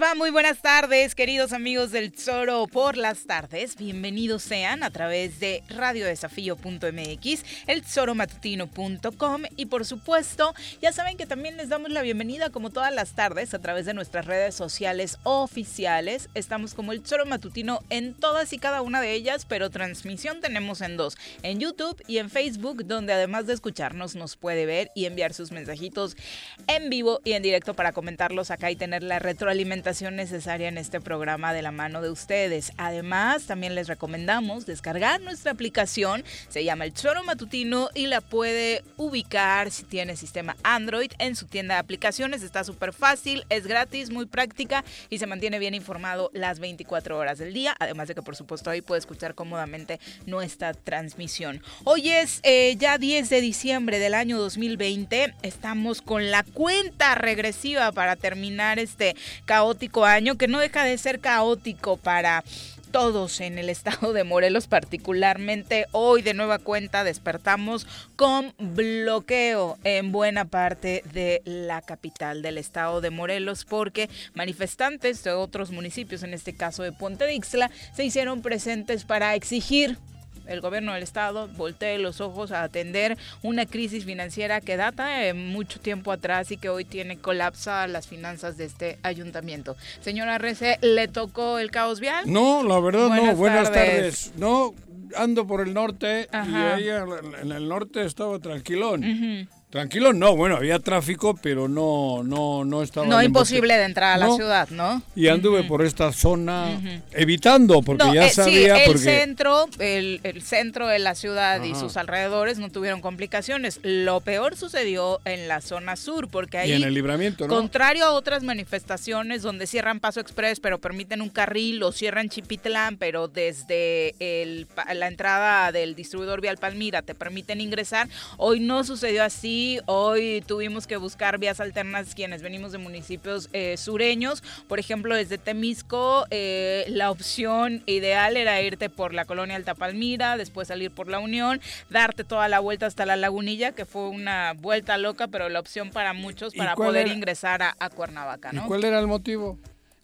va? Muy buenas tardes, queridos amigos del Zoro por las tardes. Bienvenidos sean a través de radiodesafío.mx, el zoromatutino.com y por supuesto, ya saben que también les damos la bienvenida como todas las tardes a través de nuestras redes sociales oficiales. Estamos como el Zoro Matutino en todas y cada una de ellas, pero transmisión tenemos en dos, en YouTube y en Facebook, donde además de escucharnos nos puede ver y enviar sus mensajitos en vivo y en directo para comentarlos acá y tener la retroalimentación necesaria en este programa de la mano de ustedes. Además, también les recomendamos descargar nuestra aplicación, se llama El Choro Matutino y la puede ubicar si tiene sistema Android en su tienda de aplicaciones. Está súper fácil, es gratis, muy práctica y se mantiene bien informado las 24 horas del día. Además de que, por supuesto, ahí puede escuchar cómodamente nuestra transmisión. Hoy es eh, ya 10 de diciembre del año 2020. Estamos con la cuenta regresiva para terminar este caos año que no deja de ser caótico para todos en el estado de Morelos, particularmente hoy de nueva cuenta despertamos con bloqueo en buena parte de la capital del estado de Morelos porque manifestantes de otros municipios, en este caso de Ponte Dixla, se hicieron presentes para exigir el gobierno del estado voltee los ojos a atender una crisis financiera que data de mucho tiempo atrás y que hoy tiene colapsa las finanzas de este ayuntamiento. Señora Rece, ¿le tocó el caos vial? No, la verdad no. Buenas tardes. No, ando por el norte y ahí en el norte estaba tranquilón. Tranquilo, no, bueno, había tráfico, pero no, no, no estaba. No imposible de entrar a la ciudad, ¿no? Y anduve por esta zona evitando, porque ya eh, sabía. Sí, el centro, el, centro de la ciudad y sus alrededores no tuvieron complicaciones. Lo peor sucedió en la zona sur, porque ahí. Y en el libramiento, ¿no? Contrario a otras manifestaciones donde cierran Paso Express, pero permiten un carril, o cierran Chipitlán, pero desde el, la entrada del distribuidor Vial Palmira te permiten ingresar. Hoy no sucedió así Hoy tuvimos que buscar vías alternas quienes venimos de municipios eh, sureños. Por ejemplo, desde Temisco, eh, la opción ideal era irte por la colonia Alta Palmira, después salir por la Unión, darte toda la vuelta hasta la Lagunilla, que fue una vuelta loca, pero la opción para muchos para poder ingresar a, a Cuernavaca. ¿no? ¿Y cuál era el motivo?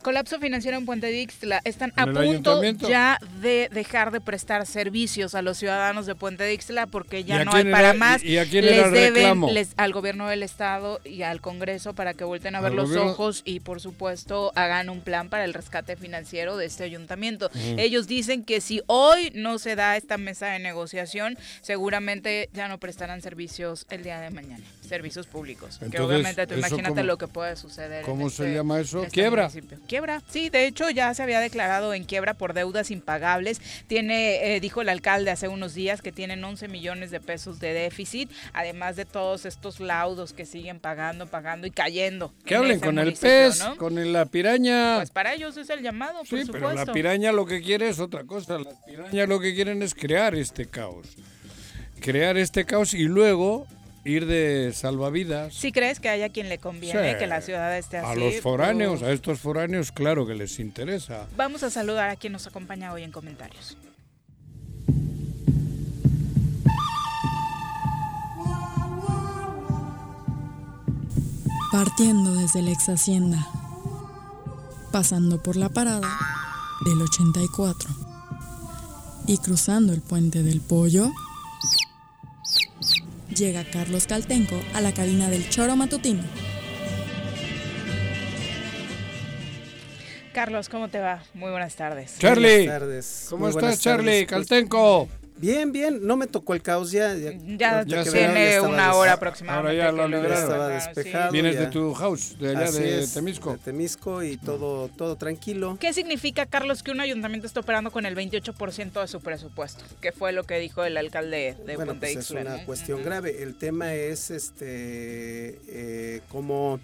Colapso financiero en Puente Dixtla. Están a punto ya de dejar de prestar servicios a los ciudadanos de Puente Dixtla porque ya no hay para más. ¿Y, a quién les deben al gobierno del estado y al Congreso para que vuelten a ver los ojos y por supuesto hagan un plan para el rescate financiero de este ayuntamiento. Ellos dicen que si hoy no se da esta mesa de negociación, seguramente ya no prestarán servicios el día de mañana servicios públicos. que obviamente tú imagínate lo que puede suceder. ¿Cómo se este llama eso? Este quiebra. Quiebra. Sí, de hecho ya se había declarado en quiebra por deudas impagables. Tiene, eh, dijo el alcalde hace unos días que tienen 11 millones de pesos de déficit, además de todos estos laudos que siguen pagando, pagando y cayendo. Que hablen con el pez, con la piraña. Pues para ellos es el llamado, sí, pero la piraña lo que quiere es otra cosa. Las pirañas lo que quieren es crear este caos crear este caos y luego ir de salvavidas. ¿Sí crees que haya quien le conviene que la ciudad esté así? A los foráneos, a estos foráneos, claro que les interesa. Vamos a saludar a quien nos acompaña hoy en comentarios. Partiendo desde la ex hacienda, pasando por la parada del 84 y cruzando el puente del pollo llega Carlos Caltenco a la cabina del choro matutino. Carlos, ¿cómo te va? Muy buenas tardes. Charlie. Buenas tardes. ¿Cómo estás, Charlie? Pues, Caltenco. Bien, bien, no me tocó el caos ya. Ya, tiene una hora aproximadamente. Ahora ya lo Estaba despejado. Vienes de tu house, de allá de Temisco. De Temisco y todo, todo tranquilo. ¿Qué significa, Carlos, que un ayuntamiento está operando con el 28% de su presupuesto? ¿Qué fue lo que dijo el alcalde de bueno, pues Es una cuestión grave. El tema es este eh, cómo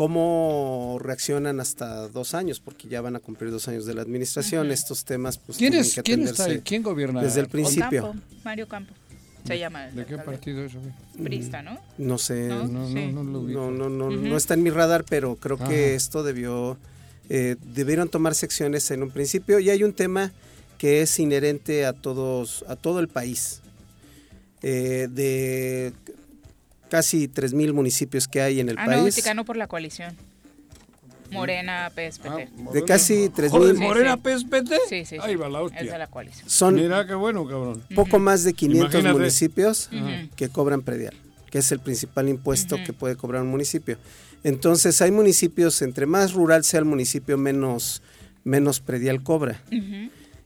cómo reaccionan hasta dos años, porque ya van a cumplir dos años de la administración. Estos temas, pues, ¿Quién es, que ¿quién, está ahí? ¿Quién gobierna? Desde el principio. Mario Campo. Se llama. ¿De qué partido es? Prista, ¿no? No sé. No, no, no, lo no, no, no, no, está en mi radar, pero creo que esto debió, eh, debieron tomarse acciones en un principio. Y hay un tema que es inherente a todos, a todo el país. Eh, de casi 3.000 municipios que hay en el ah, país. No, por la coalición. Morena, PSPT. Ah, de casi 3.000. ¿Morena, PSPT? Sí, sí, Ahí va la hostia. Es de la coalición. Son Mira qué bueno, cabrón. Poco más de 500 municipios que cobran predial, que es el principal impuesto que puede cobrar un municipio. Entonces, hay municipios, entre más rural sea el municipio, menos, menos predial cobra.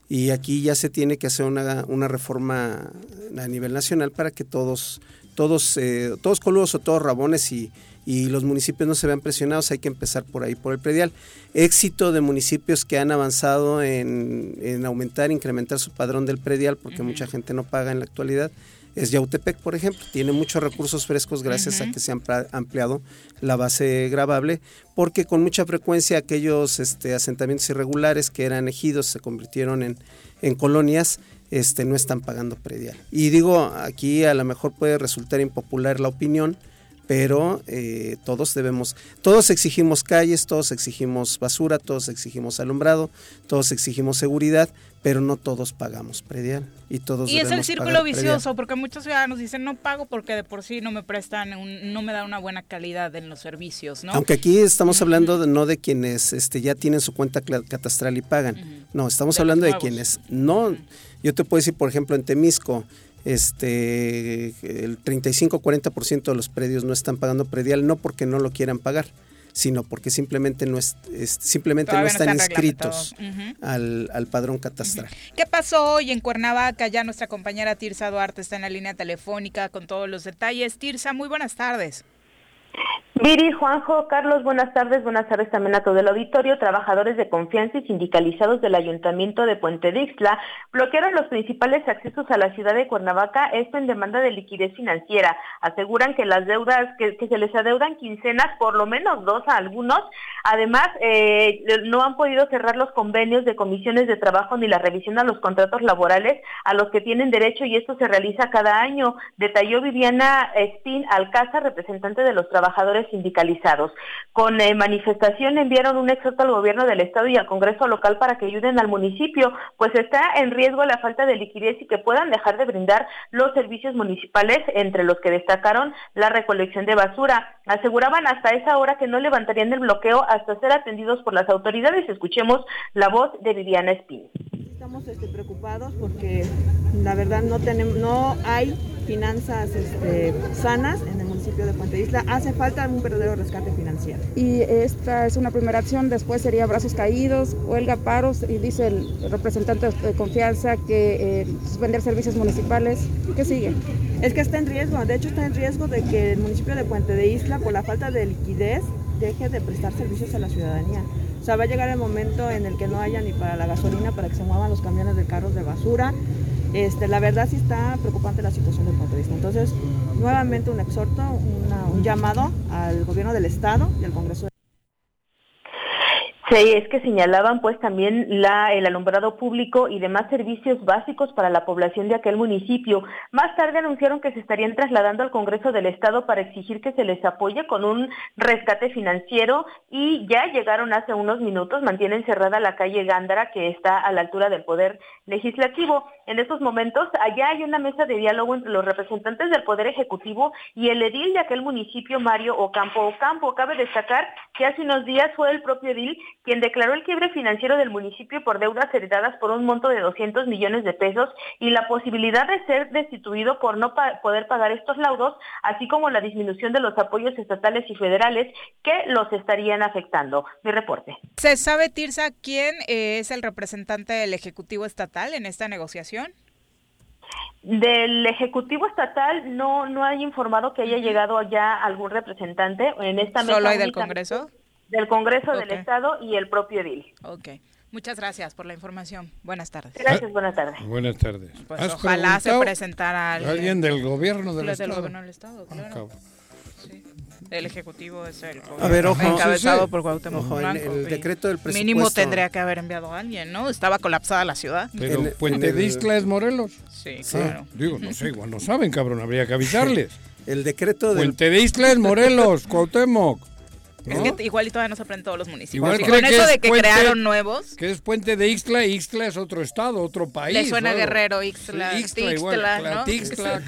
Y aquí ya se tiene que hacer una, una reforma a nivel nacional para que todos todos, eh, todos coludos o todos rabones y, los municipios no se vean presionados, hay que empezar por ahí, por el predial. Éxito de municipios que han avanzado en, aumentar, incrementar su padrón del predial, porque mucha gente no paga en la actualidad, es Yautepec, por ejemplo. Tiene muchos recursos frescos gracias a que se ha ampliado la base grabable, porque con mucha frecuencia aquellos este, asentamientos irregulares que eran ejidos se convirtieron en, en colonias este, no están pagando predial. Y digo, aquí a lo mejor puede resultar impopular la opinión, pero eh, todos debemos, todos exigimos calles, todos exigimos basura, todos exigimos alumbrado, todos exigimos seguridad, pero no todos pagamos predial y todos y es el círculo vicioso porque muchos ciudadanos dicen no pago porque de por sí no me prestan no me da una buena calidad en los servicios no aunque aquí estamos hablando de, no de quienes este ya tienen su cuenta catastral y pagan. No estamos hablando de quienes no. Yo te puedo decir por ejemplo en Temisco este el 35-40% de los predios no están pagando predial no porque no lo quieran pagar sino porque simplemente no es, simplemente no están, inscritos al, al, padrón catastral. ¿Qué pasó hoy en Cuernavaca? Ya nuestra compañera Tirsa Duarte está en la línea telefónica con todos los detalles. Tirsa, muy buenas tardes. Viri, Juanjo, Carlos, buenas tardes. Buenas tardes también a todo el auditorio. Trabajadores de confianza y sindicalizados del Ayuntamiento de Puente Dixla bloquearon los principales accesos a la ciudad de Cuernavaca, esto en demanda de liquidez financiera. Aseguran que las deudas, que, se les adeudan quincenas, por lo menos dos a algunos. Además, eh, no han podido cerrar los convenios de comisiones de trabajo ni la revisión a los contratos laborales a los que tienen derecho y esto se realiza cada año. Detalló Viviana Spin Alcázar, representante de los trabajadores sindicalizados. Con eh, manifestación enviaron un exhorto al gobierno del estado y al Congreso local para que ayuden al municipio, pues está en riesgo la falta de liquidez y que puedan dejar de brindar los servicios municipales, entre los que destacaron la recolección de basura. Aseguraban hasta esa hora que no levantarían el bloqueo hasta ser atendidos por las autoridades. Escuchemos la voz de Viviana Espín. Estamos este, preocupados porque la verdad no tenemos, no hay finanzas este, sanas en el municipio de Puente Isla. Hace falta un verdadero rescate financiero. Y esta es una primera acción, después sería brazos caídos, huelga, paros, y dice el representante de confianza que eh, suspender servicios municipales. ¿Qué sigue? Es que está en riesgo, de hecho está en riesgo de que el municipio de Puente de Isla, por la falta de liquidez, deje de prestar servicios a la ciudadanía. O sea, va a llegar el momento en el que no haya ni para la gasolina, para que se muevan los camiones de carros de basura. Este, la verdad sí está preocupante la situación del punto de vista. Entonces, nuevamente un exhorto, un llamado al gobierno del Estado y al Congreso. Sí, es que señalaban pues también la, el alumbrado público y demás servicios básicos para la población de aquel municipio. Más tarde anunciaron que se estarían trasladando al Congreso del Estado para exigir que se les apoye con un rescate financiero y ya llegaron hace unos minutos, mantienen cerrada la calle Gándara que está a la altura del Poder Legislativo. En estos momentos allá hay una mesa de diálogo entre los representantes del Poder Ejecutivo y el edil de aquel municipio, Mario Ocampo Ocampo. Cabe destacar que hace unos días fue el propio edil quien declaró el quiebre financiero del municipio por deudas heredadas por un monto de 200 millones de pesos y la posibilidad de ser destituido por no poder pagar estos laudos, así como la disminución de los apoyos estatales y federales que los estarían afectando. Mi reporte. ¿Se sabe, Tirsa, quién es el representante del Ejecutivo Estatal en esta negociación? Del Ejecutivo Estatal no no hay informado que haya llegado ya algún representante en esta mesa. ¿Solo hay del Congreso? Del Congreso del Estado y el propio edil. Ok. Muchas gracias por la información. Buenas tardes. Gracias, buenas tardes. Buenas tardes. Pues ojalá se presentara alguien, del gobierno del Estado. Del gobierno del Estado, ah, claro. sí. El ejecutivo es el a ver, ojo, encabezado por Cuauhtémoc ojo, Blanco, el, decreto del presupuesto. Mínimo tendría que haber enviado a alguien, ¿no? Estaba colapsada la ciudad. Pero en, Puente de Isla es Morelos. Sí, claro. Digo, no sé, igual no saben, cabrón, habría que avisarles. el decreto del... Puente de Isla es Morelos, Cuauhtémoc. Es que igual y todavía no se aprenden todos los municipios. Igual con eso de que crearon nuevos. Que es Puente de Ixtla, Ixtla es otro estado, otro país. Le suena Guerrero, Ixtla, Ixtla, igual, ¿no? Tixtla,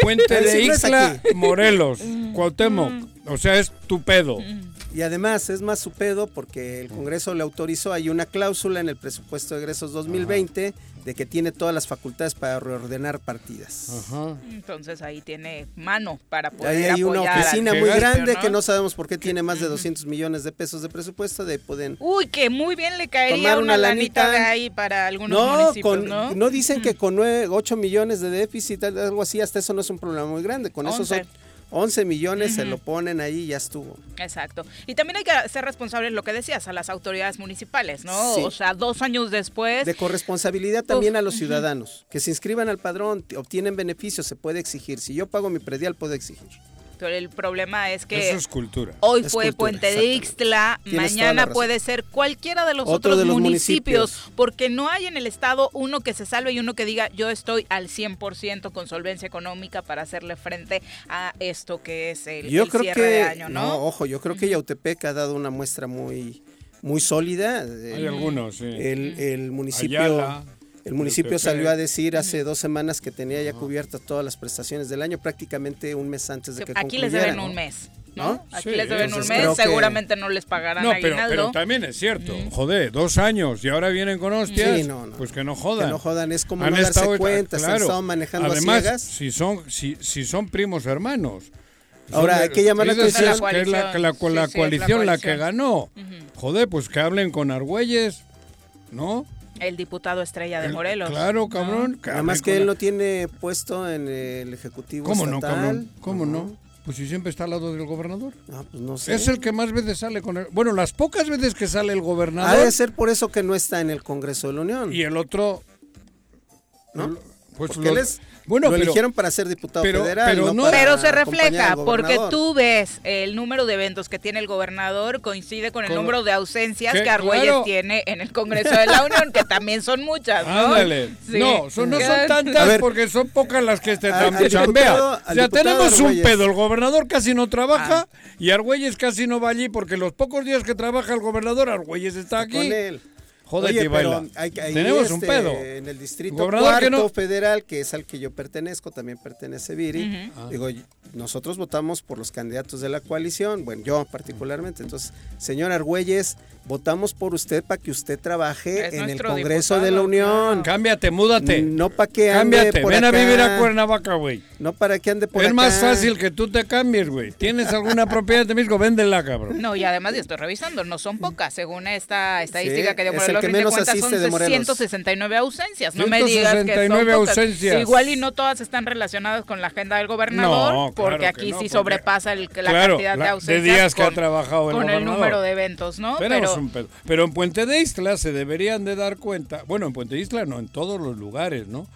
Puente de Ixtla, Morelos, mm. Cuauhtémoc. Mm. O sea, es tu pedo. Mm. Y además es más su pedo porque el Congreso le autorizó, hay una cláusula en el presupuesto de egresos 2020 de que tiene todas las facultades para reordenar partidas. Entonces ahí tiene mano para poder Ahí hay una oficina muy grande que no sabemos por qué tiene más de 200 millones de pesos de presupuesto, de pueden Uy, que muy bien le caería una, lanita de ahí para algunos municipios, ¿no? ¿no? dicen que con 8 millones de déficit, algo así, hasta eso no es un problema muy grande. Con esos 11 millones se lo ponen ahí y ya estuvo. Exacto. Y también hay que ser responsables, lo que decías, a las autoridades municipales, ¿no? O sea, dos años después. De corresponsabilidad también a los ciudadanos. Que se inscriban al padrón, obtienen beneficios, se puede exigir. Si yo pago mi predial, puedo exigir el problema es que Eso es cultura. hoy fue Puente de Ixtla, mañana puede ser cualquiera de los otros municipios, porque no hay en el estado uno que se salve y uno que diga yo estoy al 100% con solvencia económica para hacerle frente a esto que es el, yo creo cierre que, de año, ¿no? Ojo, yo creo que Yautepec ha dado una muestra muy muy sólida. Hay algunos, sí. El, el municipio el municipio salió a decir hace dos semanas que tenía ya cubiertas todas las prestaciones del año, prácticamente un mes antes de que Aquí les deben un mes. ¿no? Aquí les deben un mes, seguramente no les pagarán no, pero, pero también es cierto, joder, dos años y ahora vienen con hostias, pues que no jodan. Que no jodan, es como han no darse estado, cuenta, claro, han estado manejando Además, si son, si, si son primos hermanos. Ahora, hay que llamar la atención. Que es la, la, la, coalición la, que ganó. Joder, pues que hablen con Argüelles, ¿no? El diputado estrella de Morelos. Claro, cabrón. Además que él no tiene puesto en el Ejecutivo ¿Cómo no, cabrón? ¿Cómo no? Pues si siempre está al lado del gobernador. Ah, pues no sé. Es el que más veces sale con él. Bueno, las pocas veces que sale el gobernador. Ha de ser por eso que no está en el Congreso de la Unión. Y el otro. ¿No? Pues Porque él es bueno, lo eligieron para ser diputado federal. Pero, no, pero se refleja porque tú ves el número de eventos que tiene el gobernador coincide con el número de ausencias que Argüelles tiene en el Congreso de la Unión, que también son muchas, ¿no? No, son, no son tantas porque son pocas las que este chambea. O sea, tenemos un pedo. El gobernador casi no trabaja ah. y Argüelles casi no va allí porque los pocos días que trabaja el gobernador, Argüelles está aquí. Con él. Oye, pero hay, Tenemos un este, pedo. En el distrito cuarto federal, que es al que yo pertenezco, también pertenece Viri. Digo, nosotros votamos por los candidatos de la coalición, bueno, yo particularmente. Entonces, señor Argüelles, votamos por usted para que usted trabaje en el Congreso de la Unión. Cámbiate, múdate. No para que ande Cámbiate, ven a vivir a Cuernavaca, güey. No para que ande por Es más fácil que tú te cambies, güey. ¿Tienes alguna propiedad de mismo? Véndela, cabrón. No, y además yo estoy revisando, no son pocas, según esta estadística que dio por el que menos cuenta, son de 169 ausencias. No me digas que son ausencias. Igual y no todas están relacionadas con la agenda del gobernador, porque aquí sí sobrepasa el, la cantidad de ausencias. De días que ha trabajado el Con el número de eventos, ¿no? Pero, Pero en Puente de Isla se deberían de dar cuenta, bueno, en Puente de Isla no, en todos los lugares, ¿no?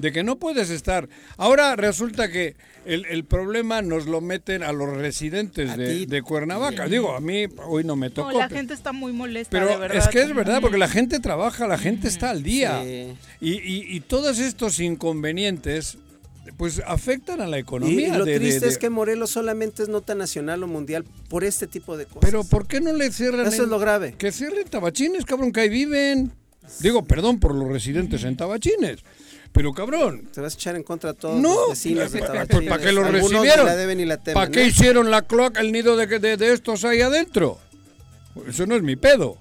de que no puedes estar. Ahora resulta que el, el problema nos lo meten a los residentes de, de, Cuernavaca. Digo, a mí hoy no me tocó. No, la gente está muy molesta. Pero de verdad. es que es verdad, porque la gente trabaja, la gente está al día. Y, y, y todos estos inconvenientes pues afectan a la economía. Y lo triste es que Morelos solamente es nota nacional o mundial por este tipo de cosas. Pero ¿por qué no le cierran? Eso es lo grave. Que cierren tabachines, cabrón, que ahí viven. Digo, perdón por los residentes en tabachines. Pero cabrón. Te vas a echar en contra a todos no, los vecinos de Tabachines. Pues, ¿Para qué lo recibieron? ¿Para qué hicieron la cloaca, el nido de, de, de, estos ahí adentro? Eso no es mi pedo.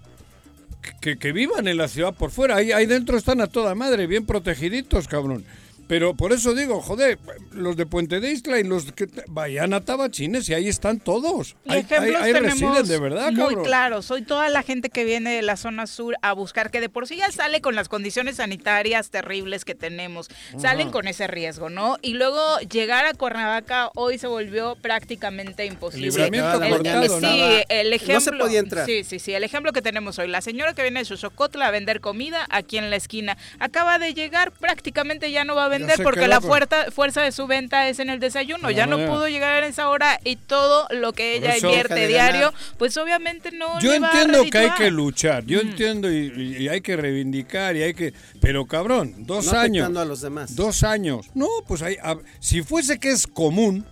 Que, que vivan en la ciudad por fuera. Ahí, ahí dentro están a toda madre, bien protegiditos, cabrón. Pero por eso digo, joder, los de Puente de Isla y los que vayan a Tabachines y ahí están todos. Y hay, hay, hay residen de verdad, muy claro. Soy toda la gente que viene de la zona sur a buscar, que de por sí ya sale con las condiciones sanitarias terribles que tenemos. Ajá. Salen con ese riesgo, ¿no? Y luego llegar a Cuernavaca hoy se volvió prácticamente imposible. El, el, cortado, sí, el ejemplo. No se podía entrar. Sí, sí, sí. El ejemplo que tenemos hoy. La señora que viene de Xochocotla a vender comida aquí en la esquina. Acaba de llegar, prácticamente ya no va a vender porque la fuerza, fuerza de su venta es en el desayuno. No, ya no, no pudo llegar en esa hora y todo lo que ella invierte diario, pues obviamente no. Yo entiendo que hay que luchar, yo mm. entiendo y, y, hay que reivindicar y hay que. Pero cabrón, dos no años. a los demás. Dos años. No, pues hay, a, si fuese que es común,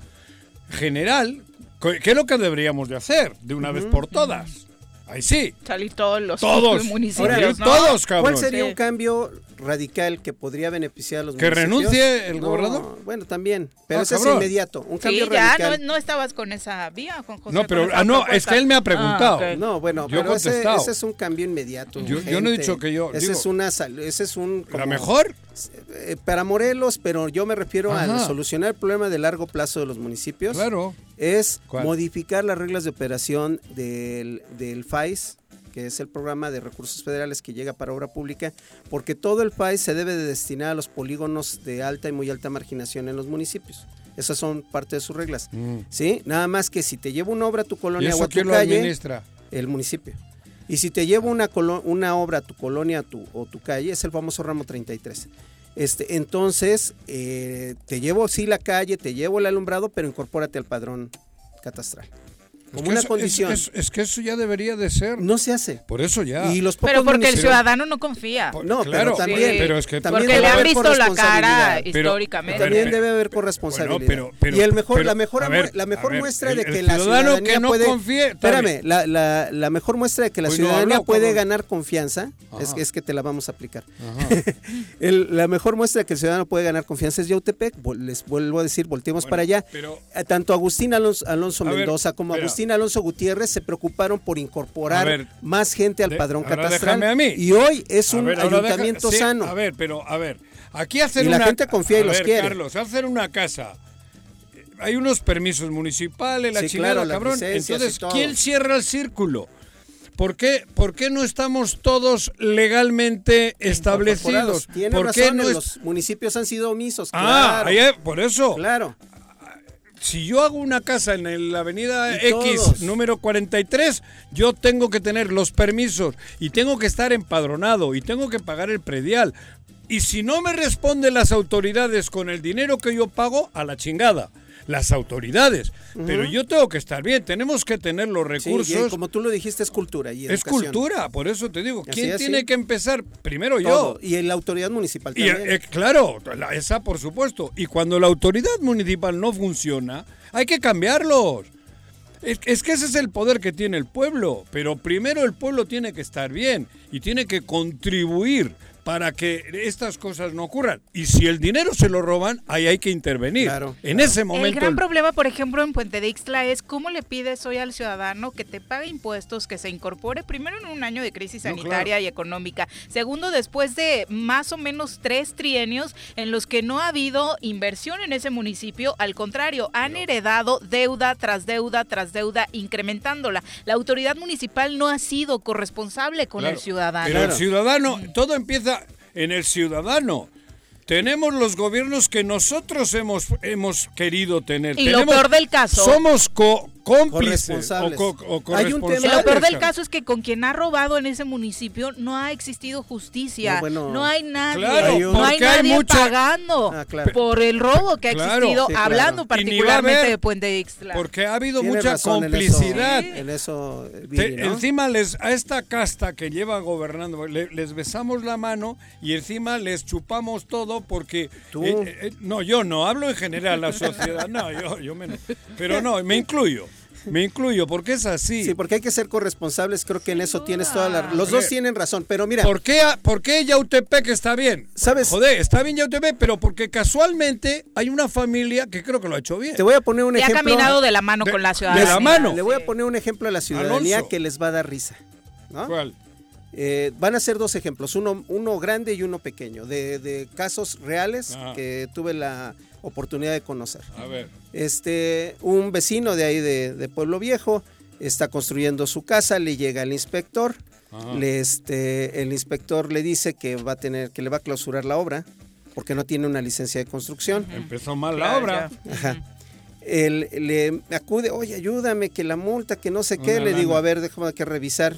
general, ¿qué es lo que deberíamos de hacer de una vez por todas? Ahí sí. Salir todos los todos, municipios. Ahora, ¿no? Todos, cabrón. ¿Cuál sería sí. un cambio radical que podría beneficiar a los ¿Que municipios? renuncie el no, gobernador? Bueno, también. Pero ah, ese cabrón. es inmediato. Un cambio sí, ya radical. No, no, estabas con esa vía, con José. No, pero ah, no, es que él me ha preguntado. Ah, okay. No, bueno, yo pero ese, ese, es un cambio inmediato. Yo, yo, no he dicho que yo. Ese digo, es una ese es un. Como, ¿La mejor? Eh, para Morelos, pero yo me refiero Ajá. a solucionar el problema de largo plazo de los municipios. Claro. Es ¿Cuál? modificar las reglas de operación del, del FAIS que es el programa de recursos federales que llega para obra pública, porque todo el país se debe de destinar a los polígonos de alta y muy alta marginación en los municipios. Esas son parte de sus reglas. Mm. ¿Sí? Nada más que si te lleva una obra a tu colonia ¿Y eso o a tu quién calle, lo administra? el municipio. Y si te lleva una, una obra a tu colonia tu, o tu calle, es el famoso ramo 33. Este, entonces, eh, te llevo sí la calle, te llevo el alumbrado, pero incorpórate al padrón catastral como una eso, condición. Es, es, es, que eso ya debería de ser. No se hace. Por eso ya. Y los pero porque el ciudadano no confía. Por, no, claro, pero también. Sí. Pero es que también porque le han visto la cara históricamente. Pero, también debe haber corresponsabilidad. Bueno, pero, y el mejor, la mejor, ver, la mejor ver, muestra el, de que el la ciudadanía que no puede. Confíe, espérame, la, la, la, mejor muestra de que la Hoy ciudadanía no puede ganar confianza es, es, que te la vamos a aplicar. la mejor muestra de que el ciudadano puede ganar confianza es Yautepec. Les vuelvo a decir, volteemos para allá. Eh, Tanto Agustín Alonso, Alonso Mendoza como Agustín Alonso Gutiérrez se preocuparon por incorporar ver, más gente al padrón de, catastral a mí. y hoy es un ver, ayuntamiento deja, sano. Sí, a ver, pero a ver, aquí hacen y una la gente confía y los ver, quiere. Carlos, hacer una casa hay unos permisos municipales, la sí, chingada, claro, cabrón. Entonces, ¿quién cierra el círculo? ¿Por qué, ¿Por qué no estamos todos legalmente establecidos? Tiene ¿Por razón, qué no los municipios han sido omisos. Ah, claro. ahí, por eso. Claro si yo hago una casa en la avenida X todos. número 43, yo tengo que tener los permisos y tengo que estar empadronado y tengo que pagar el predial. Y si no me responden las autoridades con el dinero que yo pago, a la chingada. Las autoridades. Uh -huh. Pero yo tengo que estar bien, tenemos que tener los recursos. Sí, y como tú lo dijiste, es cultura. Y es cultura, por eso te digo. ¿Quién tiene que empezar? Primero Todo. yo. Y en la autoridad municipal también. Y, eh, claro, la, esa por supuesto. Y cuando la autoridad municipal no funciona, hay que cambiarlos. Es, es, que ese es el poder que tiene el pueblo, pero primero el pueblo tiene que estar bien y tiene que contribuir para que estas cosas no ocurran. Y si el dinero se lo roban, ahí hay que intervenir. Claro, en claro. ese momento. El gran el... problema, por ejemplo, en Puente de Ixtla es cómo le pides hoy al ciudadano que te pague impuestos, que se incorpore primero en un año de crisis sanitaria no, claro. y económica. Segundo, después de más o menos tres trienios en los que no ha habido inversión en ese municipio. Al contrario, han no. heredado deuda tras deuda tras deuda, incrementándola. La autoridad municipal no ha sido corresponsable con claro. el ciudadano. Pero el ciudadano, todo empieza en el ciudadano. Tenemos los gobiernos que nosotros hemos, hemos querido tener. Y Tenemos, lo peor del caso. Somos co cómplice o, Hay un tema, Lo peor del caso es que con quien ha robado en ese municipio no ha existido justicia. No, hay nadie, no hay nadie pagando ah, por el robo que ha existido, hablando particularmente de Puente Ixtla. Porque ha habido mucha complicidad. En eso, Encima les a esta casta que lleva gobernando les besamos la mano y encima les chupamos todo porque eh, eh, no yo no hablo en general la sociedad no yo yo menos pero no me incluyo me incluyo, porque es así. Sí, porque hay que ser corresponsables, creo que en eso tienes toda la... Los dos tienen razón, pero mira... ¿Por qué, ¿Por qué Yautepec está bien? ¿Sabes? Joder, está bien Yautepec, pero porque casualmente hay una familia que creo que lo ha hecho bien. Te voy a poner un ejemplo... Y ha caminado de la mano con la ciudadanía. De la mano. Le voy a poner un ejemplo a la ciudadanía que les va a dar risa. ¿Cuál? Eh, van a ser dos ejemplos, uno, uno grande y uno pequeño, de, casos reales que tuve la oportunidad de conocer. A ver. Este, un vecino de ahí de, Pueblo Viejo está construyendo su casa, le llega el inspector, le, este, el inspector le dice que va a tener, que le va a clausurar la obra porque no tiene una licencia de construcción. Empezó mal la obra. Ajá. Él le acude, oye, ayúdame, que la multa, que no sé qué. le digo, a ver, déjame que revisar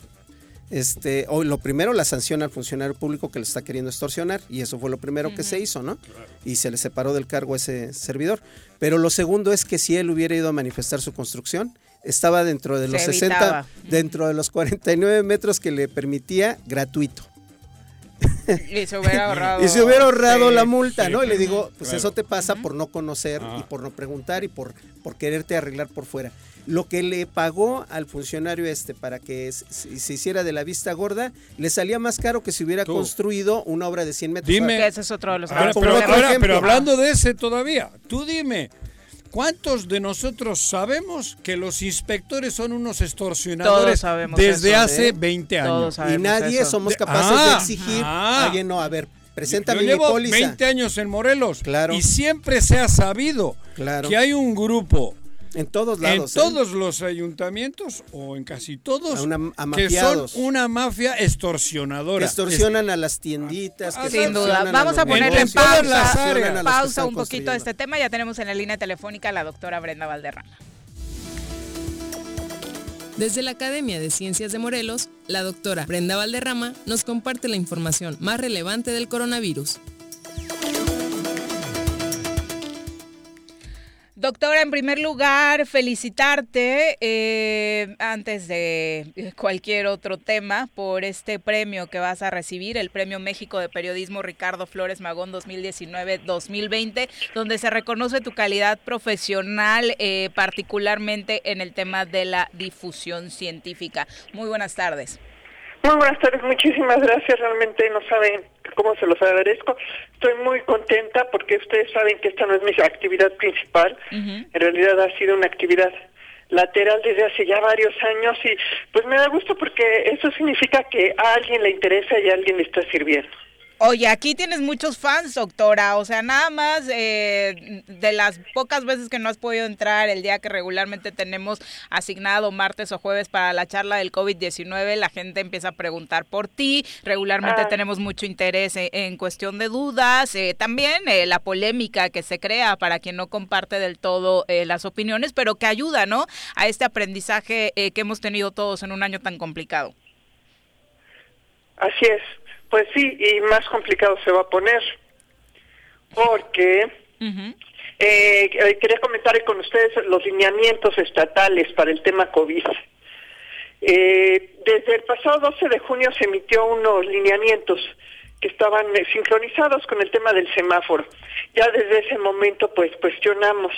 este, o lo primero la sanción al funcionario público que le está queriendo extorsionar y eso fue lo primero que se hizo, ¿no? Y se le separó del cargo a ese servidor. Pero lo segundo es que si él hubiera ido a manifestar su construcción, estaba dentro de los 60, dentro de los 49 metros que le permitía gratuito. Y se hubiera ahorrado. y se hubiera ahorrado la multa, ¿no? Y le digo, pues eso te pasa por no conocer y por no preguntar y por, por quererte arreglar por fuera lo que le pagó al funcionario este para que se hiciera de la vista gorda, le salía más caro que si hubiera construido una obra de 100 metros. Dime. ese es otro de los pero, hablando de ese todavía, tú dime, ¿Cuántos de nosotros sabemos que los inspectores son unos extorsionadores desde hace 20 ¿eh? años? Y nadie somos capaces de ah, exigir, ah, alguien no, a ver, preséntame Yo llevo 20 años en Morelos claro. y siempre se ha sabido que hay un grupo en todos lados. En ¿eh? todos los ayuntamientos o en casi todos. que son una mafia extorsionadora. Extorsionan a las tienditas. Sin duda. Vamos a, ponerle en pausa, pausa un poquito a este tema. Ya tenemos en la línea telefónica a la doctora Brenda Valderrama. Desde la Academia de Ciencias de Morelos, la doctora Brenda Valderrama nos comparte la información más relevante del coronavirus. Doctora, en primer lugar, felicitarte eh, antes de cualquier otro tema por este premio que vas a recibir, el Premio México de Periodismo Ricardo Flores Magón 2019-2020, donde se reconoce tu calidad profesional, eh, particularmente en el tema de la difusión científica. Muy buenas tardes. Muy buenas tardes, muchísimas gracias. Realmente no saben cómo se los agradezco. Estoy muy contenta porque ustedes saben que esta no es mi actividad principal. En realidad ha sido una actividad lateral desde hace ya varios años y pues me da gusto porque eso significa que a alguien le interesa y a alguien le está sirviendo. Oye, aquí tienes muchos fans, doctora. O sea, nada más eh, de las pocas veces que no has podido entrar el día que regularmente tenemos asignado martes o jueves para la charla del COVID-19, la gente empieza a preguntar por ti. Regularmente ah. tenemos mucho interés en, cuestión de dudas. Eh, también eh, la polémica que se crea para quien no comparte del todo las opiniones, pero que ayuda, ¿no? A este aprendizaje que hemos tenido todos en un año tan complicado. Así es. Pues sí, y más complicado se va a poner, porque eh, quería comentar con ustedes los lineamientos estatales para el tema COVID. Eh, desde el pasado 12 de junio se emitió unos lineamientos que estaban eh, sincronizados con el tema del semáforo. Ya desde ese momento pues cuestionamos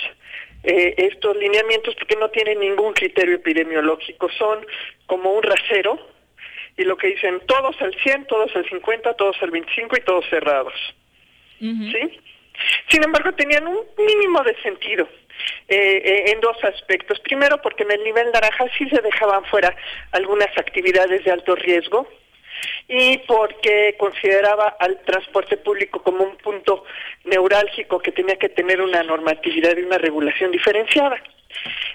estos lineamientos porque no tienen ningún criterio epidemiológico, son como un rasero y lo que dicen todos al 100, todos al 50, todos al 25 y todos cerrados. ¿Sí? Sin embargo, tenían un mínimo de sentido eh, eh, en dos aspectos. Primero, porque en el nivel naranja sí se dejaban fuera algunas actividades de alto riesgo y porque consideraba al transporte público como un punto neurálgico que tenía que tener una normatividad y una regulación diferenciada.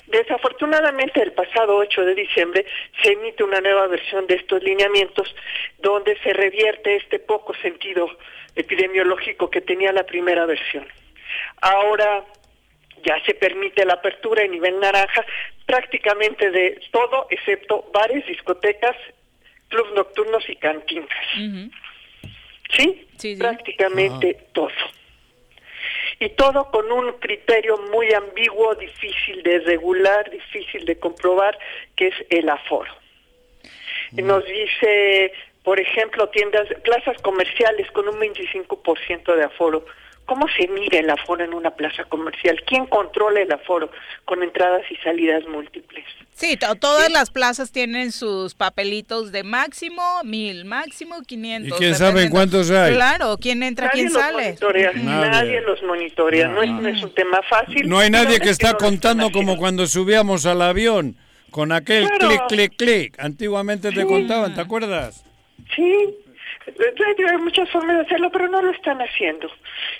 Desafortunadamente, el pasado 8 de diciembre se emite una nueva versión de estos lineamientos donde se revierte este poco sentido epidemiológico que tenía la primera versión. Ahora ya se permite la apertura en nivel naranja, prácticamente de todo excepto bares, discotecas, clubes nocturnos y cantinas. ¿Sí? ¿Sí? Prácticamente todo. Y todo con un criterio muy ambiguo, difícil de regular, difícil de comprobar, que es el aforo. Nos dice, por ejemplo, tiendas, plazas comerciales con un 25% de aforo. ¿Cómo se mide el aforo en una plaza comercial? ¿Quién controla el aforo con entradas y salidas múltiples? Sí, todas las plazas tienen sus papelitos de máximo mil, máximo 500. ¿Y quién sabe cuántos hay? Claro, quién entra, quién sale. Nadie. los monitorea, no, es, un tema fácil. No hay nadie que está contando como cuando subíamos al avión, con aquel clic, clic, clic. Antiguamente te contaban, ¿te acuerdas? Sí, hay muchas formas de hacerlo, pero no lo están haciendo.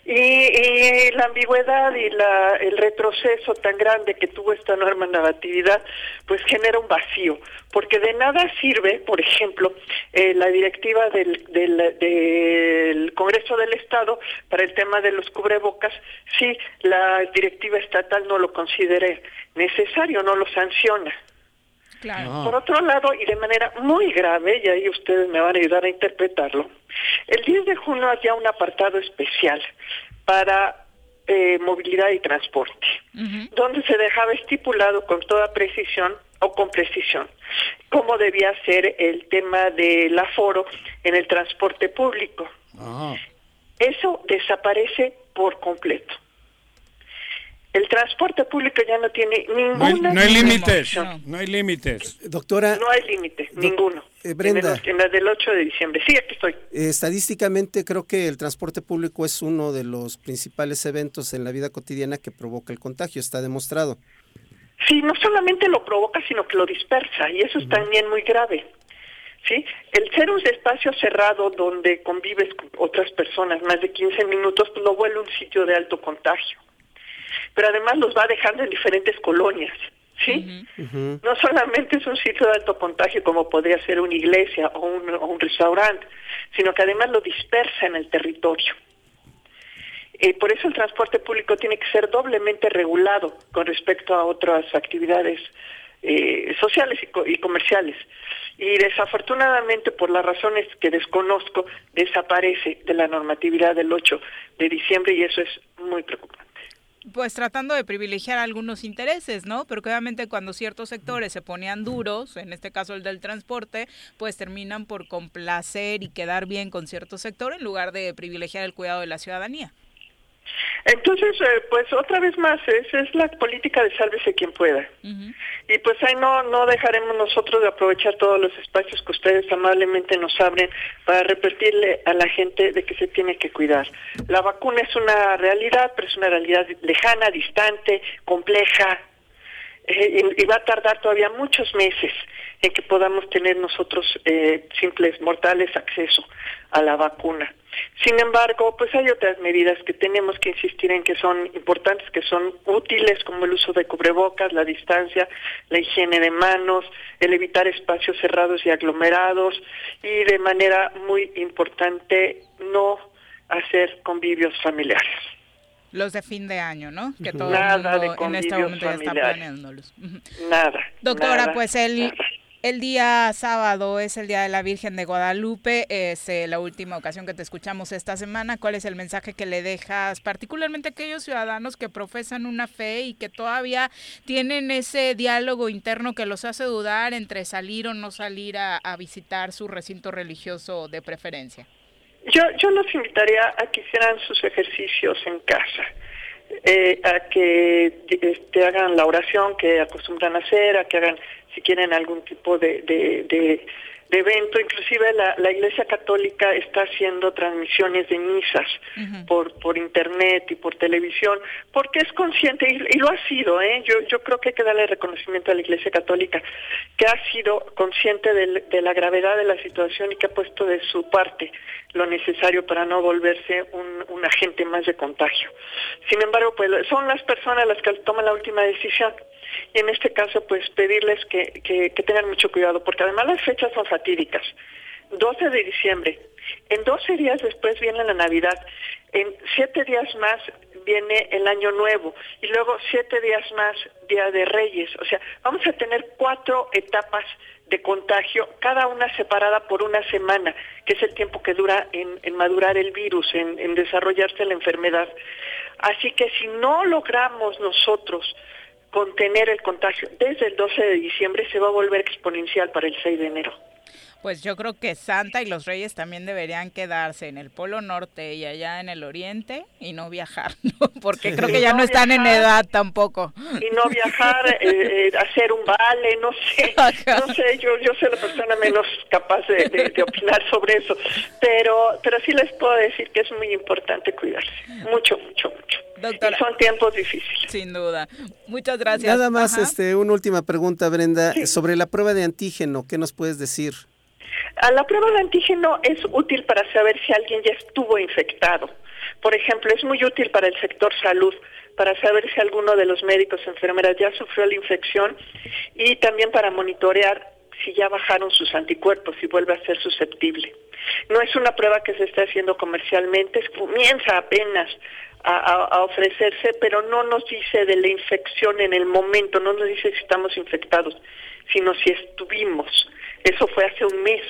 Y, la ambigüedad y la, el retroceso tan grande que tuvo esta norma de negatividad, pues genera un vacío, porque de nada sirve, por ejemplo, eh, la directiva del, del, del Congreso del Estado para el tema de los cubrebocas, si la directiva estatal no lo considere necesario, no lo sanciona. Por otro lado, y de manera muy grave, y ahí ustedes me van a ayudar a interpretarlo, el 10 de junio había un apartado especial para eh, movilidad y transporte, donde se dejaba estipulado con toda precisión o con precisión cómo debía ser el tema del aforo en el transporte público. Eso desaparece por completo. El transporte público ya no tiene ninguna... No hay, límites, no. hay límites. Doctora... No hay límite, ninguno. Eh, Brenda. En, la del 8 de diciembre. Sí, aquí estoy. estadísticamente creo que el transporte público es uno de los principales eventos en la vida cotidiana que provoca el contagio, está demostrado. Sí, no solamente lo provoca, sino que lo dispersa, y eso es también muy grave. ¿Sí? El ser un espacio cerrado donde convives con otras personas más de 15 minutos, pues lo vuelve un sitio de alto contagio pero además los va dejando en diferentes colonias. ¿sí? No solamente es un sitio de alto contagio como podría ser una iglesia o un, restaurante, sino que además lo dispersa en el territorio. Y por eso el transporte público tiene que ser doblemente regulado con respecto a otras actividades eh, sociales y, y, comerciales. Y desafortunadamente, por las razones que desconozco, desaparece de la normatividad del 8 de diciembre y eso es muy preocupante pues tratando de privilegiar algunos intereses, ¿no? Pero obviamente cuando ciertos sectores se ponían duros, en este caso el del transporte, pues terminan por complacer y quedar bien con cierto sector en lugar de privilegiar el cuidado de la ciudadanía. Entonces, eh, pues otra vez más, esa es la política de sálvese quien pueda. Y pues ahí no, no dejaremos nosotros de aprovechar todos los espacios que ustedes amablemente nos abren para repetirle a la gente de que se tiene que cuidar. La vacuna es una realidad, pero es una realidad lejana, distante, compleja, eh, y, va a tardar todavía muchos meses en que podamos tener nosotros eh, simples mortales acceso a la vacuna. Sin embargo, pues hay otras medidas que tenemos que insistir en que son importantes, que son útiles, como el uso de cubrebocas, la distancia, la higiene de manos, el evitar espacios cerrados y aglomerados y de manera muy importante no hacer convivios familiares. Los de fin de año, ¿no? Que todo nada de en este momento ya está planeándolos. Nada. Doctora, pues el, el día sábado es el Día de la Virgen de Guadalupe, es eh, la última ocasión que te escuchamos esta semana. ¿Cuál es el mensaje que le dejas particularmente a aquellos ciudadanos que profesan una fe y que todavía tienen ese diálogo interno que los hace dudar entre salir o no salir a, a visitar su recinto religioso de preferencia? Yo, yo los invitaría a que hicieran sus ejercicios en casa, eh, a que este, hagan la oración que acostumbran hacer, a que hagan, si quieren, algún tipo de de evento, inclusive la, la Iglesia Católica está haciendo transmisiones de misas por por internet y por televisión, porque es consciente y, lo ha sido, ¿eh? Yo yo creo que hay que darle reconocimiento a la Iglesia Católica que ha sido consciente de, de la gravedad de la situación y que ha puesto de su parte lo necesario para no volverse un, un agente más de contagio. Sin embargo, pues son las personas las que toman la última decisión y en este caso pues pedirles que, que, tengan mucho cuidado porque además las fechas son fatídicas. 12 de diciembre, en 12 días después viene la Navidad, en 7 días más viene el Año Nuevo y luego siete días más, Día de Reyes. O sea, vamos a tener cuatro etapas de contagio, cada una separada por una semana, que es el tiempo que dura en, madurar el virus, en, en desarrollarse la enfermedad. Así que si no logramos nosotros contener el contagio desde el 12 de diciembre, se va a volver exponencial para el 6 de enero. Pues yo creo que Santa y los Reyes también deberían quedarse en el Polo Norte y allá en el Oriente y no viajar, ¿no? porque creo que ya no, están en edad tampoco. Y no viajar, eh, eh, hacer un vale, no sé, no sé, yo, yo soy la persona menos capaz de, opinar sobre eso, pero, pero sí les puedo decir que es muy importante cuidarse, mucho, mucho, mucho. Doctora, son tiempos difíciles. Sin duda. Muchas gracias. Nada más, este, una última pregunta, Brenda, sobre la prueba de antígeno, ¿qué nos puedes decir? La prueba de antígeno es útil para saber si alguien ya estuvo infectado. Por ejemplo, es muy útil para el sector salud, para saber si alguno de los médicos enfermeras ya sufrió la infección y también para monitorear si ya bajaron sus anticuerpos, si vuelve a ser susceptible. No es una prueba que se esté haciendo comercialmente, comienza apenas a, ofrecerse, pero no nos dice de la infección en el momento, no nos dice si estamos infectados, sino si estuvimos. Eso fue hace un mes.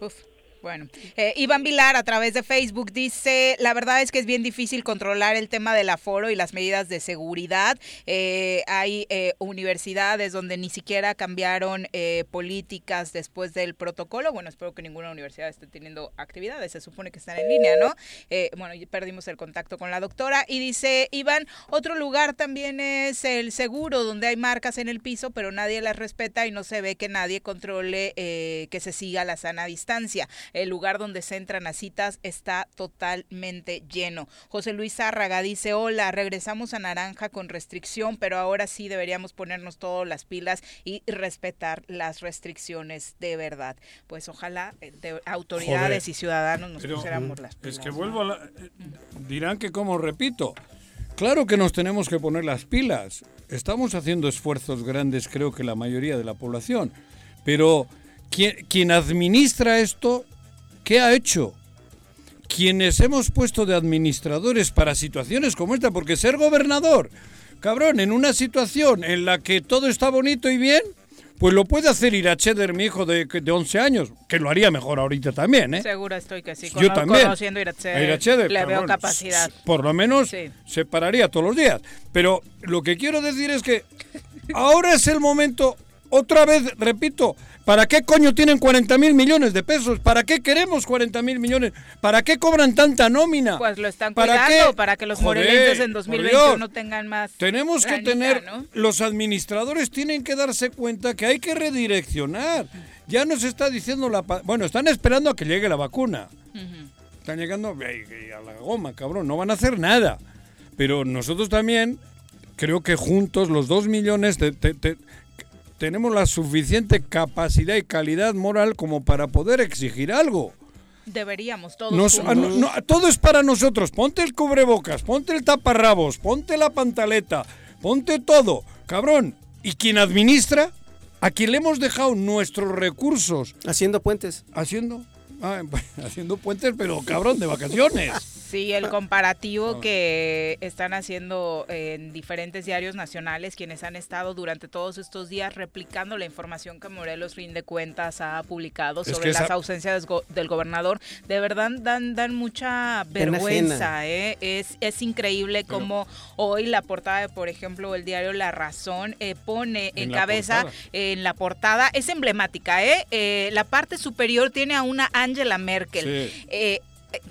Poof. Bueno, eh, Iván Vilar a través de Facebook dice, la verdad es que es bien difícil controlar el tema del aforo y las medidas de seguridad. Eh, hay eh, universidades donde ni siquiera cambiaron políticas después del protocolo. Bueno, espero que ninguna universidad esté teniendo actividades, se supone que están en línea, ¿no? bueno, perdimos el contacto con la doctora y dice, Iván, otro lugar también es el seguro, donde hay marcas en el piso, pero nadie las respeta y no se ve que nadie controle que se siga la sana distancia el lugar donde se entran a citas está totalmente lleno. José Luis Zárraga dice, hola, regresamos a Naranja con restricción, pero ahora sí deberíamos ponernos todas las pilas y respetar las restricciones de verdad. Pues ojalá eh, autoridades y ciudadanos nos pusiéramos las pilas. Es que vuelvo a la... Eh, dirán que como repito, claro que nos tenemos que poner las pilas. Estamos haciendo esfuerzos grandes, creo que la mayoría de la población, pero quien, quien administra esto ¿Qué ha hecho? Quienes hemos puesto de administradores para situaciones como esta, porque ser gobernador, cabrón, en una situación en la que todo está bonito y bien, pues lo puede hacer Iracheder, mi hijo de, de 11 años, que lo haría mejor ahorita también, ¿eh? Seguro estoy que sí. Yo también. Conociendo Iracheder, le veo capacidad. Por lo menos se pararía todos los días. Pero lo que quiero decir es que ahora es el momento, otra vez, repito, ¿Para qué coño tienen 40 mil millones de pesos? ¿Para qué queremos 40 mil millones? ¿Para qué cobran tanta nómina? Pues lo están ¿Para cuidando para que los morelenses en 2021 tengan más. Tenemos que tener, los administradores tienen que darse cuenta que hay que redireccionar. Ya nos está diciendo la... Bueno, están esperando a que llegue la vacuna. Están llegando a la goma, cabrón. No van a hacer nada. Pero nosotros también, creo que juntos los dos millones... de tenemos la suficiente capacidad y calidad moral como para poder exigir algo. Deberíamos todos. Ah, todo es para nosotros. Ponte el cubrebocas, ponte el taparrabos, ponte la pantaleta, ponte todo. Cabrón. ¿Y quien administra? A quien le hemos dejado nuestros recursos. Haciendo puentes. Haciendo. Ah, haciendo puentes, pero cabrón, de vacaciones. Sí, el comparativo que están haciendo en diferentes diarios nacionales, quienes han estado durante todos estos días replicando la información que Morelos Rinde Cuentas ha publicado sobre las ausencias del gobernador, de verdad dan, dan mucha vergüenza. ¿eh? Es, es increíble como hoy la portada, de, por ejemplo, el diario La Razón eh, pone en, cabeza en la portada, es emblemática, ¿eh? ¿eh? la parte superior tiene a una Angela Merkel. Sí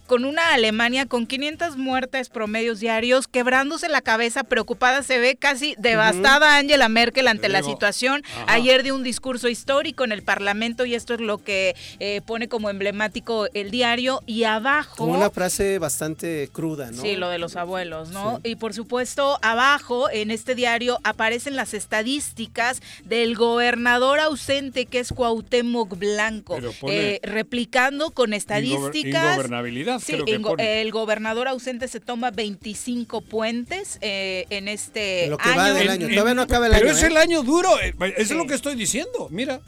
con una Alemania con 500 muertes promedios diarios, quebrándose la cabeza, preocupada, se ve casi devastada Angela Merkel ante la situación. Ayer dio un discurso histórico en el Parlamento y esto es lo que eh, pone como emblemático el diario. Y abajo... Como una frase bastante cruda, ¿no? Sí, lo de los abuelos, ¿no? Y por supuesto, abajo en este diario aparecen las estadísticas del gobernador ausente que es Cuauhtémoc Blanco, eh, replicando con estadísticas el gobernador ausente se toma 25 puentes eh, en este lo que año. Va del año. Todavía no acaba el año. Pero es el ¿eh? año duro, eh, es lo que estoy diciendo. Mira,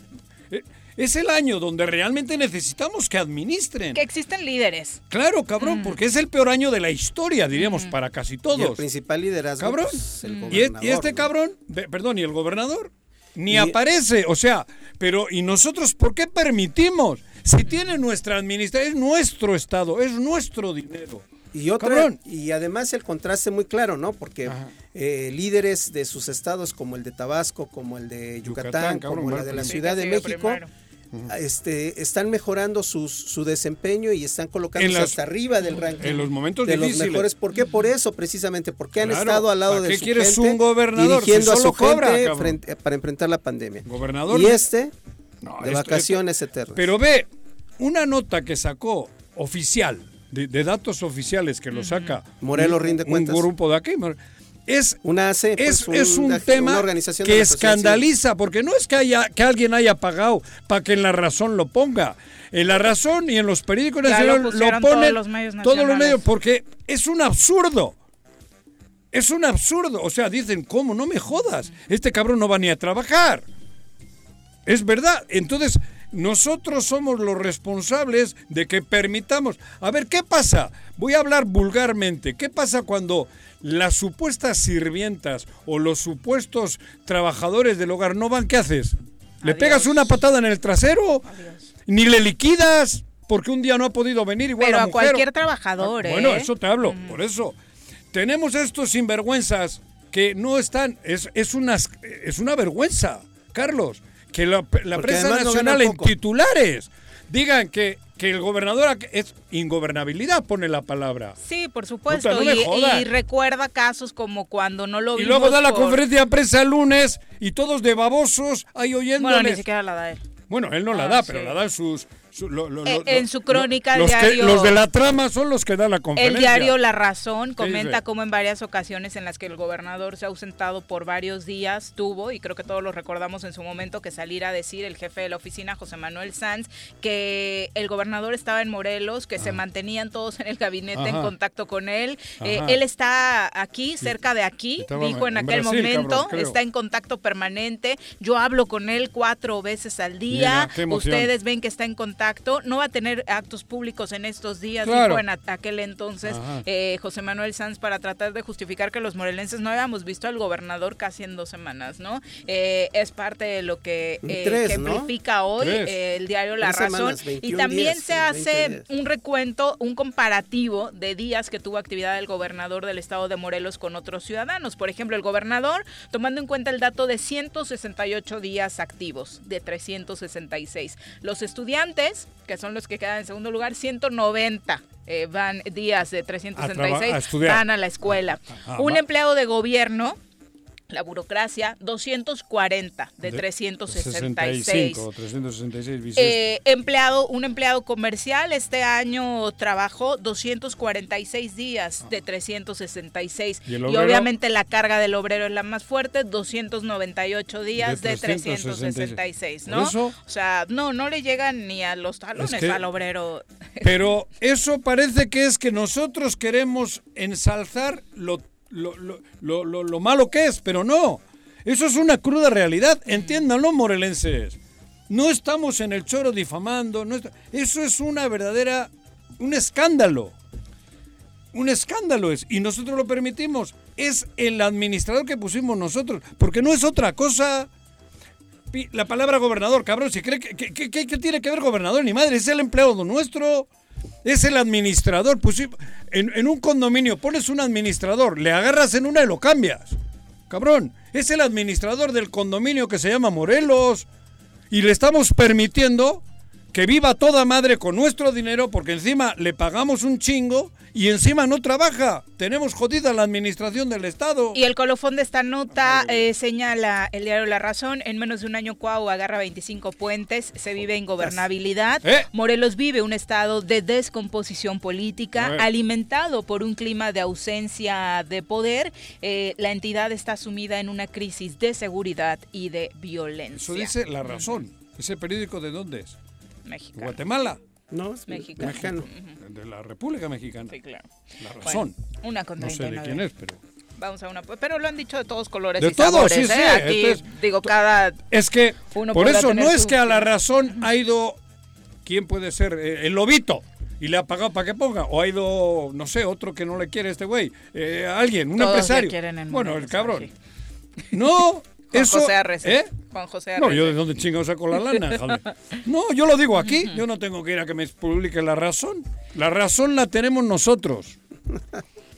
es el año donde realmente necesitamos que administren. Que existen líderes. Claro, cabrón, mm. porque es el peor año de la historia, diríamos, mm. para casi todos. Y el principal liderazgo. Cabrón. Pues, y, este cabrón, perdón, ¿y el gobernador? Ni aparece, o sea, pero ¿y nosotros por qué permitimos? Si tiene nuestra administración, es nuestro Estado, es nuestro dinero. Y otra, y además el contraste muy claro, ¿no? Porque eh, líderes de sus estados como el de Tabasco, como el de Yucatán, como el de la Ciudad de México, este, están mejorando su desempeño y están colocándose hasta arriba del ranking en los momentos de los mejores. ¿Por qué? Por eso, precisamente, porque han estado al lado de su quieres un gobernador dirigiendo a su gente para enfrentar la pandemia. Gobernador. Y este, de vacaciones eternas. Pero ve, una nota que sacó oficial de, datos oficiales que lo saca Morelos rinde cuentas. Un grupo de aquí. Es, una pues, es, un, tema que escandaliza, porque no es que, haya, que alguien haya pagado para que en la razón lo ponga. En la razón y en los periódicos nacionales lo, ponen todos los, medios todos los medios, porque es un absurdo. Es un absurdo. O sea, dicen, ¿cómo? No me jodas. Este cabrón no va ni a trabajar. Es verdad. Entonces, nosotros somos los responsables de que permitamos. A ver, ¿qué pasa? Voy a hablar vulgarmente. ¿Qué pasa cuando las supuestas sirvientas o los supuestos trabajadores del hogar no van? ¿Qué haces? ¿Le pegas una patada en el trasero? ¿Ni le liquidas? Porque un día no ha podido venir igual Pero a, cualquier trabajador, ¿eh? Bueno, eso te hablo, mm. por eso. Tenemos estos sinvergüenzas que no están. Es, es, una, es una vergüenza, Carlos que la, prensa nacional en titulares digan que, que el gobernador es ingobernabilidad, pone la palabra. Sí, por supuesto. y, recuerda casos como cuando no lo Y luego da la conferencia de prensa el lunes y todos de babosos ahí oyéndole. Bueno, ni siquiera la da él. Bueno, él no la ah, da, pero la da eh, en su crónica los diario. los de la trama son los que dan la conferencia. El diario La Razón comenta cómo en varias ocasiones en las que el gobernador se ha ausentado por varios días tuvo, y creo que todos lo recordamos en su momento, que salir a decir el jefe de la oficina, José Manuel Sanz, que el gobernador estaba en Morelos, que se mantenían todos en el gabinete en contacto con él. Eh, él está aquí, cerca de aquí, dijo en, aquel momento, está en contacto permanente. Yo hablo con él cuatro veces al día. Ustedes ven que está en contacto no va a tener actos públicos en estos días, dijo en aquel entonces eh, José Manuel Sanz, para tratar de justificar que los morelenses no habíamos visto al gobernador casi en dos semanas, ¿no? Eh, es parte de lo que ejemplifica eh, hoy el diario La Razón. y también se hace un recuento, un comparativo de días que tuvo actividad el gobernador del estado de Morelos con otros ciudadanos. Por ejemplo, el gobernador, tomando en cuenta el dato de 168 días activos de 366. Los estudiantes que son los que quedan en segundo lugar, 190 eh, van días de 366 van a la escuela. Ah, ah, Un empleado de gobierno la burocracia, 240 de, 366. 366 eh, empleado, un empleado comercial este año trabajó 246 días de 366. ¿Y, obviamente la carga del obrero es la más fuerte, 298 días de, 366, ¿no? o sea, no, no le llegan ni a los talones al obrero. Pero eso parece que es que nosotros queremos ensalzar lo lo, lo, lo, lo, malo que es, pero no. Eso es una cruda realidad. Entiéndanlo, morelenses. No estamos en el choro difamando. No Eso es una verdadera. un escándalo. Un escándalo es. Y nosotros lo permitimos. Es el administrador que pusimos nosotros. Porque no es otra cosa. La palabra gobernador, cabrón. Si cree que, que, que tiene que ver gobernador ni madre. Es el empleado nuestro. Es el administrador. Pues, en, en, un condominio pones un administrador, le agarras en una y lo cambias. Cabrón, es el administrador del condominio que se llama Morelos. Y le estamos permitiendo que viva toda madre con nuestro dinero porque encima le pagamos un chingo y encima no trabaja. Tenemos jodida la administración del Estado. Y el colofón de esta nota eh, señala el diario La Razón, en menos de un año Cuau agarra 25 puentes, se vive en gobernabilidad. ¿Eh? Morelos vive un estado de descomposición política, alimentado por un clima de ausencia de poder. Eh, la entidad está sumida en una crisis de seguridad y de violencia. Eso dice La Razón. ¿Ese periódico de dónde es? Mexicano. ¿Guatemala? No, es mexicano. De la República Mexicana. Sí, claro. La razón. una con No sé de quién es, pero Vamos a una. Pero lo han dicho de todos colores. De todos, sí, ¿eh? sí. digo, cada. Es que. por eso, no es que a la razón ha ido. ¿Quién puede ser? Eh, el lobito y le ha pagado para que ponga. O ha ido, no sé, otro que no le quiere este güey. Eh, alguien, un empresario. bueno, el cabrón. No, Juan eso. José Arres, ¿eh? Juan José No, yo de dónde chingados saco la lana, No, yo lo digo aquí. Yo no tengo que ir a que me publique la razón. La razón la tenemos nosotros.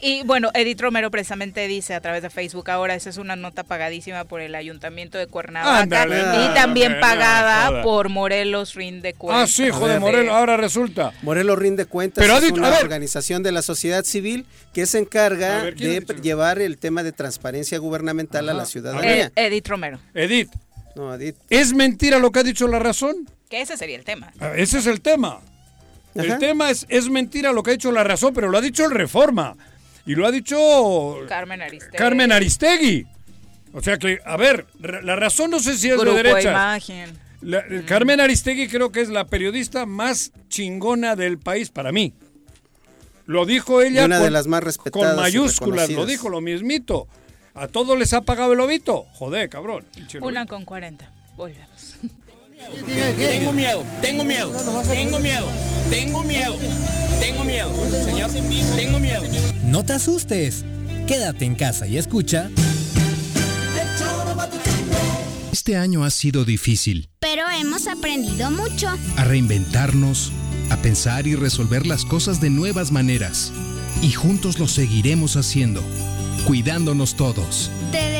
Y bueno, Edith Romero precisamente dice a través de Facebook ahora, esa es una nota pagadísima por el Ayuntamiento de Cuernavaca y también pagada por Morelos Rinde Cuentas. Ah, sí, joder, Morelos, ahora resulta. Morelos Rinde Cuentas Pero es una organización de la sociedad civil que se encarga de llevar el tema de transparencia gubernamental a la ciudadanía. Edith Romero. Edith. No, Edith. ¿Es mentira lo que ha dicho la razón? Que ese sería el tema. Ah, ese es el tema. El tema es, es mentira lo que ha dicho la razón, pero lo ha dicho el Reforma. Y lo ha dicho Carmen Aristegui. Carmen Aristegui. O sea que, a ver, la razón no sé si es de derecha. Imagen. Carmen Aristegui creo que es la periodista más chingona del país para mí. Lo dijo ella. una con, de las más respetadas. Con mayúsculas, lo dijo lo mismito. A todos les ha pagado el lobito. Joder, cabrón. Una con cuarenta. Volvemos. Tengo miedo, tengo miedo, tengo miedo, tengo miedo, tengo miedo, señor, tengo miedo. No te asustes, quédate en casa y escucha. Este año ha sido difícil. Pero hemos aprendido mucho. A reinventarnos, a pensar y resolver las cosas de nuevas maneras. Y juntos lo seguiremos haciendo cuidándonos todos. Te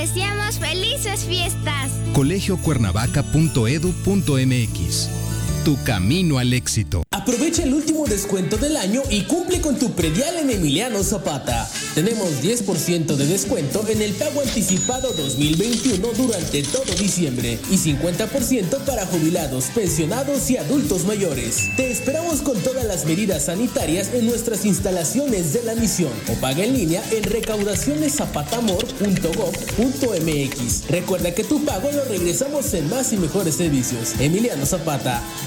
felices fiestas. colegiocuernavaca.edu.mx Tu camino al éxito. Aprovecha el último descuento del año y cumple con tu predial en Emiliano Zapata. Tenemos 10% de descuento en el pago anticipado 2021 durante todo diciembre y 50% para jubilados, pensionados y adultos mayores. Te esperamos con todas las medidas sanitarias en nuestras instalaciones de la misión o paga en línea en recaudacioneszapatamor.gov.mx. Recuerda que tu pago lo regresamos en más y mejores servicios. Emiliano Zapata,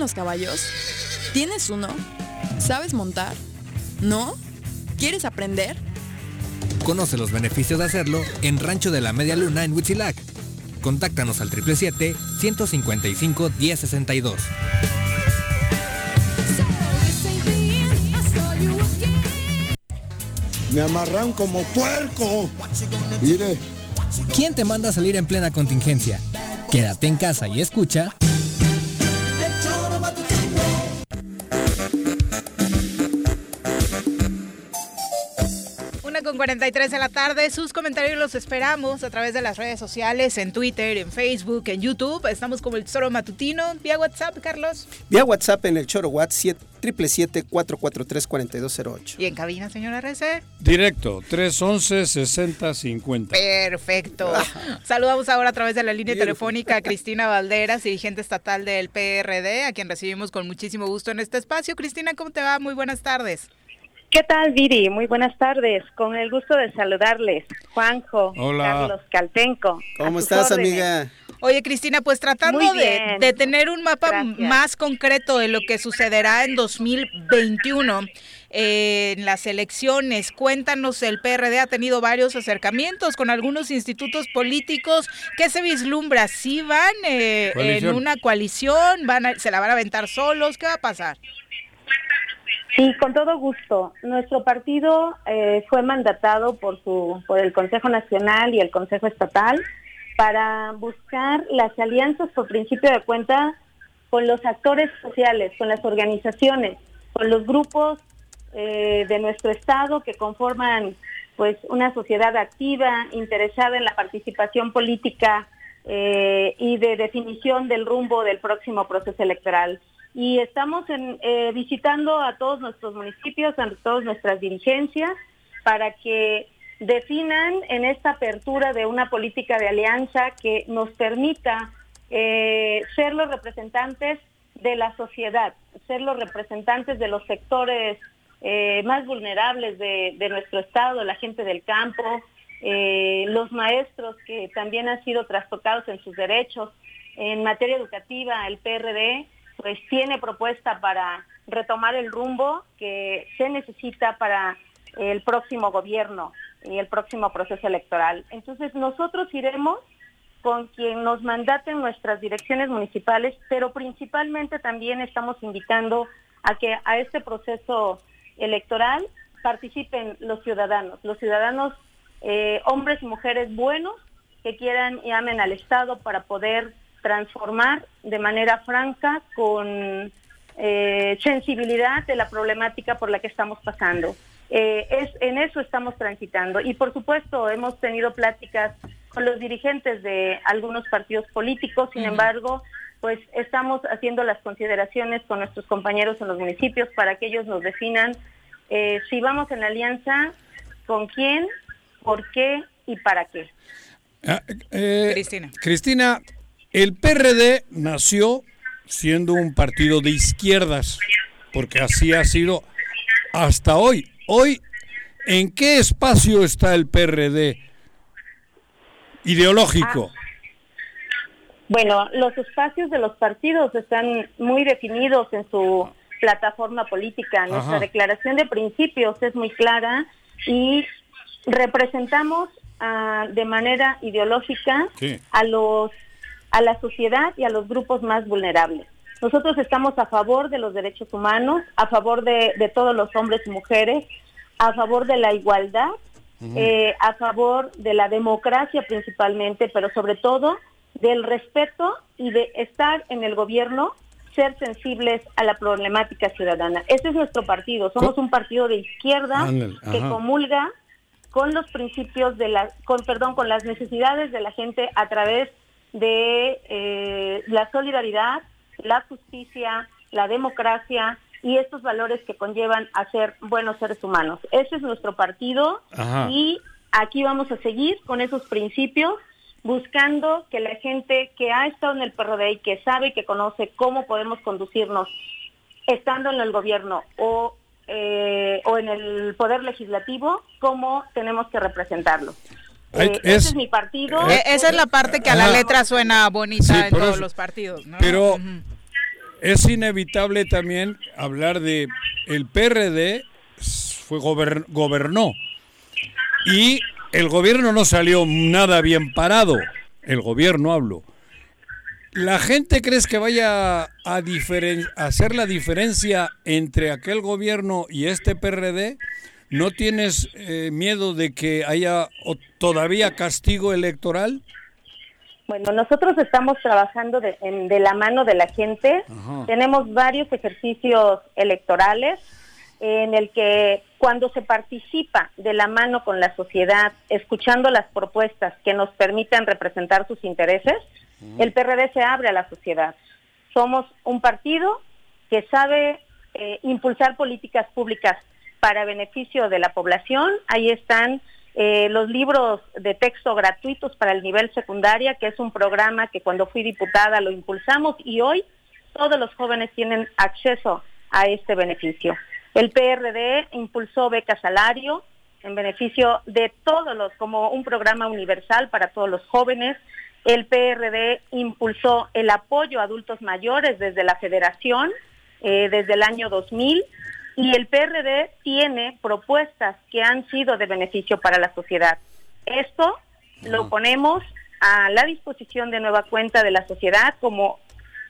Gustan los caballos? ¿Tienes uno? ¿Sabes montar? ¿No? ¿Quieres aprender? Conoce los beneficios de hacerlo en Rancho de la Media Luna en Huitzilac. Contáctanos al 777-155-1062. Me amarran como puerco. Mire. ¿Quién te manda a salir en plena contingencia? Quédate en casa y escucha. 43 de la tarde. Sus comentarios los esperamos a través de las redes sociales, en Twitter, en Facebook, en YouTube. Estamos como el Choro Matutino. Vía WhatsApp, Carlos. Vía WhatsApp en el Choro WhatsApp 777-443-4208. ¿Y en cabina, señora RC? Directo, 311-6050. Perfecto. Saludamos ahora a través de la línea telefónica a Cristina Valderas, dirigente estatal del PRD, a quien recibimos con muchísimo gusto en este espacio. Cristina, ¿cómo te va? Muy buenas tardes. ¿Qué tal, Viri? Muy buenas tardes. Con el gusto de saludarles. Juanjo, Carlos Caltenco. ¿Cómo estás, amiga? Oye, Cristina, pues tratando de, tener un mapa más concreto de lo que sucederá en 2021 eh, en las elecciones, cuéntanos, el PRD ha tenido varios acercamientos con algunos institutos políticos. ¿Qué se vislumbra? ¿Sí van eh, en una coalición? ¿Van ¿Se la van a aventar solos? ¿Qué va a pasar? Sí, con todo gusto. Nuestro partido eh, fue mandatado por, su, por el Consejo Nacional y el Consejo Estatal para buscar las alianzas por principio de cuenta con los actores sociales, con las organizaciones, con los grupos eh, de nuestro Estado que conforman pues una sociedad activa, interesada en la participación política eh, y de definición del rumbo del próximo proceso electoral. Y estamos eh, visitando a todos nuestros municipios, a todas nuestras dirigencias, para que definan en esta apertura de una política de alianza que nos permita eh, ser los representantes de la sociedad, ser los representantes de los sectores eh, más vulnerables de, nuestro Estado, la gente del campo, los maestros que también han sido trastocados en sus derechos. En materia educativa, el PRD pues tiene propuesta para retomar el rumbo que se necesita para el próximo gobierno y el próximo proceso electoral. Entonces nosotros iremos con quien nos mandaten nuestras direcciones municipales, pero principalmente también estamos invitando a que a este proceso electoral participen los ciudadanos, los ciudadanos eh, hombres y mujeres buenos que quieran y amen al Estado para poder transformar de manera franca, con eh, sensibilidad de la problemática por la que estamos pasando. Eh, es, en eso estamos transitando. Y por supuesto, hemos tenido pláticas con los dirigentes de algunos partidos políticos, sin embargo, pues estamos haciendo las consideraciones con nuestros compañeros en los municipios para que ellos nos definan eh, si vamos en alianza, con quién, por qué y para qué. Ah, Cristina. Cristina, el PRD nació siendo un partido de izquierdas, porque así ha sido hasta hoy. Hoy, ¿en qué espacio está el PRD ideológico? Ah. Bueno, los espacios de los partidos están muy definidos en su plataforma política. Nuestra declaración de principios es muy clara y representamos ah, de manera ideológica a los a la sociedad y a los grupos más vulnerables. Nosotros estamos a favor de los derechos humanos, a favor de, todos los hombres y mujeres, a favor de la igualdad, eh, a favor de la democracia principalmente, pero sobre todo del respeto y de estar en el gobierno, ser sensibles a la problemática ciudadana. Ese es nuestro partido. Somos un partido de izquierda que comulga con los principios de la, con perdón, con las necesidades de la gente a través de eh, la solidaridad, la justicia, la democracia y estos valores que conllevan a ser buenos seres humanos. Ese es nuestro partido y aquí vamos a seguir con esos principios buscando que la gente que ha estado en el PRD y que sabe y que conoce cómo podemos conducirnos estando en el gobierno o, eh, o en el poder legislativo, cómo tenemos que representarlo. Eh, ese es mi partido. Eh, esa es la parte que a la letra suena bonita en todos los partidos. Pero es inevitable también hablar de el PRD fue gobernó y el gobierno no salió nada bien parado. El gobierno hablo. ¿La gente crees que vaya a, a hacer la diferencia entre aquel gobierno y este PRD? ¿No tienes eh, miedo de que haya todavía castigo electoral? Bueno, nosotros estamos trabajando de, la mano de la gente. Tenemos varios ejercicios electorales en el que cuando se participa de la mano con la sociedad, escuchando las propuestas que nos permitan representar sus intereses, el PRD se abre a la sociedad. Somos un partido que sabe eh, impulsar políticas públicas para beneficio de la población. Ahí están eh, los libros de texto gratuitos para el nivel secundaria, que es un programa que cuando fui diputada lo impulsamos y hoy todos los jóvenes tienen acceso a este beneficio. El PRD impulsó beca salario en beneficio de todos los, como un programa universal para todos los jóvenes. El PRD impulsó el apoyo a adultos mayores desde la federación, eh, desde el año 2000 y el PRD tiene propuestas que han sido de beneficio para la sociedad. Esto lo ponemos a la disposición de nueva cuenta de la sociedad como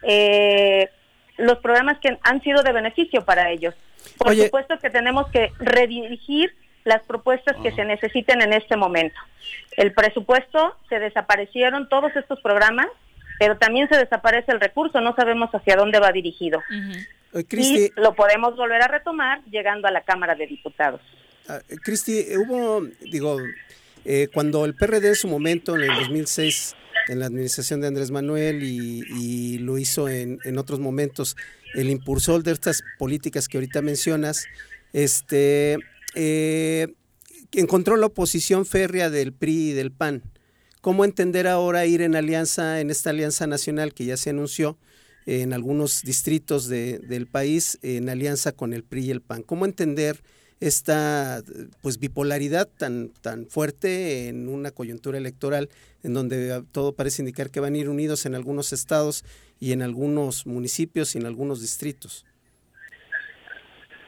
eh, los programas que han sido de beneficio para ellos. Por supuesto que tenemos que redirigir las propuestas que se necesiten en este momento. El presupuesto, se desaparecieron todos estos programas, pero también se desaparece el recurso, no sabemos hacia dónde va dirigido. Y lo podemos volver a retomar llegando a la Cámara de Diputados. Ah, Cristi, hubo, digo, eh, cuando el PRD en su momento, en el 2006, en la administración de Andrés Manuel y, lo hizo en, en, otros momentos, el impulsor de estas políticas que ahorita mencionas, este, eh, encontró la oposición férrea del PRI y del PAN. ¿Cómo entender ahora ir en alianza, en esta alianza nacional que ya se anunció en algunos distritos del país, en alianza con el PRI y el PAN? ¿Cómo entender esta pues bipolaridad tan, tan fuerte en una coyuntura electoral en donde todo parece indicar que van a ir unidos en algunos estados y en algunos municipios y en algunos distritos?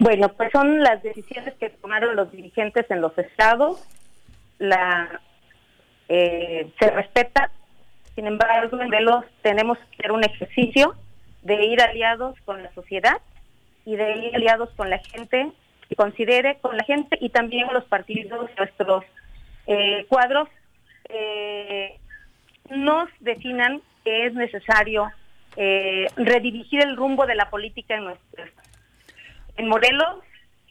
Bueno, pues son las decisiones que tomaron los dirigentes en los estados. La eh, se respeta. Sin embargo, en Velos tenemos que hacer un ejercicio de ir aliados con la sociedad y de ir aliados con la gente que considere, con la gente y también los partidos, nuestros eh, cuadros, eh, nos definan que es necesario redirigir el rumbo de la política en nuestro en Morelos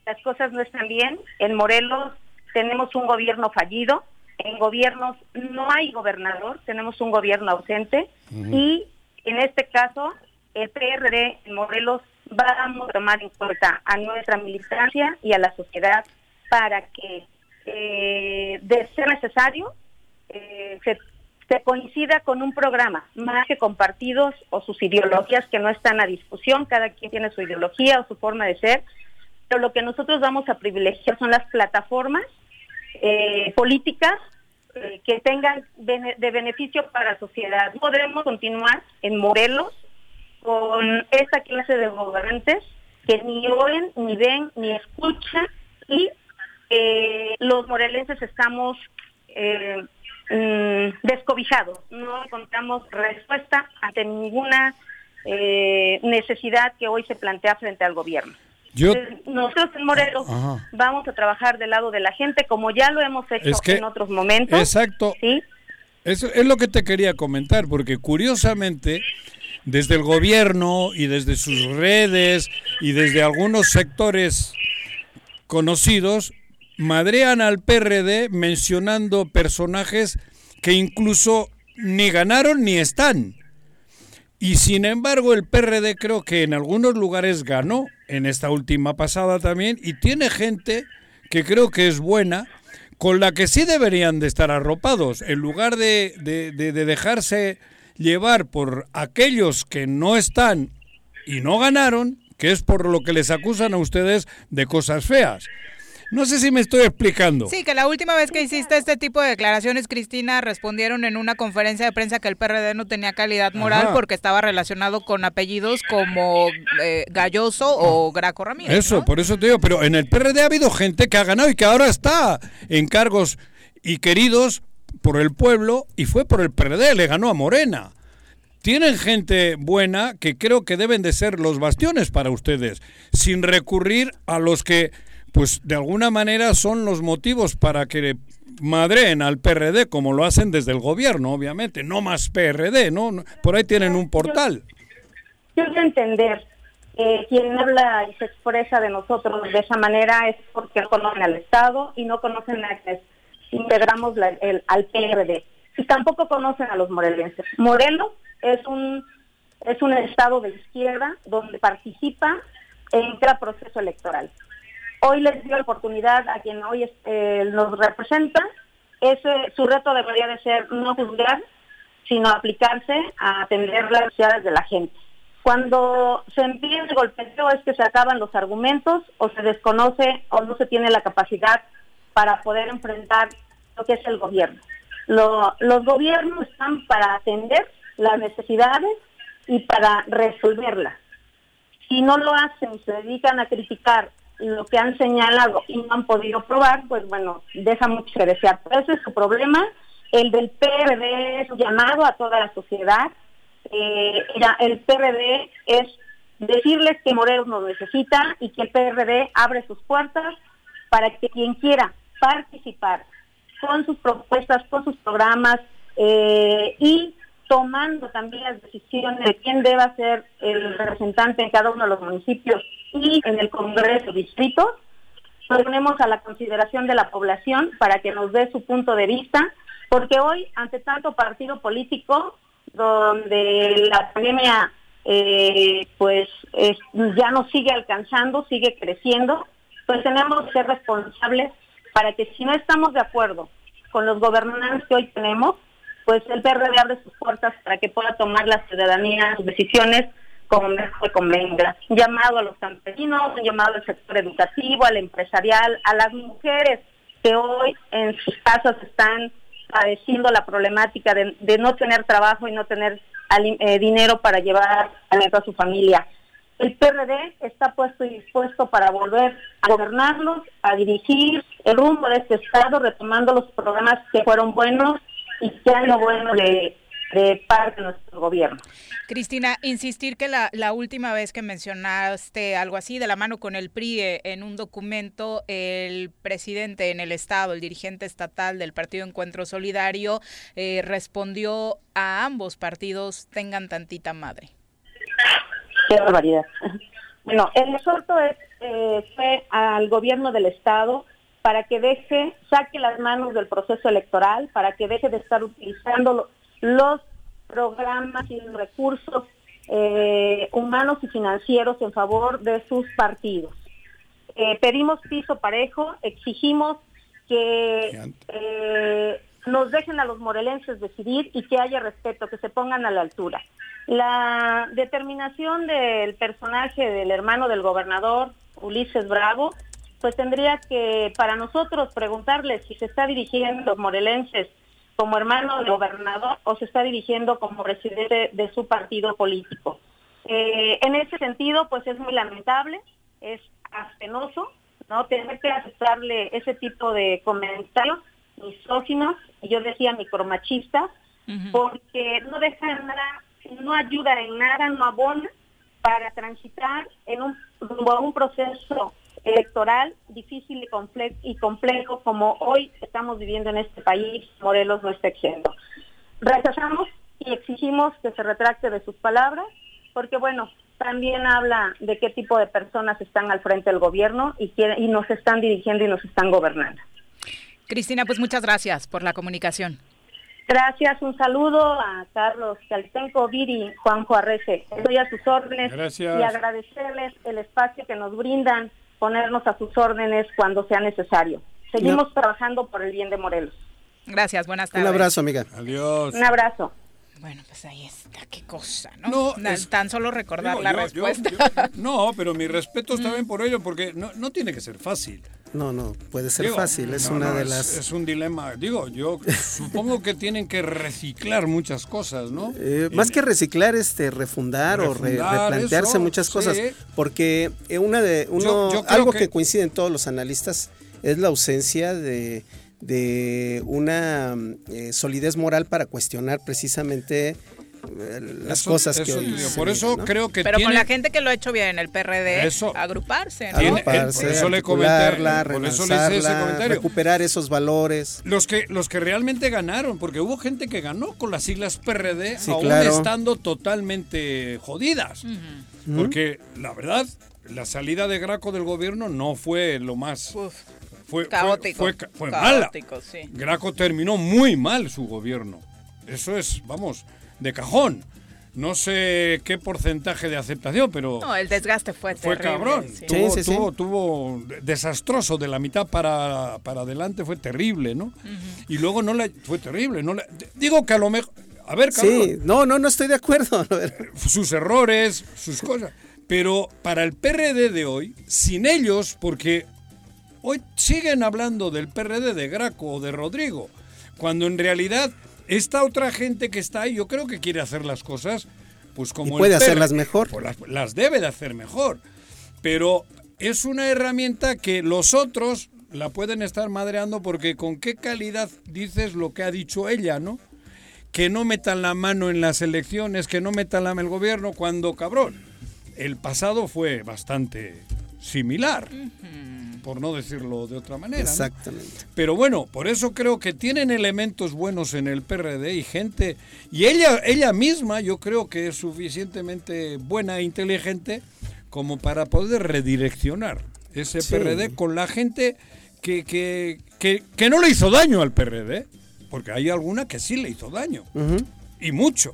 las cosas no están bien. En Morelos tenemos un gobierno fallido. En gobiernos no hay gobernador, tenemos un gobierno ausente. Y en este caso, el PRD en Morelos vamos a tomar en cuenta a nuestra militancia y a la sociedad para que, eh, de ser necesario, eh, se, coincida con un programa, más que con partidos o sus ideologías que no están a discusión, cada quien tiene su ideología o su forma de ser, pero lo que nosotros vamos a privilegiar son las plataformas eh, políticas que tengan de beneficio para la sociedad. Podremos continuar en Morelos con esa clase de gobernantes que ni oyen, ni ven, ni escuchan y eh, los morelenses estamos mm, descobijados, no encontramos respuesta ante ninguna necesidad que hoy se plantea frente al gobierno. Nosotros en Morelos vamos a trabajar del lado de la gente como ya lo hemos hecho en otros momentos. Exacto. Eso es lo que te quería comentar, porque curiosamente, desde el gobierno y desde sus redes y desde algunos sectores conocidos, madrean al PRD mencionando personajes que incluso ni ganaron ni están. Y sin embargo, el PRD creo que en algunos lugares ganó, en esta última pasada también, y tiene gente que creo que es buena, con la que sí deberían de estar arropados, en lugar de, de, dejarse llevar por aquellos que no están y no ganaron, que es por lo que les acusan a ustedes de cosas feas. No sé si me estoy explicando. Sí, que la última vez que hiciste este tipo de declaraciones, Cristina, respondieron en una conferencia de prensa que el PRD no tenía calidad moral porque estaba relacionado con apellidos como eh, Galloso o Graco Ramírez. Eso, por eso te digo, pero en el PRD ha habido gente que ha ganado y que ahora está en cargos y queridos por el pueblo y fue por el PRD, le ganó a Morena tienen gente buena que creo que deben de ser los bastiones para ustedes, sin recurrir a los que pues de alguna manera son los motivos para que madreen al PRD como lo hacen desde el gobierno, obviamente, no más PRD, ¿no? Por ahí tienen un portal. Quiero entender, eh, quien habla y se expresa de nosotros de esa manera es porque no conocen al Estado y no conocen a integramos el, al PRD. Y tampoco conocen a los morelenses. Morelos es un, es un estado de izquierda donde participa en cada proceso electoral hoy les dio la oportunidad a quien hoy eh, nos representa. Ese, su reto debería de ser no juzgar, sino aplicarse a atender las necesidades de la gente. Cuando se empieza el golpeteo es que se acaban los argumentos o se desconoce o no se tiene la capacidad para poder enfrentar lo que es el gobierno. los gobiernos están para atender las necesidades y para resolverlas. Si no lo hacen, se dedican a criticar lo que han señalado y no han podido probar, pues bueno, deja mucho que desear. Pero ese es su problema. El del PRD es llamado a toda la sociedad. Eh, el PRD es decirles que Morelos nos necesita y que el PRD abre sus puertas para que quien quiera participar con sus propuestas, con sus programas eh, y tomando también las decisiones de quién deba ser el representante en cada uno de los municipios y en el Congreso Distrito, ponemos a la consideración de la población para que nos dé su punto de vista, porque hoy, ante tanto partido político, donde la pandemia eh, pues ya nos sigue alcanzando, sigue creciendo, pues tenemos que ser responsables para que si no estamos de acuerdo con los gobernantes que hoy tenemos, pues el PRD abre sus puertas para que pueda tomar la ciudadanía sus decisiones como mejor convenga. Un llamado a los campesinos, un llamado al sector educativo, al empresarial, a las mujeres que hoy en sus casas están padeciendo la problemática de, no tener trabajo y no tener eh, dinero para llevar a su familia. El PRD está puesto y dispuesto para volver a gobernarlos, a dirigir el rumbo de este Estado, retomando los programas que fueron buenos y que han lo bueno de, parte de nuestro gobierno. Cristina, insistir que la, la, última vez que mencionaste algo así, de la mano con el PRI eh, en un documento, el presidente en el Estado, el dirigente estatal del Partido Encuentro Solidario, eh, respondió a ambos partidos tengan tantita madre. Qué barbaridad. Bueno, el exhorto es, eh, fue al gobierno del Estado para que deje, saque las manos del proceso electoral, para que deje de estar utilizando los programas y los recursos eh, humanos y financieros en favor de sus partidos. Eh, pedimos piso parejo, exigimos que eh, nos dejen a los morelenses decidir y que haya respeto, que se pongan a la altura. La determinación del personaje del hermano del gobernador, Ulises Bravo, pues tendría que para nosotros preguntarle si se está dirigiendo morelenses como hermano del gobernador o se está dirigiendo como presidente de su partido político. Eh, en ese sentido, pues es muy lamentable, es penoso, ¿no? Tener que aceptarle ese tipo de comentarios misóginos, yo decía micromachistas, porque no deja nada, no ayuda en nada, no abona para transitar en un, un proceso electoral difícil y, complejo como hoy estamos viviendo en este país, Morelos no está exento. Rechazamos y exigimos que se retracte de sus palabras, porque bueno, también habla de qué tipo de personas están al frente del gobierno y, y nos están dirigiendo y nos están gobernando. Cristina, pues muchas gracias por la comunicación. Gracias, un saludo a Carlos Caltenco, Viri, Juanjo Arrece. Estoy a sus órdenes y agradecerles el espacio que nos brindan ponernos a sus órdenes cuando sea necesario. Seguimos trabajando por el bien de Morelos. Gracias, buenas tardes. Un abrazo, amiga. Adiós. Un abrazo. Bueno, pues ahí está, qué cosa, ¿no? no tan solo recordar la respuesta. no, pero mi respeto está bien por ello, porque no, no tiene que ser fácil. No, no, puede ser fácil, es una de las... Es, un dilema, digo, yo supongo que tienen que reciclar muchas cosas, ¿no? Eh, más que reciclar, este, refundar, o replantearse muchas cosas, porque eh, una de, uno, algo que... coincide en todos los analistas es la ausencia de, de una eh, solidez moral para cuestionar precisamente las cosas que por eso creo que pero con la gente que lo ha hecho bien el PRD agruparse ¿no? agruparse por eso le por eso le ese comentario. recuperar esos valores. Los que los que realmente ganaron porque hubo gente que ganó con las siglas PRD aún estando totalmente jodidas. Porque la verdad la salida de Graco del gobierno no fue lo más fue caótico fue, fue, mala. Graco terminó muy mal su gobierno. Eso es vamos de cajón. No sé qué porcentaje de aceptación, pero... No, el desgaste fue Fue cabrón. Tuvo, tuvo, desastroso. De la mitad para, para adelante fue terrible, ¿no? Y luego no le... Fue terrible. No digo que a lo mejor... A ver, cabrón. Sí, no, no, no estoy de acuerdo. sus errores, sus cosas. Pero para el PRD de hoy, sin ellos, porque hoy siguen hablando del PRD de Graco o de Rodrigo, cuando en realidad esta otra gente que está ahí, yo creo que quiere hacer las cosas, pues como... Y puede hacerlas mejor. Pues las, debe de hacer mejor. Pero es una herramienta que los otros la pueden estar madreando porque con qué calidad dices lo que ha dicho ella, ¿no? Que no metan la mano en las elecciones, que no metan la mano en el gobierno, cuando cabrón. el pasado fue bastante similar. Por no decirlo de otra manera. Exactamente. Pero bueno, por eso creo que tienen elementos buenos en el PRD y gente. Y ella, ella misma, yo creo que es suficientemente buena e inteligente como para poder redireccionar ese PRD con la gente que, que, que, no le hizo daño al PRD. Porque hay alguna que sí le hizo daño. Y mucho.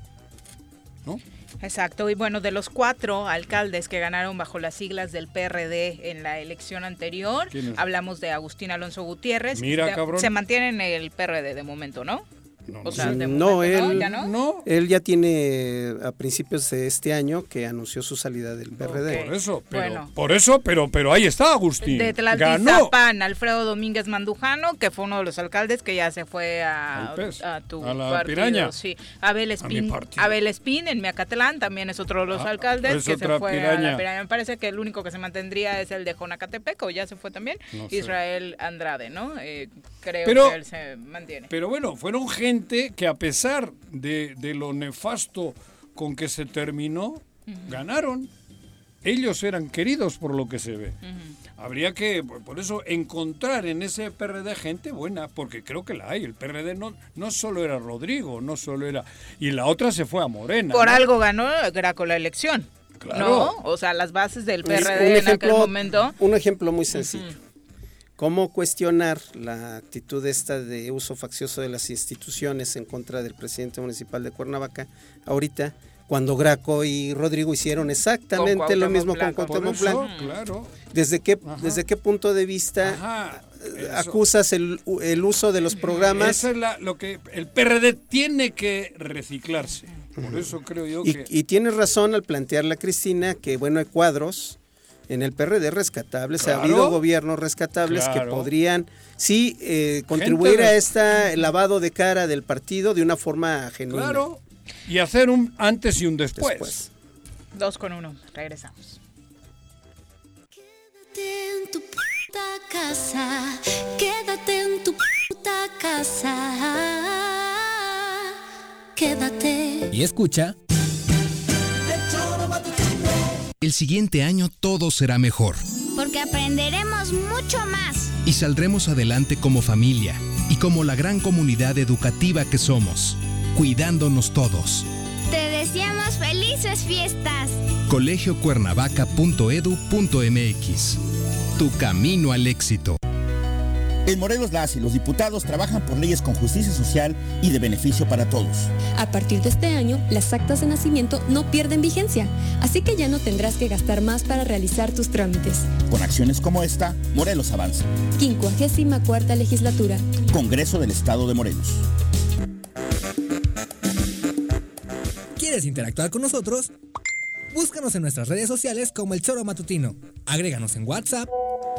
¿No? Exacto, y bueno, de los cuatro alcaldes que ganaron bajo las siglas del PRD en la elección anterior, hablamos de Agustín Alonso Gutiérrez. Mira, cabrón. Se mantiene en el PRD de momento, ¿no? No, él, ¿Ya no? él ya tiene a principios de este año que anunció su salida del PRD. Por eso, pero, por eso, pero, pero ahí está Agustín. De Tlaltizapán, Alfredo Domínguez Mandujano, que fue uno de los alcaldes que ya se fue a, a tu partido. Sí. Abel Espín, Abel Espín en Miacatlán también es otro de los ah, alcaldes que se fue a la piraña. Me parece que el único que se mantendría es el de Jonacatepec, o ya se fue también, Israel Andrade, ¿no? Eh, creo que él se mantiene. Pero bueno, fueron gente que a pesar de, lo nefasto con que se terminó, ganaron. Ellos eran queridos por lo que se ve. Habría que, por eso, encontrar en ese PRD gente buena, porque creo que la hay. El PRD no, no solo era Rodrigo, no solo era... Y la otra se fue a Morena. Por algo ganó Graco la elección. Claro. ¿No? O sea, las bases del PRD en aquel momento. Un ejemplo muy sencillo cómo cuestionar la actitud esta de uso faccioso de las instituciones en contra del presidente municipal de Cuernavaca ahorita cuando Graco y Rodrigo hicieron exactamente lo mismo con Cuauhtémoc Blanco. Claro. ¿Desde qué, ¿Desde qué punto de vista acusas el, uso de los programas? Eso es lo que el PRD tiene que reciclarse. Por eso creo yo que... Y tienes razón al plantearle a Cristina que, bueno, hay cuadros en el PRD rescatables, ha habido gobiernos rescatables que podrían sí eh, contribuir a este lavado de cara del partido de una forma genuina. Claro, y hacer un antes y un después. Dos con uno, regresamos. Quédate en tu puta casa, quédate en tu puta casa, quédate. Y escucha el siguiente año todo será mejor. Porque aprenderemos mucho más. Y saldremos adelante como familia y como la gran comunidad educativa que somos, cuidándonos todos. Te deseamos felices fiestas. colegiocuernavaca.edu.mx Tu camino al éxito. En Morelos las y los diputados trabajan por leyes con justicia social y de beneficio para todos. A partir de este año, las actas de nacimiento no pierden vigencia, así que ya no tendrás que gastar más para realizar tus trámites. Con acciones como esta, Morelos avanza. 54 legislatura. Congreso del Estado de Morelos. ¿Quieres interactuar con nosotros? Búscanos en nuestras redes sociales como El Choro Matutino. Agréganos en WhatsApp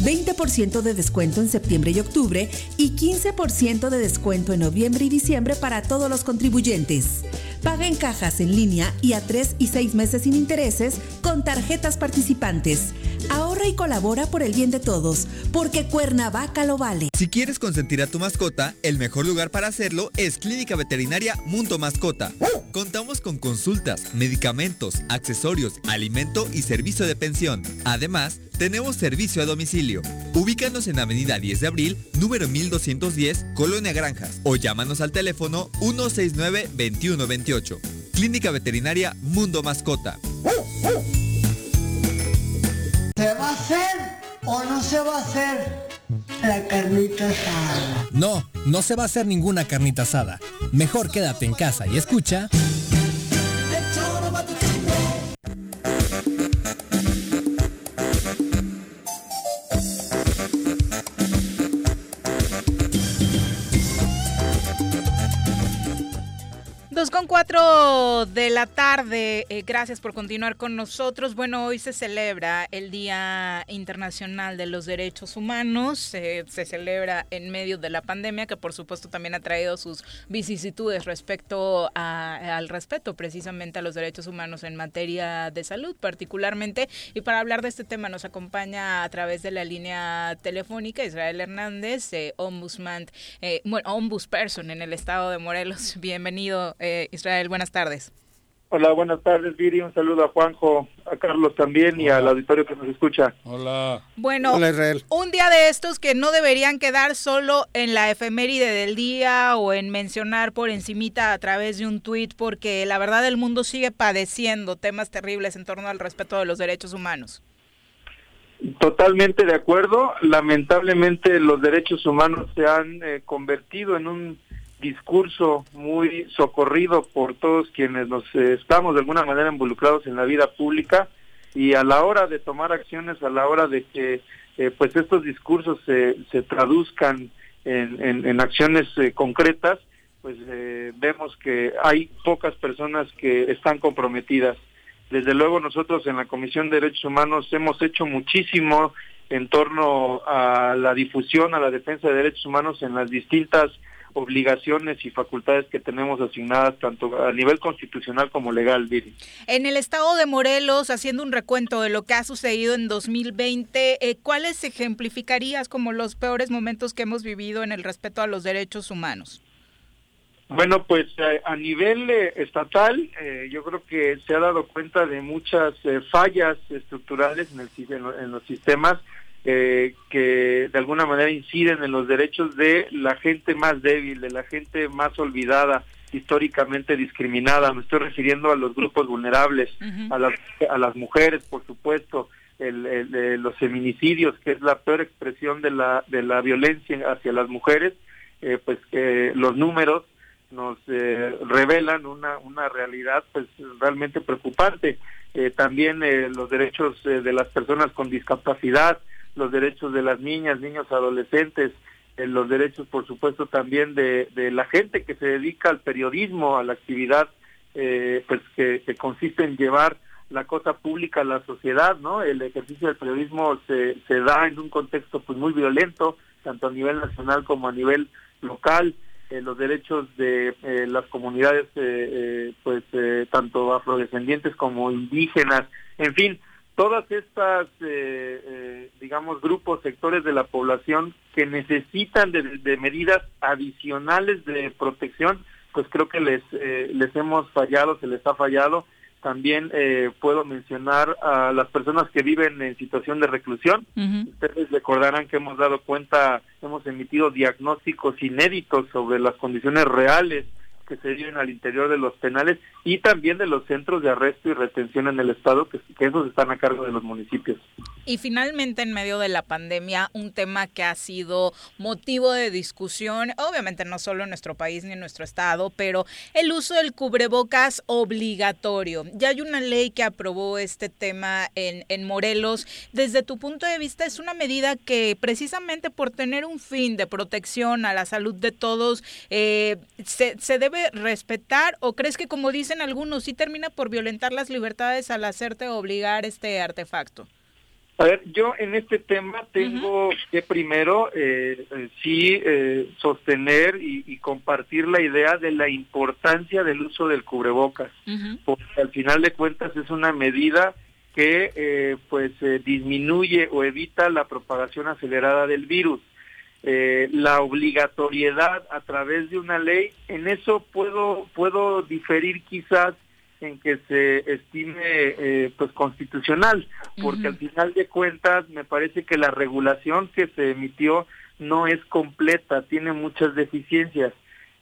20% de descuento en septiembre y octubre y 15% de descuento en noviembre y diciembre para todos los contribuyentes. Paga en cajas en línea y a 3 y 6 meses sin intereses con tarjetas participantes. Ahorra y colabora por el bien de todos, porque Cuernavaca lo vale. Si quieres consentir a tu mascota, el mejor lugar para hacerlo es Clínica Veterinaria Mundo Mascota. Contamos con consultas, medicamentos, accesorios, alimento y servicio de pensión. Además, tenemos servicio a domicilio. Ubícanos en Avenida 10 de Abril, número 1210, Colonia Granjas, o llámanos al teléfono 169-2128. Clínica Veterinaria Mundo Mascota. ¿Se va a hacer o no se va a hacer la carnita asada? No, no se va a hacer ninguna carnita asada. Mejor quédate en casa y escucha. Dos con cuatro de la tarde. Eh, gracias por continuar con nosotros. Bueno, hoy se celebra el Día Internacional de los Derechos Humanos. se celebra en medio de la pandemia, que por supuesto también ha traído sus vicisitudes respecto al respeto precisamente a los derechos humanos en materia de salud, particularmente. Y para hablar de este tema nos acompaña a través de la línea telefónica Israel Hernández, eh, ombudsman, eh, bueno, ombudsperson en el estado de Morelos. Bienvenido eh, Israel, buenas tardes. Hola, buenas tardes, Viri. Un saludo a Juanjo, a Carlos también y al auditorio que nos escucha. Hola. Bueno, un día de estos que no deberían quedar solo en la efeméride del día o en mencionar por encimita a través de un tuit, porque la verdad el mundo sigue padeciendo temas terribles en torno al respeto de los derechos humanos. Totalmente de acuerdo. Lamentablemente los derechos humanos se han eh, convertido en un discurso muy socorrido por todos quienes nos eh, estamos de alguna manera involucrados en la vida pública y a la hora de tomar acciones, a la hora de que eh, pues estos discursos se, traduzcan en, en, acciones eh, concretas, pues vemos que hay pocas personas que están comprometidas. Desde luego nosotros en la Comisión de Derechos Humanos hemos hecho muchísimo en torno a la difusión, a la defensa de derechos humanos en las distintas obligaciones y facultades que tenemos asignadas tanto a nivel constitucional como legal, Viri. En el estado de Morelos, haciendo un recuento de lo que ha sucedido en 2020, eh, ¿cuáles ejemplificarías como los peores momentos que hemos vivido en el respeto a los derechos humanos? Bueno, pues eh, a nivel eh, estatal, yo creo que se ha dado cuenta de muchas fallas estructurales en, el, en los sistemas eh, que de alguna manera inciden en los derechos de la gente más débil, de la gente más olvidada, históricamente discriminada. Me estoy refiriendo a los grupos vulnerables, a, las, a las mujeres, por supuesto, el, los feminicidios, que es la peor expresión de la, de la violencia hacia las mujeres, eh, pues que los números nos eh, revelan una, una realidad pues realmente preocupante. Eh, también los derechos de las personas con discapacidad, los derechos de las niñas, niños, adolescentes, eh, los derechos, por supuesto, también de, la gente que se dedica al periodismo, a la actividad eh, pues que, consiste en llevar la cosa pública a la sociedad, ¿no? El ejercicio del periodismo se, se da en un contexto pues muy violento, tanto a nivel nacional como a nivel local. Eh, los derechos de las comunidades, pues tanto afrodescendientes como indígenas, en fin, todas estas, eh, eh, digamos, grupos, sectores de la población que necesitan de, medidas adicionales de protección, pues creo que les, eh, les hemos fallado, se les ha fallado. También puedo mencionar a las personas que viven en situación de reclusión. Ustedes recordarán que hemos dado cuenta, hemos emitido diagnósticos inéditos sobre las condiciones reales que se viven al interior de los penales y también de los centros de arresto y retención en el Estado, que, esos están a cargo de los municipios. Y finalmente, en medio de la pandemia, un tema que ha sido motivo de discusión, obviamente no solo en nuestro país ni en nuestro estado, pero el uso del cubrebocas obligatorio. Ya hay una ley que aprobó este tema en, en Morelos. Desde tu punto de vista, es una medida que precisamente por tener un fin de protección a la salud de todos, eh, se, se debe respetar o crees que como dicen algunos, sí termina por violentar las libertades al hacerte obligar este artefacto? A ver, yo en este tema tengo que primero eh, eh, sí eh, sostener y, compartir la idea de la importancia del uso del cubrebocas, porque al final de cuentas es una medida que pues disminuye o evita la propagación acelerada del virus. La obligatoriedad a través de una ley, en eso puedo puedo diferir quizás en que se estime eh, pues constitucional, porque al final de cuentas me parece que la regulación que se emitió no es completa, tiene muchas deficiencias,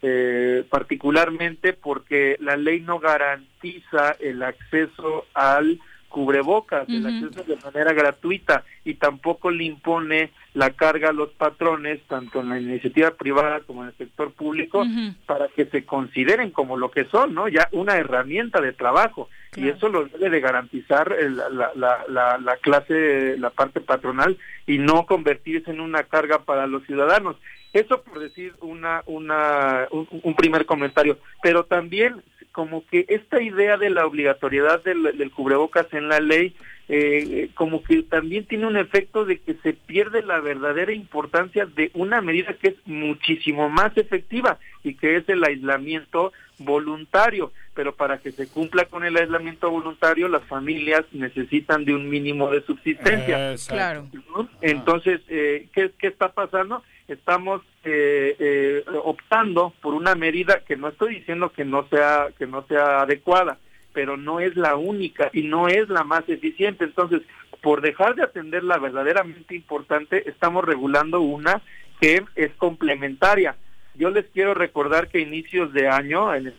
eh, particularmente porque la ley no garantiza el acceso al cubrebocas, el acceso de manera gratuita y tampoco le impone la carga a los patrones, tanto en la iniciativa privada como en el sector público, para que se consideren como lo que son, ¿no? Ya una herramienta de trabajo. Y eso lo debe de garantizar la, la, la, la, clase, la parte patronal y no convertirse en una carga para los ciudadanos. Eso por decir una, una, un, primer comentario, pero también como que esta idea de la obligatoriedad del, del cubrebocas en la ley eh, como que también tiene un efecto de que se pierde la verdadera importancia de una medida que es muchísimo más efectiva y que es el aislamiento voluntario. Pero para que se cumpla con el aislamiento voluntario, las familias necesitan de un mínimo de subsistencia. claro. Entonces, eh, ¿qué, ¿qué está pasando? Estamos eh, eh, optando por una medida que no estoy diciendo que no sea que no sea adecuada, pero no es la única y no es la más eficiente. Entonces, por dejar de atender la verdaderamente importante, estamos regulando una que es complementaria. Yo les quiero recordar que a inicios de año, en,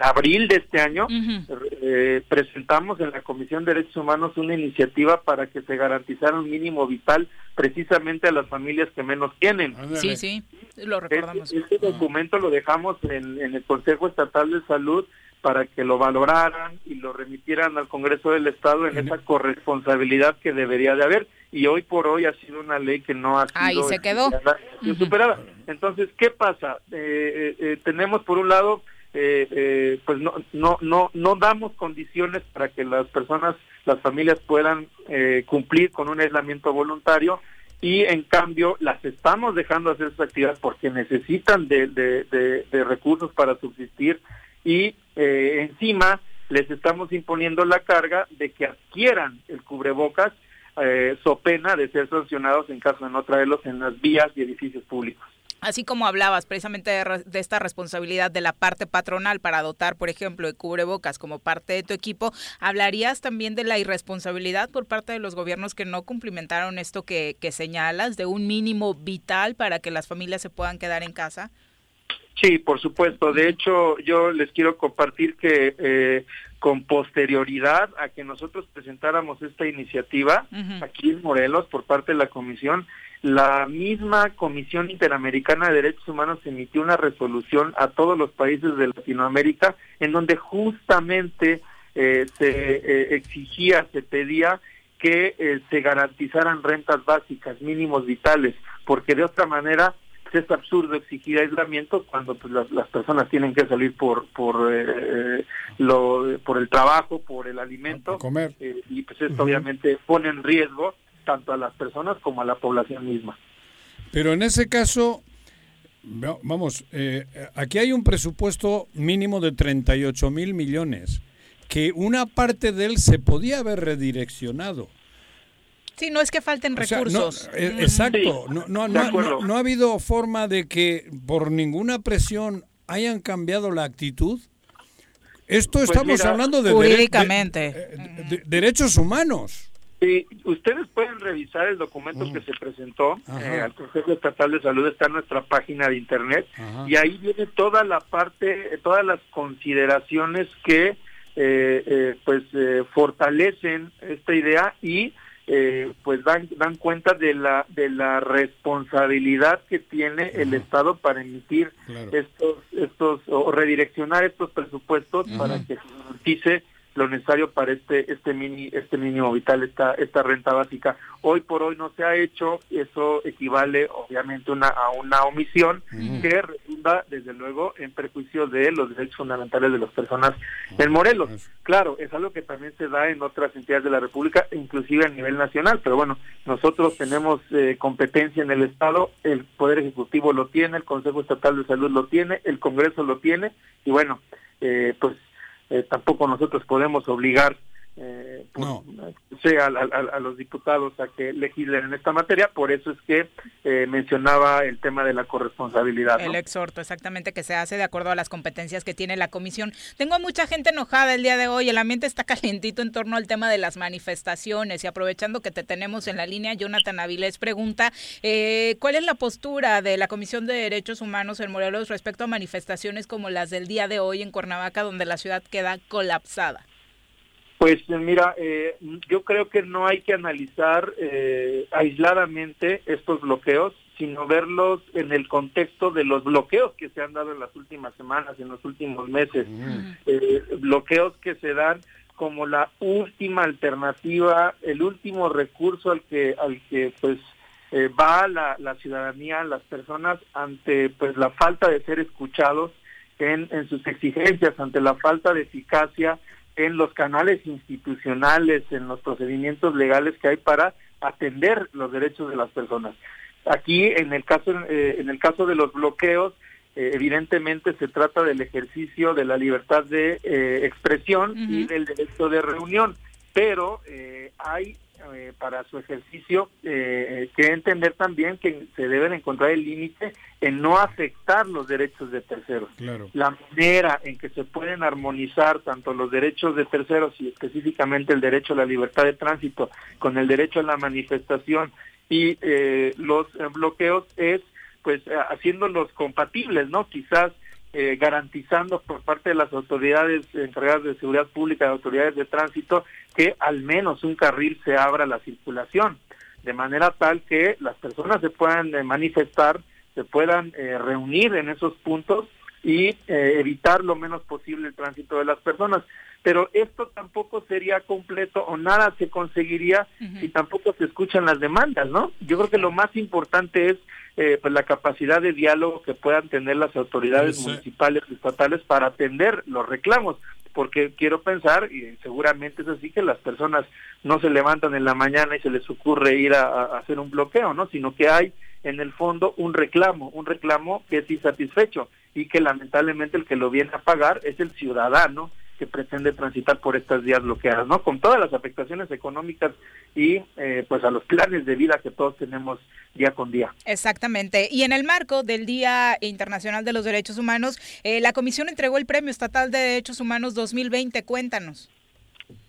abril de este año, eh, presentamos en la Comisión de Derechos Humanos una iniciativa para que se garantizara un mínimo vital precisamente a las familias que menos tienen. Sí, sí, lo recordamos. Este, documento lo dejamos en el Consejo Estatal de Salud para que lo valoraran y lo remitieran al Congreso del Estado en esa corresponsabilidad que debería de haber y hoy por hoy ha sido una ley que no ha sido se quedó. superada. Entonces, ¿qué pasa? Eh, eh, eh, tenemos por un lado, pues no, no, no, no damos condiciones para que las personas, las familias puedan cumplir con un aislamiento voluntario y en cambio las estamos dejando hacer sus actividades porque necesitan de, de recursos para subsistir y eh, encima les estamos imponiendo la carga de que adquieran el cubrebocas eh, so pena de ser sancionados en caso de no traerlos en las vías y edificios públicos. Así como hablabas precisamente de, esta responsabilidad de la parte patronal para dotar, por ejemplo, de cubrebocas como parte de tu equipo, ¿hablarías también de la irresponsabilidad por parte de los gobiernos que no cumplimentaron esto que, que señalas, de un mínimo vital para que las familias se puedan quedar en casa? Sí, por supuesto. De hecho, yo les quiero compartir que eh, con posterioridad a que nosotros presentáramos esta iniciativa aquí en Morelos por parte de la Comisión, la misma Comisión Interamericana de Derechos Humanos emitió una resolución a todos los países de Latinoamérica en donde justamente eh, se eh, exigía, se pedía que se garantizaran rentas básicas, mínimos vitales, porque de otra manera es absurdo exigir aislamiento cuando pues, las, personas tienen que salir por por eh, lo por el trabajo, por el alimento, comer. Eh, y pues esto obviamente pone en riesgo tanto a las personas como a la población misma. Pero en ese caso, vamos, eh, aquí hay un presupuesto mínimo de 38 mil millones, que una parte de él se podía haber redireccionado Sí, no es que falten recursos. Eh, exacto, no, no, no, no, ha habido forma de que por ninguna presión hayan cambiado la actitud. Esto pues estamos hablando de, jurídicamente. De, derechos humanos. Sí, ustedes pueden revisar el documento que se presentó eh, al Consejo Estatal de Salud, está en nuestra página de internet, y ahí viene toda la parte, todas las consideraciones que eh, pues fortalecen esta idea y eh, pues dan, dan cuenta de la de la responsabilidad que tiene el Estado para emitir estos estos o redireccionar estos presupuestos para que se garantice lo necesario para este este mini este mínimo vital esta esta renta básica. Hoy por hoy no se ha hecho eso equivale obviamente una a una omisión que redunda desde luego en perjuicio de los derechos fundamentales de las personas en Morelos. Claro es algo que también se da en otras entidades de la República inclusive a nivel nacional pero bueno nosotros tenemos eh, competencia en el estado el poder ejecutivo lo tiene el Consejo Estatal de Salud lo tiene el Congreso lo tiene y bueno eh, pues eh, tampoco nosotros podemos obligar eh, sea a, los diputados a que legislen en esta materia, por eso es que eh, mencionaba el tema de la corresponsabilidad. El exhorto, exactamente, que se hace de acuerdo a las competencias que tiene la comisión. Tengo mucha gente enojada el día de hoy, el ambiente está calientito en torno al tema de las manifestaciones y aprovechando que te tenemos en la línea, Jonathan Avilés pregunta, eh, ¿cuál es la postura de la Comisión de Derechos Humanos en Morelos respecto a manifestaciones como las del día de hoy en Cuernavaca, donde la ciudad queda colapsada? Pues mira, yo creo que no hay que analizar eh, aisladamente estos bloqueos, sino verlos en el contexto de los bloqueos que se han dado en las últimas semanas, en los últimos meses, eh, bloqueos que se dan como la última alternativa, el último recurso al que al que pues eh, va la, la ciudadanía, las personas ante pues la falta de ser escuchados en, en sus exigencias, ante la falta de eficacia en los canales institucionales, en los procedimientos legales que hay para atender los derechos de las personas. Aquí, en el caso, eh, en el caso de los bloqueos, eh, evidentemente se trata del ejercicio de la libertad de eh, expresión y del derecho de reunión, pero hay para su ejercicio que entender también que se deben encontrar el límite en no afectar los derechos de terceros. La manera en que se pueden armonizar tanto los derechos de terceros y específicamente el derecho a la libertad de tránsito con el derecho a la manifestación y eh, los bloqueos es pues eh, haciéndolos compatibles, ¿no? Quizás eh, garantizando por parte de las autoridades encargadas de seguridad pública, de autoridades de tránsito, que al menos un carril se abra la circulación, de manera tal que las personas se puedan manifestar, se puedan reunir en esos puntos y evitar lo menos posible el tránsito de las personas pero esto tampoco sería completo o nada se conseguiría si tampoco se escuchan las demandas, ¿no? Yo creo que lo más importante es eh, pues la capacidad de diálogo que puedan tener las autoridades municipales y estatales para atender los reclamos, porque quiero pensar, y seguramente es así, que las personas no se levantan en la mañana y se les ocurre ir a hacer un bloqueo, ¿no? Sino que hay en el fondo un reclamo, un reclamo que es insatisfecho y que lamentablemente el que lo viene a pagar es el ciudadano que pretende transitar por estas vías bloqueadas, ¿no? Con todas las afectaciones económicas y eh, pues a los planes de vida que todos tenemos día con día. Exactamente. Y en el marco del Día Internacional de los Derechos Humanos, eh, la Comisión entregó el Premio Estatal de Derechos Humanos 2020. Cuéntanos.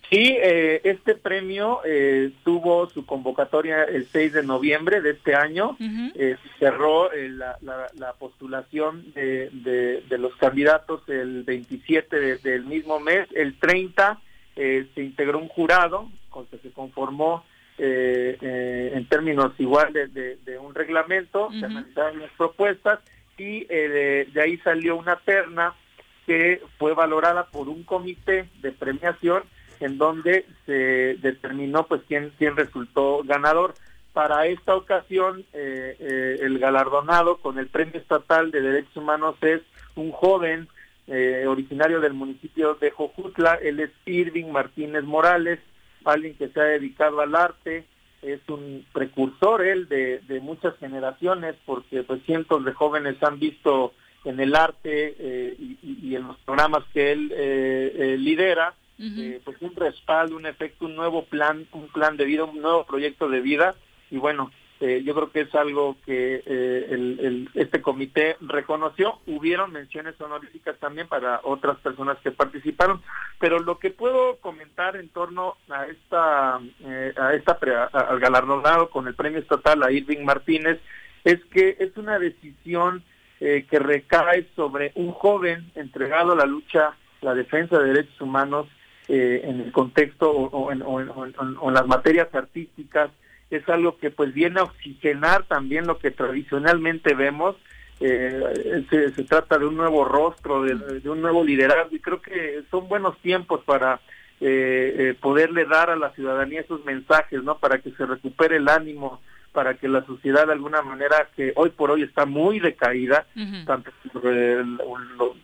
Sí, eh, este premio eh, tuvo su convocatoria el 6 de noviembre de este año. Eh, cerró la, postulación de, de, los candidatos el 27 del mismo mes. El 30 se integró un jurado con que se conformó en términos igual de, un reglamento, se analizaron las propuestas y de ahí salió una terna que fue valorada por un comité de premiación en donde se determinó pues quién, resultó ganador. Para esta ocasión, eh, eh, el galardonado con el Premio Estatal de Derechos Humanos es un joven eh, originario del municipio de Jojutla, él es Irving Martínez Morales, alguien que se ha dedicado al arte, es un precursor él de, muchas generaciones, porque pues cientos de jóvenes han visto en el arte y, en los programas que él lidera, eh, pues un respaldo, un efecto, un nuevo plan, un plan de vida, un nuevo proyecto de vida. Y bueno, eh, yo creo que es algo que eh, el, este comité reconoció. Hubieron menciones honoríficas también para otras personas que participaron, pero lo que puedo comentar en torno a esta, a esta al galardonado con el premio estatal a Irving Martínez es que es una decisión que recae sobre un joven entregado a la lucha, la defensa de derechos humanos eh, en el contexto o, en, las materias artísticas es algo que pues viene a oxigenar también lo que tradicionalmente vemos eh, se, trata de un nuevo rostro de, un nuevo liderazgo y creo que son buenos tiempos para eh, poderle dar a la ciudadanía esos mensajes no para que se recupere el ánimo para que la sociedad de alguna manera que hoy por hoy está muy decaída, tanto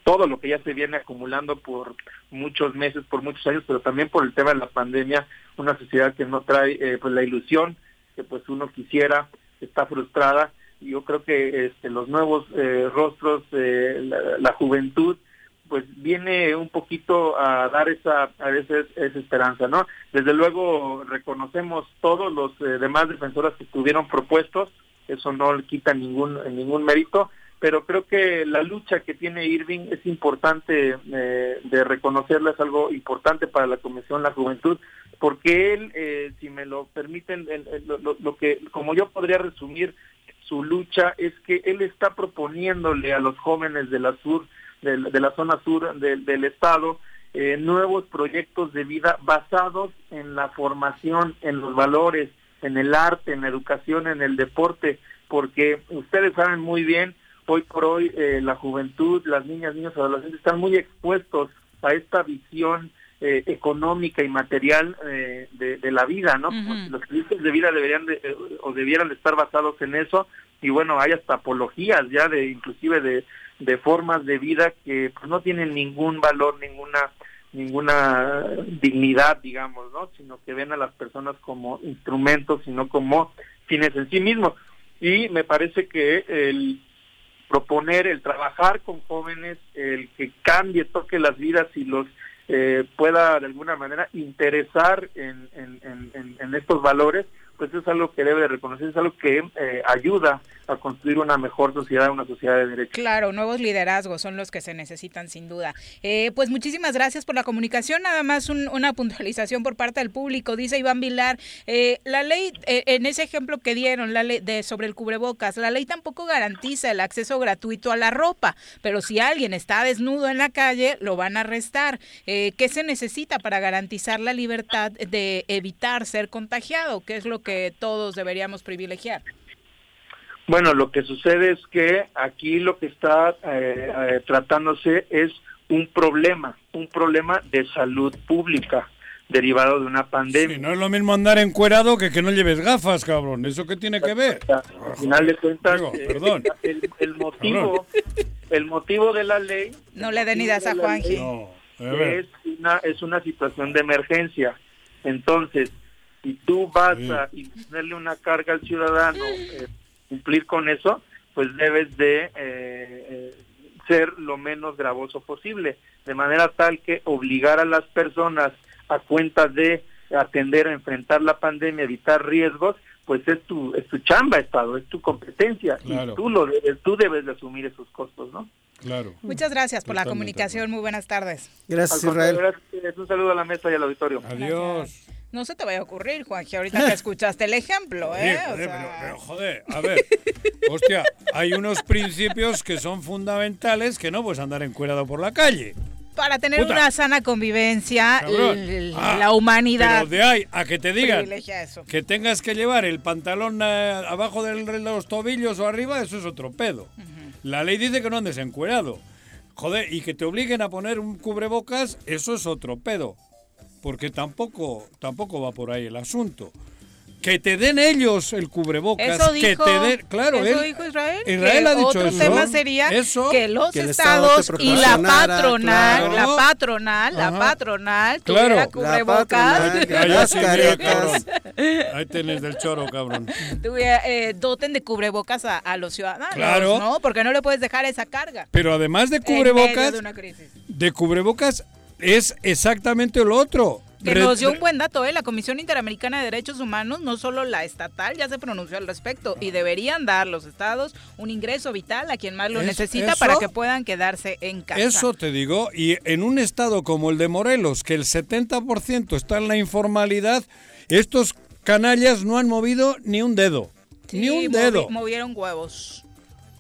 todo lo que ya se viene acumulando por muchos meses, por muchos años, pero también por el tema de la pandemia, una sociedad que no trae eh, pues la ilusión que pues uno quisiera, está frustrada. Yo creo que este, los nuevos eh, rostros, eh, la juventud, pues viene un poquito a dar esa, a veces esa esperanza, ¿no? Desde luego reconocemos todos los eh, demás defensores que estuvieron propuestos, eso no le quita ningún, ningún mérito, pero creo que la lucha que tiene Irving es importante eh, de reconocerla, es algo importante para la Comisión La Juventud, porque él, eh, si me lo permiten, lo, lo, que, como yo podría resumir su lucha, es que él está proponiéndole a los jóvenes de la sur de, la zona sur del estado, eh, nuevos proyectos de vida basados en la formación, en los valores, en el arte, en la educación, en el deporte, porque ustedes saben muy bien, hoy por hoy eh, la juventud, las niñas, niños, adolescentes están muy expuestos a esta visión eh, económica y material eh, de, la vida, ¿no? Los proyectos de vida deberían de, o debieran de estar basados en eso y bueno, hay hasta apologías ya de inclusive de, de formas de vida que pues, no tienen ningún valor, ninguna ninguna dignidad, digamos, ¿no? Sino que ven a las personas como instrumentos, sino como fines en sí mismos. Y me parece que el proponer, el trabajar con jóvenes, el que cambie, toque las vidas y los eh, pueda de alguna manera interesar en, en estos valores, pues es algo que debe de reconocer, es algo que eh, ayuda a construir una mejor sociedad, una sociedad de derechos. Claro, nuevos liderazgos son los que se necesitan sin duda. Eh, pues muchísimas gracias por la comunicación. Nada más una puntualización por parte del público. Dice Iván Vilar, eh, la ley, en ese ejemplo que dieron, la ley de sobre el cubrebocas, la ley tampoco garantiza el acceso gratuito a la ropa, pero si alguien está desnudo en la calle, lo van a arrestar. ¿Qué se necesita para garantizar la libertad de evitar ser contagiado? ¿Qué es lo que todos deberíamos privilegiar? Bueno, lo que sucede es que aquí lo que está eh, eh, tratándose es un problema, un problema de salud pública derivado de una pandemia. no es lo mismo andar encuerado que que no lleves gafas, cabrón. ¿Eso qué tiene que ver? Al final de cuentas, eh, el, motivo el motivo de la ley... No le den ideas a Juanji. es, una, es una situación de emergencia. Entonces, si tú vas a ponerle una carga al ciudadano, eh, cumplir con eso, pues debes de eh, eh, ser lo menos gravoso posible, de manera tal que obligar a las personas a cuenta de atender a enfrentar la pandemia, evitar riesgos, pues es tu es tu chamba Estado, es tu competencia y tú lo debes, tú debes de asumir esos costos, ¿no? Claro. Muchas gracias por la comunicación, muy buenas tardes. Gracias Israel. Un saludo a la mesa y al auditorio. Adiós. No se te vaya a ocurrir, Juanji, ahorita que escuchaste el ejemplo, ¿eh? pero, joder, a ver, hostia, hay unos principios que son fundamentales que no puedes andar encuerado por la calle. Para tener una sana convivencia, ah, la humanidad. Pero de ahí a que te digan que tengas que llevar el pantalón eh, abajo de los tobillos o arriba, eso es otro pedo. La ley dice que no andes encuerado. Joder, y que te obliguen a poner un cubrebocas, eso es otro pedo porque tampoco, tampoco va por ahí el asunto. Que te den ellos el cubrebocas. Eso dijo, que te den, claro, eso dijo Israel. Israel ha dicho otro tema sería que los estados y la patronal, la patronal, la patronal, tuviera cubrebocas. Ahí tienes del choro, cabrón. eh, doten de cubrebocas a, los ciudadanos, claro. ¿no? Porque no le puedes dejar esa carga. Pero además de cubrebocas, de cubrebocas es exactamente lo otro. Que nos dio un buen dato, ¿eh? La Comisión Interamericana de Derechos Humanos, no solo la estatal, ya se pronunció al respecto y deberían dar los estados un ingreso vital a quien más lo necesita para que puedan quedarse en casa. Eso te digo, y en un estado como el de Morelos, que el 70% está en la informalidad, estos canallas no han movido ni un dedo. ni un dedo. movieron huevos.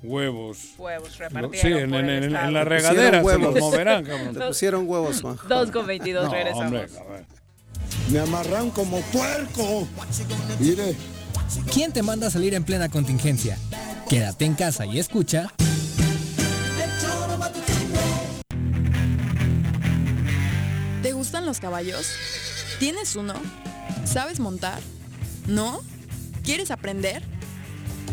Huevos. Huevos repartieron. Sí, en, en, en, la regadera se los moverán, cabrón. Te pusieron huevos, Juan. 2 con 22, no, regresamos. Hombre, Me amarran como puerco. Mire. ¿Quién te manda a salir en plena contingencia? Quédate en casa y escucha. ¿Te gustan los caballos? ¿Tienes uno? ¿Sabes montar? ¿No? ¿Quieres aprender?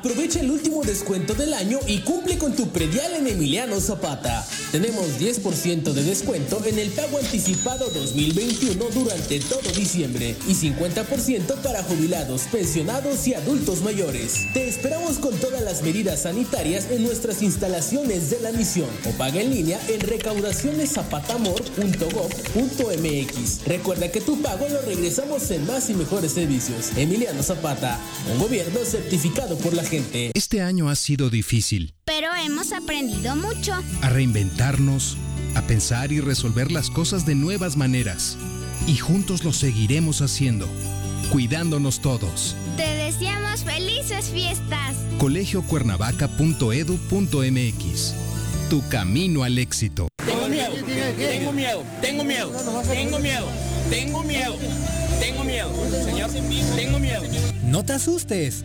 Aprovecha el último descuento del año y cumple con tu predial en Emiliano Zapata. Tenemos 10% de descuento en el pago anticipado 2021 durante todo diciembre y 50% para jubilados, pensionados y adultos mayores. Te esperamos con todas las medidas sanitarias en nuestras instalaciones de la misión o paga en línea en recaudacionesapatamor.gov.mx. Recuerda que tu pago lo regresamos en más y mejores servicios. Emiliano Zapata, un gobierno certificado por la este año ha sido difícil. Pero hemos aprendido mucho. A reinventarnos, a pensar y resolver las cosas de nuevas maneras. Y juntos lo seguiremos haciendo, cuidándonos todos. Te deseamos felices fiestas. colegiocuernavaca.edu.mx Tu camino al éxito. Tengo miedo, tengo miedo, tengo miedo, tengo miedo, tengo miedo, tengo miedo, señor, tengo miedo. No te asustes.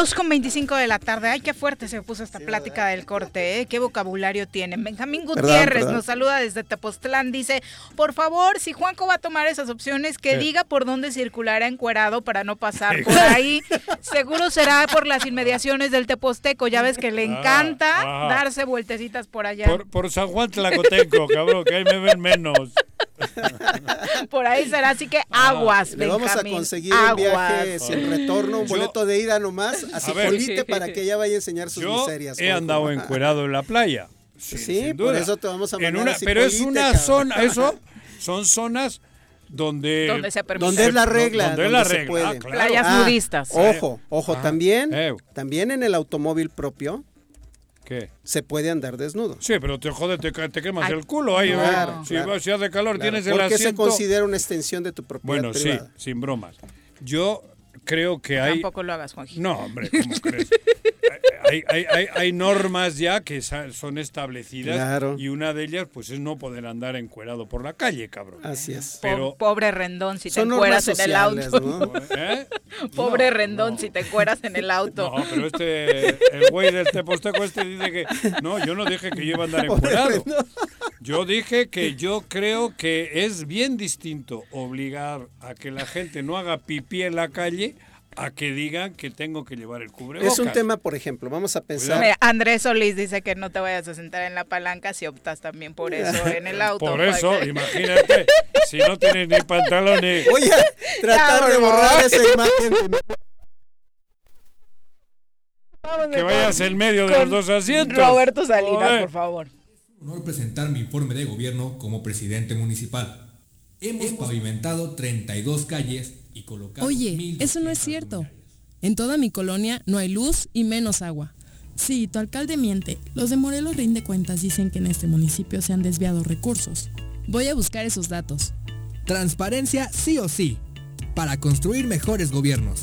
2 con 25 de la tarde. Ay, qué fuerte se puso esta plática del corte, ¿eh? Qué vocabulario tiene. Benjamín Gutiérrez nos saluda desde Tepoztlán. Dice, por favor, si Juanco va a tomar esas opciones, que diga por dónde circulará encuerado para no pasar por ahí. Seguro será por las inmediaciones del Teposteco. Ya ves que le ah, encanta darse vueltecitas por allá. Por, por San Juan Tlacoteco, cabrón, que ahí me ven menos. Por ahí será, así que ah, aguas, Le vamos a conseguir un viaje sin retorno, un boleto de ida nomás, a Cipolite para que ella vaya a enseñar sus yo miserias. he andado encuerado en la playa. Sí, por eso te vamos a mandar una, Pero es una zona, eso, son zonas donde donde, se donde es la regla donde, es la regla ah, playas nudistas. Ojo ojo también también en el automóvil propio se puede andar desnudo. Sí, pero te jode, te, quemas el culo ahí. Claro, si, si, hace calor, tienes el asiento. se considera una extensión de tu propiedad Bueno, sí, sin bromas. Yo creo que hay... Tampoco lo hagas, Juan. No, hombre, ¿cómo crees? hay, hay, hay, hay, normas ya que son establecidas y una de ellas pues es no poder andar encuerado por la calle, cabrón. Así es. Pero, Pobre Rendón si te encueras en el auto. ¿Eh? Pobre Rendón si te encueras en el auto. No, pero este, el güey del Teposteco este dice que no, yo no dije que yo iba a andar encuerado. Yo dije que yo creo que es bien distinto obligar a que la gente no haga pipí en la calle a que digan que tengo que llevar el cubrebocas. Es un tema, por ejemplo, vamos a pensar. Andrés Solís dice que no te vayas a sentar en la palanca si optas también por eso en el auto. Por eso, imagínate, si no tienes ni pantalones. Voy a tratar de borrar esa imagen. que vayas en medio de los dos asientos. Roberto Salinas, por favor. Honor presentar mi informe de gobierno como presidente municipal. Hemos pavimentado 32 calles y. Oye, eso no es cierto. En toda mi colonia no hay luz y menos agua. Sí, tu alcalde miente. Los de Morelos Rinde Cuentas dicen que en este municipio se han desviado recursos. Voy a buscar esos datos. Transparencia sí o sí, para construir mejores gobiernos.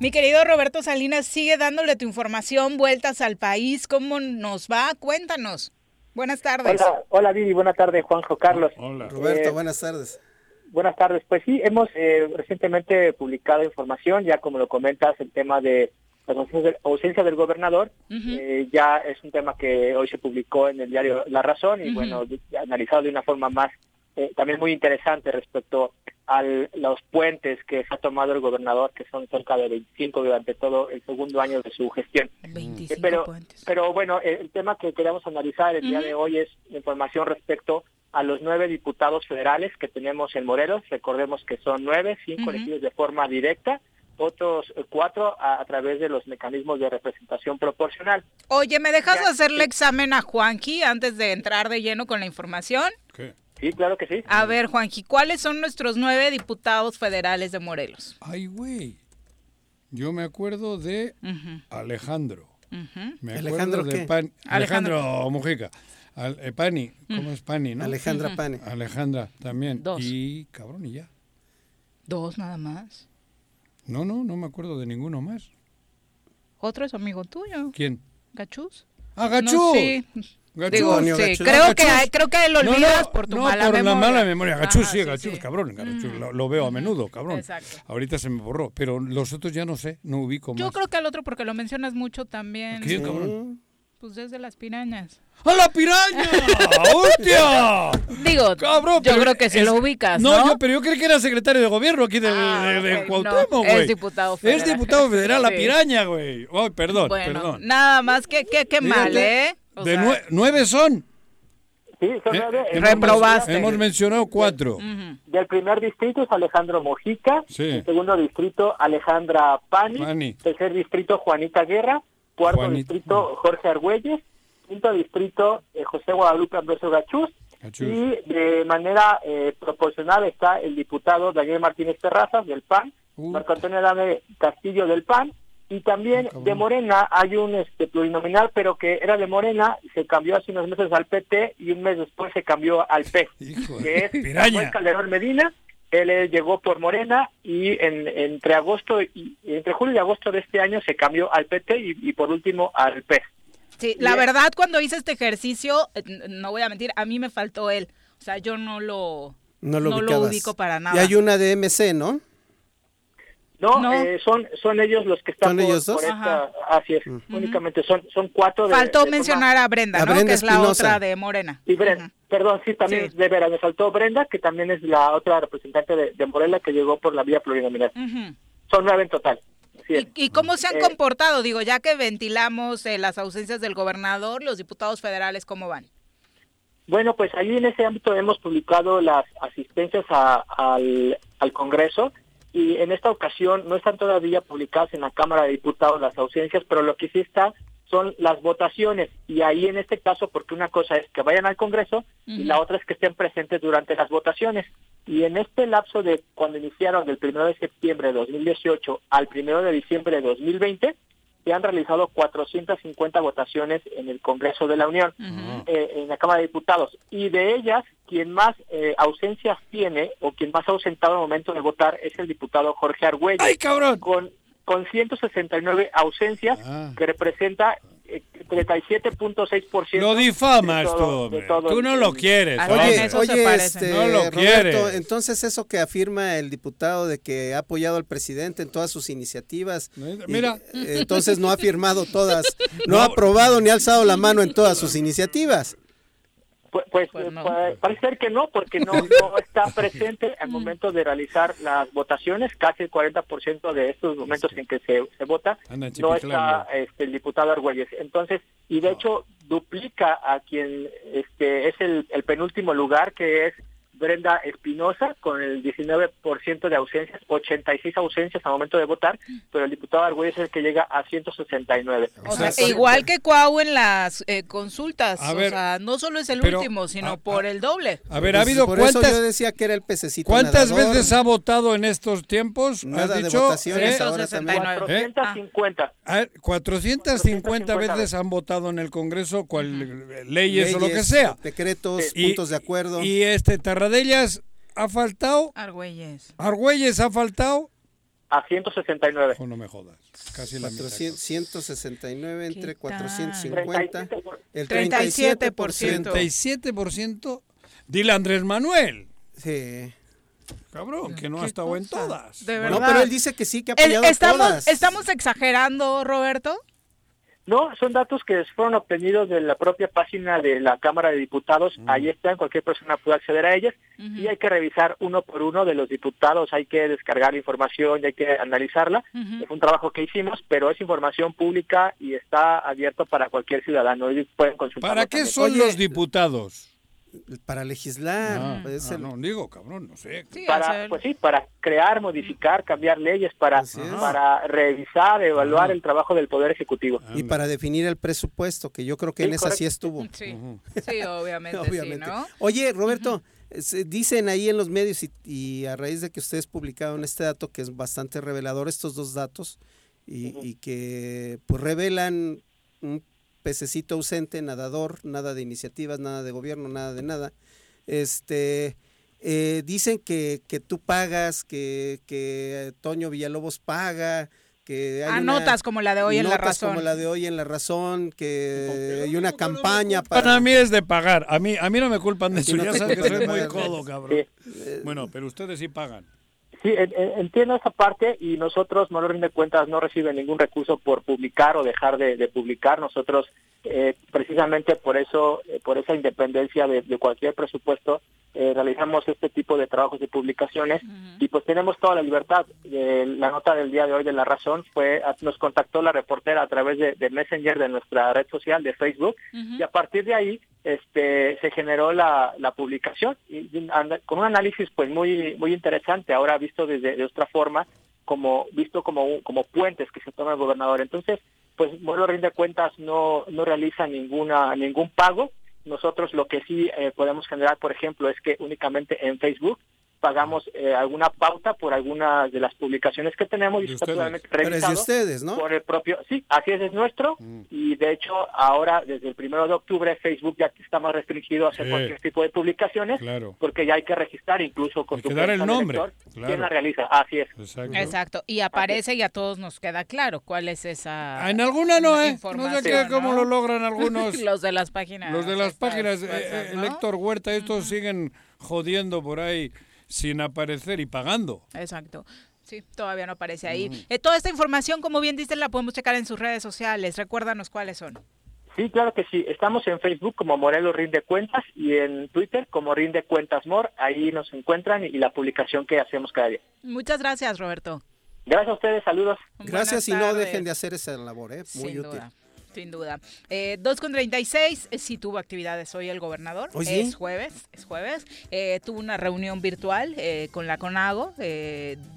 Mi querido Roberto Salinas, sigue dándole tu información, vueltas al país, ¿cómo nos va? Cuéntanos. Buenas tardes. Hola, hola Vivi, buenas tardes, Juanjo Carlos. Hola. Roberto, eh, buenas tardes. Buenas tardes. Pues sí, hemos eh, recientemente publicado información, ya como lo comentas, el tema de la ausencia del gobernador. Eh, ya es un tema que hoy se publicó en el diario La Razón y bueno, analizado de una forma más también muy interesante respecto a los puentes que se ha tomado el gobernador, que son cerca de 25 durante todo el segundo año de su gestión. 25 eh, pero, puentes. pero bueno, el tema que queremos analizar el día de hoy es información respecto a los nueve diputados federales que tenemos en Morelos. Recordemos que son nueve, cinco elegidos de forma directa, otros cuatro a, través de los mecanismos de representación proporcional. Oye, ¿me dejas hacerle examen a Juanqui antes de entrar de lleno con la información? ¿Qué? Sí, claro que sí. A ver, Juanji, ¿cuáles son nuestros nueve diputados federales de Morelos? Ay, güey. Yo me acuerdo de Alejandro. Me ¿Alejandro de qué? Alejandro, Mujica. Eh, Pani, ¿cómo es Pani, no? Alejandra Pani. Alejandra también. Dos. Y cabrón, y ya. Dos nada más. No, no, no me acuerdo de ninguno más. Otro es amigo tuyo. ¿Quién? Gachús. ¡Ah, Gachús! sí. Digo, sí, creo, que, creo que lo olvidas por tu mala por memoria. la mala memoria. Gachús, sí, Gachús, cabrón. Gachús, lo, lo, veo a menudo, cabrón. Exacto. Ahorita se me borró, pero los otros ya no sé, no ubico más. Yo creo que al otro, porque lo mencionas mucho también. ¿Quién, cabrón? Pues desde las pirañas. ¡A la piraña! ¡Hostia! Digo, Cabrón, yo creo que si lo ubicas, ¿no? No, yo, pero yo creí que era secretario de gobierno aquí del, Ah, de, de ok, Cuauhtémoc, no, güey. es diputado federal. Es diputado federal, la Sí. piraña, güey. Ay, perdón, Bueno, perdón. nada más que, que, que mal, ¿eh? O de sea, nue- nueve son. Sí, son Eh, nueve. hemos- Reprobaste. Hemos mencionado cuatro. Del primer distrito es Alejandro Mojica. Sí. El segundo distrito, Alejandra Pani. Pani. Tercer distrito, Juanita Guerra. Cuarto Juanita. distrito, Jorge Argüelles. Quinto distrito, eh, José Guadalupe Ambrosio Gachús. Gachús. Y de manera eh, proporcional está el diputado Daniel Martínez Terrazas del PAN, Marco Antonio Dame Castillo del PAN. Y también de Morena hay un este plurinominal, pero que era de Morena, se cambió hace unos meses al PT y un mes después se cambió al P, que es piraña. Calderón Medina. Él eh, llegó por Morena y en, entre agosto y entre julio y agosto de este año se cambió al PT y, y por último al P. Sí, la verdad, cuando hice este ejercicio, eh, no voy a mentir, a mí me faltó él. O sea, yo no lo, No lo, no lo ubico para nada. Y hay una de MC, ¿no? No, No. eh, son son ellos los que están ¿Son por, ellos dos? por esta, así es, únicamente son son cuatro. De, Faltó de mencionar a Brenda, A ¿no? Brenda que es la otra de Morena. Y Brenda, perdón, sí, también Sí. de veras, me faltó Brenda, que también es la otra representante de, de Morena que llegó por la vía plurinominal. Son nueve en total. Es. ¿Y cómo se han Eh, comportado? Digo, ya que ventilamos eh, las ausencias del gobernador, los diputados federales, ¿cómo van? Bueno, pues ahí en ese ámbito hemos publicado las asistencias a- al, al Congreso y en esta ocasión no están todavía publicadas en la Cámara de Diputados las ausencias, pero lo que sí está son las votaciones y ahí en este caso, porque una cosa es que vayan al Congreso y la otra es que estén presentes durante las votaciones. Y en este lapso de cuando iniciaron del 1 de septiembre de 2018 al 1 de diciembre de 2020, se han realizado 450 votaciones en el Congreso de la Unión, eh, en la Cámara de Diputados. Y de ellas, quien más eh, ausencias tiene o quien más ha ausentado al momento de votar es el diputado Jorge Argüelles. ¡Ay, cabrón! Con, con 169 ausencias, Ah. que representa 37.6%. Lo difamas de tú, todo- hombre. de todo Tú el- no lo quieres. Oye, oye, este, No lo Roberto, quieres. entonces eso que afirma el diputado de que ha apoyado al presidente en todas sus iniciativas, Mira. y, eh, entonces no ha firmado todas, no, ha aprobado ni ha alzado la mano en todas sus iniciativas. Pues, pues, pa- parece ser que no, porque no, no está presente al momento de realizar las votaciones. Casi el 40% de estos momentos en que se, se vota Anda no está este, el diputado Argüelles. Entonces, y de hecho duplica a quien este es el, el penúltimo lugar, que es Brenda Espinosa, con el 19% de ausencias, 86 ausencias al momento de votar, pero el diputado Argüelles es el que llega a 169. O sea, igual que Cuau en las eh, consultas. A o ver, sea, no solo es el pero, último, sino a- por el doble. A ver, ¿ha Pues habido por eso cuántas, yo decía que era el pececito cuántas nadador. veces ha votado en estos tiempos? Nada ¿Has de dicho? votaciones ¿Eh? ahora también. 469. 450. A ver, 450 veces han votado en el Congreso cual, leyes, o lo que sea. Decretos, Y- puntos de acuerdo. Y este Tarradellas ha faltado, Argüelles. Argüelles ha faltado. A 169. Oh, no me jodas. Casi la mitad. 400, 169 entre ¿Qué tal? 450, el 37%. 37%. 37%. Dile a Andrés Manuel. Sí. Cabrón, que no ha ¿Qué estado en cosa? todas. De verdad. No, pero él dice que sí, que ha El- apoyado estamos, todas. estamos exagerando, Roberto. No, son datos que fueron obtenidos de la propia página de la Cámara de Diputados. Ahí están, cualquier persona puede acceder a ellas. Y hay que revisar uno por uno de los diputados, hay que descargar la información y hay que analizarla. Es un trabajo que hicimos, pero es información pública y está abierto para cualquier ciudadano. Ellos pueden consultarlo ¿Para qué también. son Oye, los diputados? Para legislar. Ah, pues, ah, el- no, digo, cabrón, no sé. Sí, para pues sí para crear modificar cambiar leyes para para revisar evaluar el trabajo del poder ejecutivo y para definir el presupuesto, que yo creo que Sí, en esa sí estuvo. Sí, sí, obviamente, Obviamente. sí, ¿no? Oye, Roberto, se dicen ahí en los medios y, y a raíz de que ustedes publicaron este dato que es bastante revelador, estos dos datos, y, y que pues revelan un pececito ausente, nadador, nada de iniciativas, nada de gobierno, nada de nada. Este, eh, dicen que, que, tú pagas, que, que Toño Villalobos paga, que hay notas como la de hoy en la razón como la de hoy en la razón que hay una campaña para para mí es de pagar. A mí a mí no me culpan de eso. ya sabes que soy muy codo cabrón. Bueno pero ustedes sí pagan Sí, entiendo esa parte y nosotros, no de cuentas, no recibe ningún recurso por publicar o dejar de, publicar. Nosotros, eh, precisamente por eso, eh, por esa independencia de, cualquier presupuesto, eh, realizamos este tipo de trabajos de publicaciones y pues tenemos toda la libertad. la nota del día de hoy de La Razón fue, nos contactó la reportera a través de, Messenger de nuestra red social de Facebook y a partir de ahí este se generó la, la publicación y, con un análisis pues muy muy interesante ahora visto desde de otra forma como visto como como puentes que se toma el gobernador. Entonces pues bueno rinde cuentas no no realiza ninguna ningún pago. Nosotros lo que sí eh, podemos generar por ejemplo es que únicamente en Facebook pagamos eh, alguna pauta por algunas de las publicaciones que tenemos y está totalmente revisado ustedes, ¿no? por el propio, sí, así es, es nuestro mm. y de hecho ahora desde el primero de octubre Facebook ya está más restringido a hacer cualquier tipo de publicaciones porque ya hay que registrar incluso con tu dar el nombre, quién la realiza, así es. Exacto, y aparece y a todos nos queda claro cuál es esa En alguna no, ¿eh? No sé cómo lo logran algunos. Los de las páginas. Los de las páginas, eh, eh, Héctor Huerta, estos siguen jodiendo por ahí sin aparecer y pagando. Exacto. Sí, todavía no aparece ahí. Eh, toda esta información, como bien dices, la podemos checar en sus redes sociales. Recuérdanos cuáles son. Sí, claro que sí. Estamos en Facebook como Morelos Rinde Cuentas y en Twitter como Rinde Cuentas Mor. Ahí nos encuentran y la publicación que hacemos cada día. Muchas gracias, Roberto. Gracias a ustedes, saludos. Gracias y no dejen de hacer esa labor, ¿eh? muy útil. Sin duda. Eh, 2 con 36, eh, sí tuvo actividades hoy el gobernador. ¿Hoy Es jueves, es jueves. Eh, tuvo una reunión virtual eh, con la CONAGO,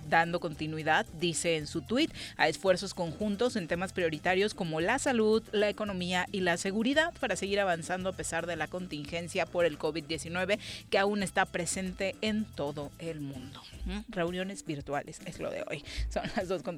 dando continuidad, dice en su tuit, a esfuerzos conjuntos en temas prioritarios como la salud, la economía y la seguridad para seguir avanzando a pesar de la contingencia por el COVID-19 que aún está presente en todo el mundo. ¿Mm? Reuniones virtuales es lo de hoy. Son las 2 con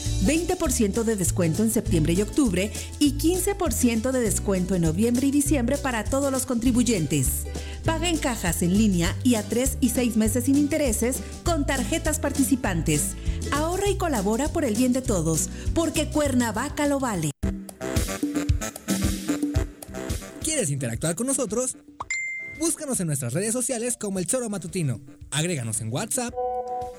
20% de descuento en septiembre y octubre y 15% de descuento en noviembre y diciembre para todos los contribuyentes. Paga en cajas en línea y a 3 y 6 meses sin intereses con tarjetas participantes. Ahorra y colabora por el bien de todos, porque Cuernavaca lo vale. ¿Quieres interactuar con nosotros? Búscanos en nuestras redes sociales como El Choro Matutino. Agréganos en WhatsApp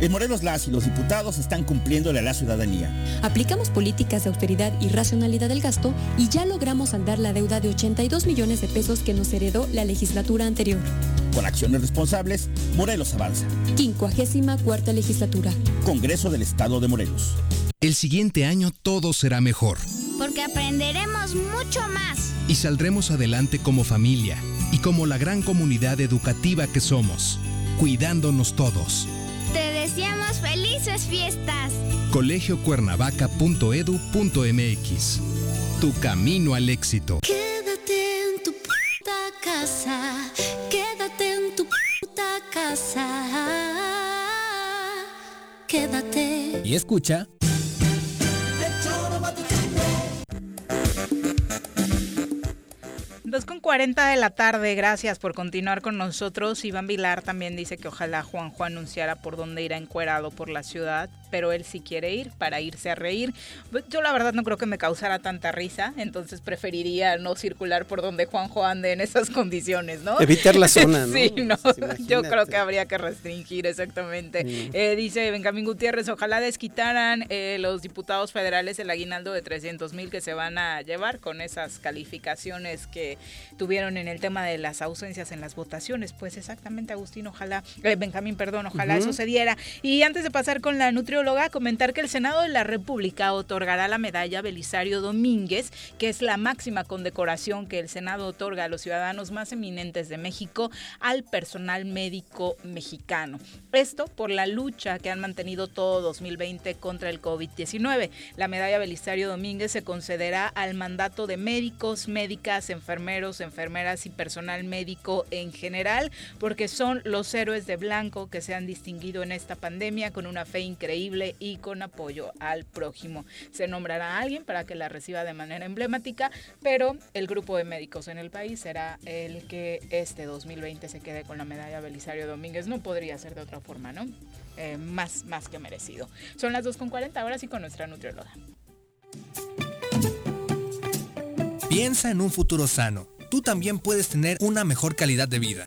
En Morelos las y los diputados están cumpliéndole a la ciudadanía. Aplicamos políticas de austeridad y racionalidad del gasto y ya logramos saldar la deuda de 82 millones de pesos que nos heredó la legislatura anterior. Con acciones responsables, Morelos avanza. 54 legislatura. Congreso del Estado de Morelos. El siguiente año todo será mejor. Porque aprenderemos mucho más. Y saldremos adelante como familia y como la gran comunidad educativa que somos, cuidándonos todos deseamos felices fiestas. colegiocuernavaca.edu.mx Tu camino al éxito. Quédate en tu puta casa. Quédate en tu puta casa. Quédate. Y escucha. 2.40 de la tarde, gracias por continuar con nosotros. Iván Vilar también dice que ojalá Juanjo anunciara por dónde irá encuerado por la ciudad, pero él sí quiere ir para irse a reír. Pues, yo la verdad no creo que me causara tanta risa, entonces preferiría no circular por donde Juanjo ande en esas condiciones, ¿no? Evitar la zona, ¿no? sí, no, yo creo que habría que restringir exactamente. Mm. Eh, dice Benjamín Gutiérrez, ojalá desquitaran eh, los diputados federales el aguinaldo de 300 mil que se van a llevar con esas calificaciones que tuvieron en el tema de las ausencias en las votaciones. Pues exactamente, Agustín, ojalá, eh, Benjamín, perdón, ojalá eso se diera. Y antes de pasar con la comentar que el Senado de la República otorgará la medalla Belisario Domínguez, que es la máxima condecoración que el Senado otorga a los ciudadanos más eminentes de México al personal médico mexicano. Esto por la lucha que han mantenido todo 2020 contra el COVID-19. La medalla Belisario Domínguez se concederá al mandato de médicos, médicas, enfermeros, enfermeras y personal médico en general, porque son los héroes de blanco que se han distinguido en esta pandemia con una fe increíble y con apoyo al prójimo. Se nombrará a alguien para que la reciba de manera emblemática, pero el grupo de médicos en el país será el que este 2020 se quede con la medalla Belisario Domínguez. No podría ser de otra forma, ¿no? Eh, más, más que merecido. Son las 2.40, ahora sí con nuestra nutrióloga. Piensa en un futuro sano. Tú también puedes tener una mejor calidad de vida.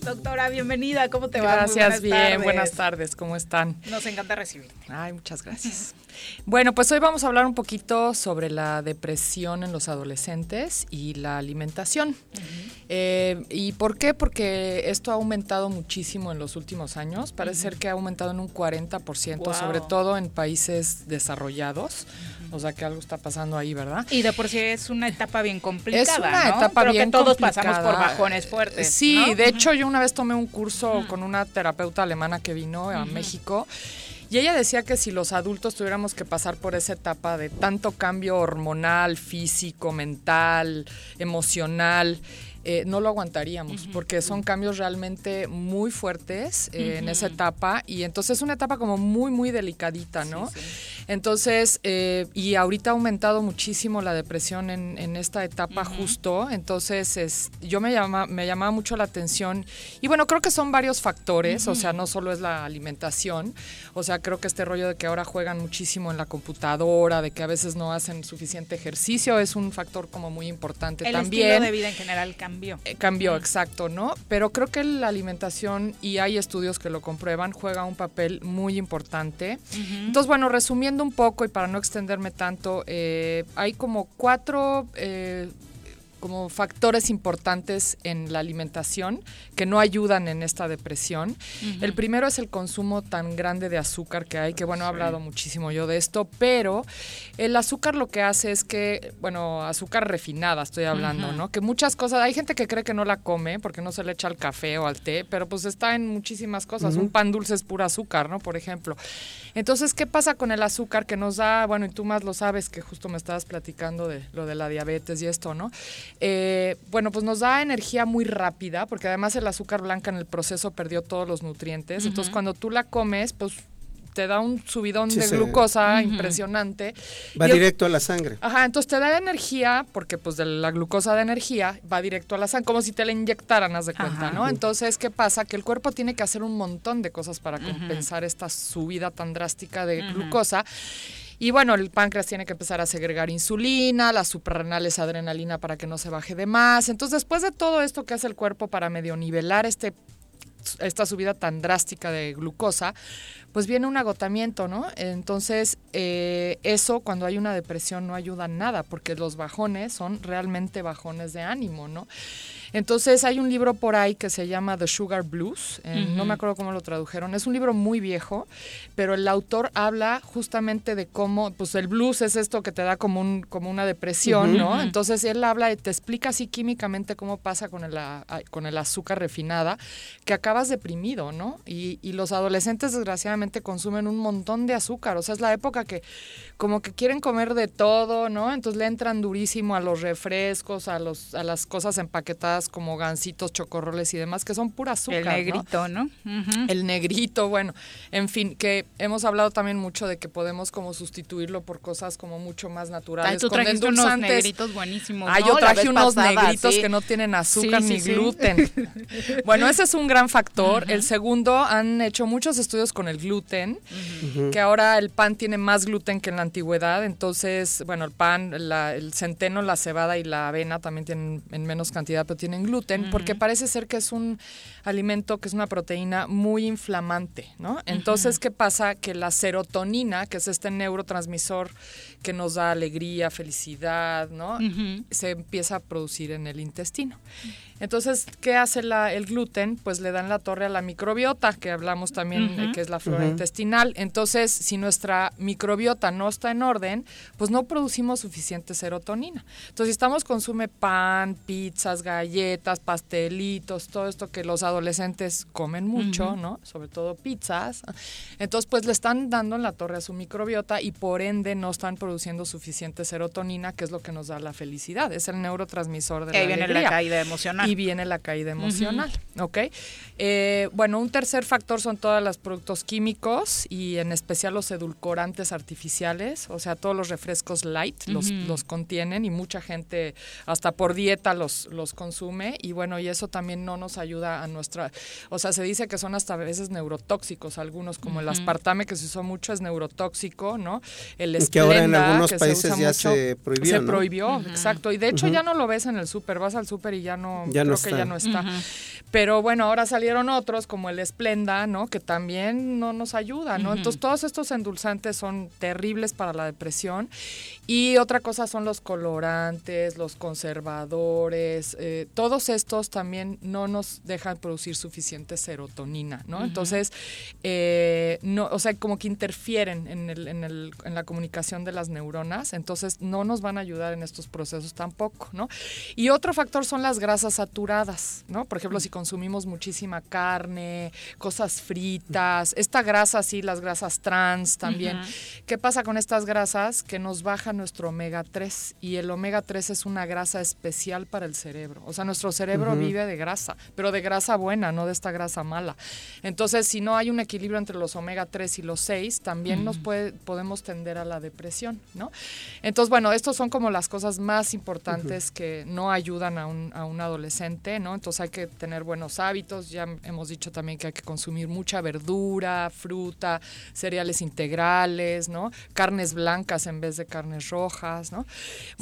Doctora, bienvenida, ¿cómo te va? Gracias, bien, buenas tardes, ¿cómo están? Nos encanta recibirte. Ay, muchas gracias. Bueno, pues hoy vamos a hablar un poquito sobre la depresión en los adolescentes y la alimentación. Eh, ¿Y por qué? Porque esto ha aumentado muchísimo en los últimos años. Parece ser que ha aumentado en un 40%, sobre todo en países desarrollados. O sea que algo está pasando ahí, ¿verdad? Y de por sí es una etapa bien complicada. Es una etapa bien que todos pasamos por bajones fuertes. Sí, de hecho yo una vez tomé un curso con una terapeuta alemana que vino a México. Y ella decía que si los adultos tuviéramos que pasar por esa etapa de tanto cambio hormonal, físico, mental, emocional, eh, no lo aguantaríamos, porque son cambios realmente muy fuertes eh, en esa etapa. Y entonces es una etapa como muy, muy delicadita, ¿no? Entonces, eh, y ahorita ha aumentado muchísimo la depresión en, esta etapa justo, entonces es, yo me, llama, me llamaba mucho la atención. Y bueno, creo que son varios factores, o sea, no solo es la alimentación, o sea, creo que este rollo de que ahora juegan muchísimo en la computadora, de que a veces no hacen suficiente ejercicio, es un factor como muy importante El también. El estilo de vida en general cambió. Eh, cambió, exacto, ¿no? Pero creo que la alimentación, y hay estudios que lo comprueban, juega un papel muy importante. Entonces, bueno, resumiendo un poco y para no extenderme tanto, eh, hay como cuatro eh, como factores importantes en la alimentación que no ayudan en esta depresión. El primero es el consumo tan grande de azúcar que hay, que bueno, he hablado muchísimo yo de esto, pero el azúcar lo que hace es que, bueno, azúcar refinada estoy hablando, ¿no? Que muchas cosas, hay gente que cree que no la come porque no se le echa al café o al té, pero pues está en muchísimas cosas. Un pan dulce es pura azúcar, ¿no? Por ejemplo. Entonces, ¿qué pasa con el azúcar que nos da, bueno, y tú más lo sabes, que justo me estabas platicando de lo de la diabetes y esto, ¿no? Eh, bueno, pues nos da energía muy rápida, porque además el azúcar blanca en el proceso perdió todos los nutrientes. Entonces, cuando tú la comes, pues te da un subidón de glucosa impresionante. Va directo a la sangre. Ajá, entonces te da energía, porque pues de la glucosa de energía va directo a la sangre, como si te la inyectaran, haz de cuenta, ¿no? Entonces, ¿qué pasa? Que el cuerpo tiene que hacer un montón de cosas para compensar esta subida tan drástica de glucosa. Y bueno, el páncreas tiene que empezar a segregar insulina, las suprarrenales adrenalina para que no se baje de más. Entonces, después de todo esto que hace el cuerpo para medio nivelar este esta subida tan drástica de glucosa, pues viene un agotamiento, ¿no? Entonces, eh, eso cuando hay una depresión no ayuda nada, porque los bajones son realmente bajones de ánimo, ¿no? Entonces hay un libro por ahí que se llama The Sugar Blues, no me acuerdo cómo lo tradujeron, es un libro muy viejo, pero el autor habla justamente de cómo, pues el blues es esto que te da como, un, como una depresión, ¿no? Entonces él habla y te explica así químicamente cómo pasa con el, con el azúcar refinada, que acabas deprimido, ¿no? Y, y los adolescentes desgraciadamente consumen un montón de azúcar, o sea, es la época que como que quieren comer de todo, ¿no? Entonces le entran durísimo a los refrescos, a, los, a las cosas empaquetadas como gansitos, chocorroles y demás, que son pura azúcar. El negrito, ¿no? El negrito, bueno, en fin, que hemos hablado también mucho de que podemos como sustituirlo por cosas como mucho más naturales. Ay, tú con trajiste unos negritos buenísimos. Ah, ¿no? yo traje unos pasada, negritos sí. que no tienen azúcar Sí, sí, ni sí. gluten. bueno, ese es un gran factor. El segundo, han hecho muchos estudios con el gluten, que ahora el pan tiene más gluten que en la antigüedad. Entonces, bueno, el pan, la- el centeno, la cebada y la avena también tienen en menos cantidad, pero tienen gluten, porque parece ser que es un alimento que es una proteína muy inflamante, ¿no? Entonces, ¿qué pasa? Que la serotonina, que es este neurotransmisor que nos da alegría, felicidad, ¿no? Se empieza a producir en el intestino. Entonces, ¿qué hace la- el gluten? Pues le dan la torre a la microbiota, que hablamos también, Ujú. eh, que es la flora intestinal. Entonces, si nuestra microbiota no está en orden, pues no producimos suficiente serotonina. Entonces, si estamos consume pan, pizzas, galletas, pastelitos, todo esto que los adolescentes comen mucho. ¿no? Sobre todo pizzas. Entonces, pues le están dando en la torre a su microbiota y por ende no están produciendo suficiente serotonina, que es lo que nos da la felicidad. Es el neurotransmisor de Y ahí la viene la alegría. caída emocional. Y viene la caída emocional, ¿ok? Eh, bueno, un tercer factor son todos los productos químicos y en especial los edulcorantes artificiales, o sea, todos los refrescos light los, los contienen y mucha gente hasta por dieta los, los consume y bueno, y eso también no nos ayuda a nuestra, o sea, se dice que son hasta a veces neurotóxicos algunos, como el aspartame que se usó mucho es neurotóxico, ¿no? El Y que ahora en Splenda, algunos que países usa ya mucho, se prohibió, Se ¿no? prohibió, exacto, y de hecho ya no lo ves en el súper, vas al súper y ya no, Ya no creo que está. ya no está. Pero bueno, ahora salieron otros como el Splenda, ¿no? Que también no nos ayuda, ¿no? Entonces todos estos endulzantes son terribles para la depresión. Y otra cosa son los colorantes, los conservadores, eh, todos estos también no nos dejan producir suficiente serotonina, ¿no? Entonces, eh, no, o sea, como que interfieren en, el, en, el, en la comunicación de las neuronas, entonces no nos van a ayudar en estos procesos tampoco, ¿no? Y otro factor son las grasas saturadas, ¿no? Por ejemplo, si consumimos muchísima carne, cosas fritas, esta grasa, sí, las grasas trans también. ¿Qué pasa con estas grasas? Que nos baja nuestro omega 3 y el omega 3 es una grasa especial para el cerebro. O sea, nuestro cerebro vive de grasa, pero de grasa buena, no de esta grasa mala. Entonces, si no hay un equilibrio entre los omega 3 y los 6, también nos puede, podemos tender a la depresión, ¿no? Entonces, bueno, estos son como las cosas más importantes que no ayudan a un, a un adolescente, ¿no? Entonces hay que tener buenos hábitos, ya hemos dicho también que hay que consumir mucha verdura, fruta, cereales integrales, ¿no? Carnes blancas en vez de carnes rojas, ¿no?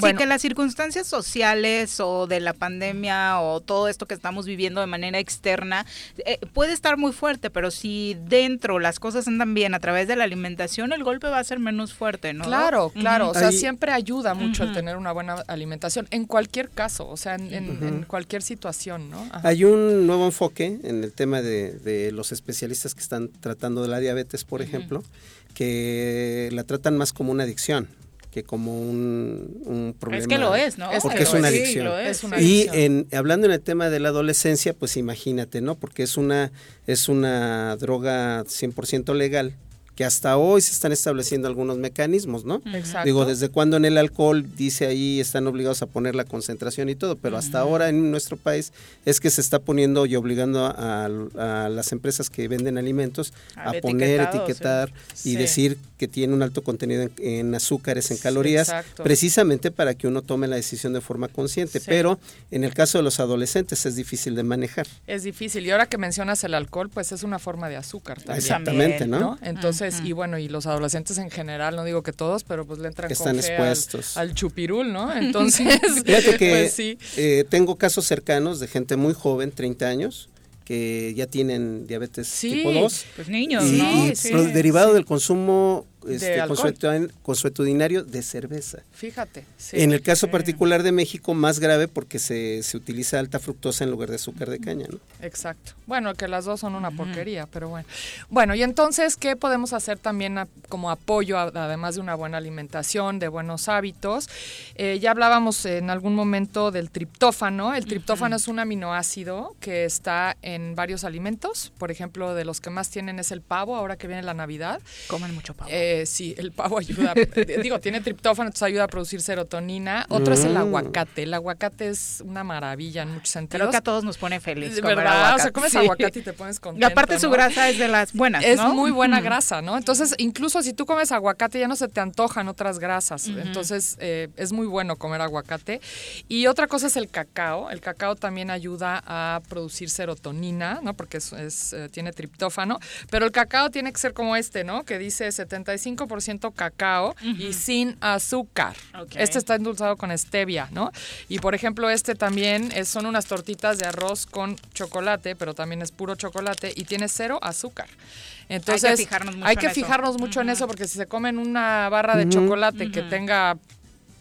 Sí, que las circunstancias sociales o de la pandemia o todo esto que estamos viviendo de manera externa eh, puede estar muy fuerte, pero si dentro las cosas andan bien a través de la alimentación, el golpe va a ser menos fuerte, ¿no? Claro, claro. O sea, siempre ayuda mucho el Ujú. tener una buena alimentación, en cualquier caso, o sea, en, en- Ujú. en cualquier situación, ¿no? Ajá. Hay un nuevo enfoque en el tema de, de los especialistas que están tratando de la diabetes, por ejemplo, que la tratan más como una adicción que como un, un problema. que lo es, ¿no? Porque Es es una es. Sí, adicción. lo es. Es una y adicción. en, hablando en el tema de la adolescencia, pues imagínate, ¿no? Porque es una, es una droga 100% legal que hasta hoy se están estableciendo algunos mecanismos, ¿no? Exacto. Digo, desde cuando en el alcohol dice ahí están obligados a poner la concentración y todo, pero hasta ahora en nuestro país es que se está poniendo y obligando a, a las empresas que venden alimentos Al a poner, etiquetar sí. y Sí. decir que tiene un alto contenido en, en azúcares, en calorías, exacto. precisamente para que uno tome la decisión de forma consciente. Sí. Pero en el caso de los adolescentes es difícil de manejar. Es difícil. Y ahora que mencionas el alcohol, pues es una forma de azúcar también. Exactamente, ¿no? Entonces, y bueno, y los adolescentes en general, no digo que todos, pero pues le entran Están con fe al- expuestos. Al, chupirul, ¿no? Entonces, Fíjate que pues sí. eh, tengo casos cercanos de gente muy joven, 30 años, que ya tienen diabetes Sí, tipo 2. pues niños, y, ¿no? y Sí, pro- sí. derivado del consumo este, consuetudin- consuetudinario de cerveza. Fíjate. sí. en el caso particular de México, más grave porque se, se utiliza alta fructosa en lugar de azúcar de caña, ¿no? Exacto. Bueno, que las dos son una porquería, pero bueno. Bueno, y entonces, ¿qué podemos hacer también a- como apoyo, a- además de una buena alimentación, de buenos hábitos? Eh, ya hablábamos en algún momento del triptófano. El triptófano es un aminoácido que está en varios alimentos. Por ejemplo, de los que más tienen es el pavo, ahora que viene la Navidad. Comen mucho pavo. Eh, Eh, sí, el pavo ayuda, digo, tiene triptófano, entonces ayuda a producir serotonina. Otro es el mm. aguacate. El aguacate es una maravilla en muchos sentidos. Creo que a todos nos pone feliz. ¿Verdad? O sea, comes aguacate y te pones contento. Y aparte su grasa es de las buenas, Es muy buena grasa, ¿no? Entonces, incluso si tú comes aguacate ya no se te antojan otras grasas. Entonces, eh, es muy bueno comer aguacate. Y otra cosa es el cacao. El cacao también ayuda a producir serotonina, ¿no? Porque es, eh, tiene triptófano. Pero el cacao tiene que ser como este, ¿no? Que dice 75% cacao y sin azúcar. Este está endulzado con stevia, ¿no? Y por ejemplo, este también es, son unas tortitas de arroz con chocolate, pero también es puro chocolate y tiene cero azúcar. Entonces, hay que fijarnos mucho, hay que en, fijarnos eso. mucho en eso porque si se comen una barra de chocolate que tenga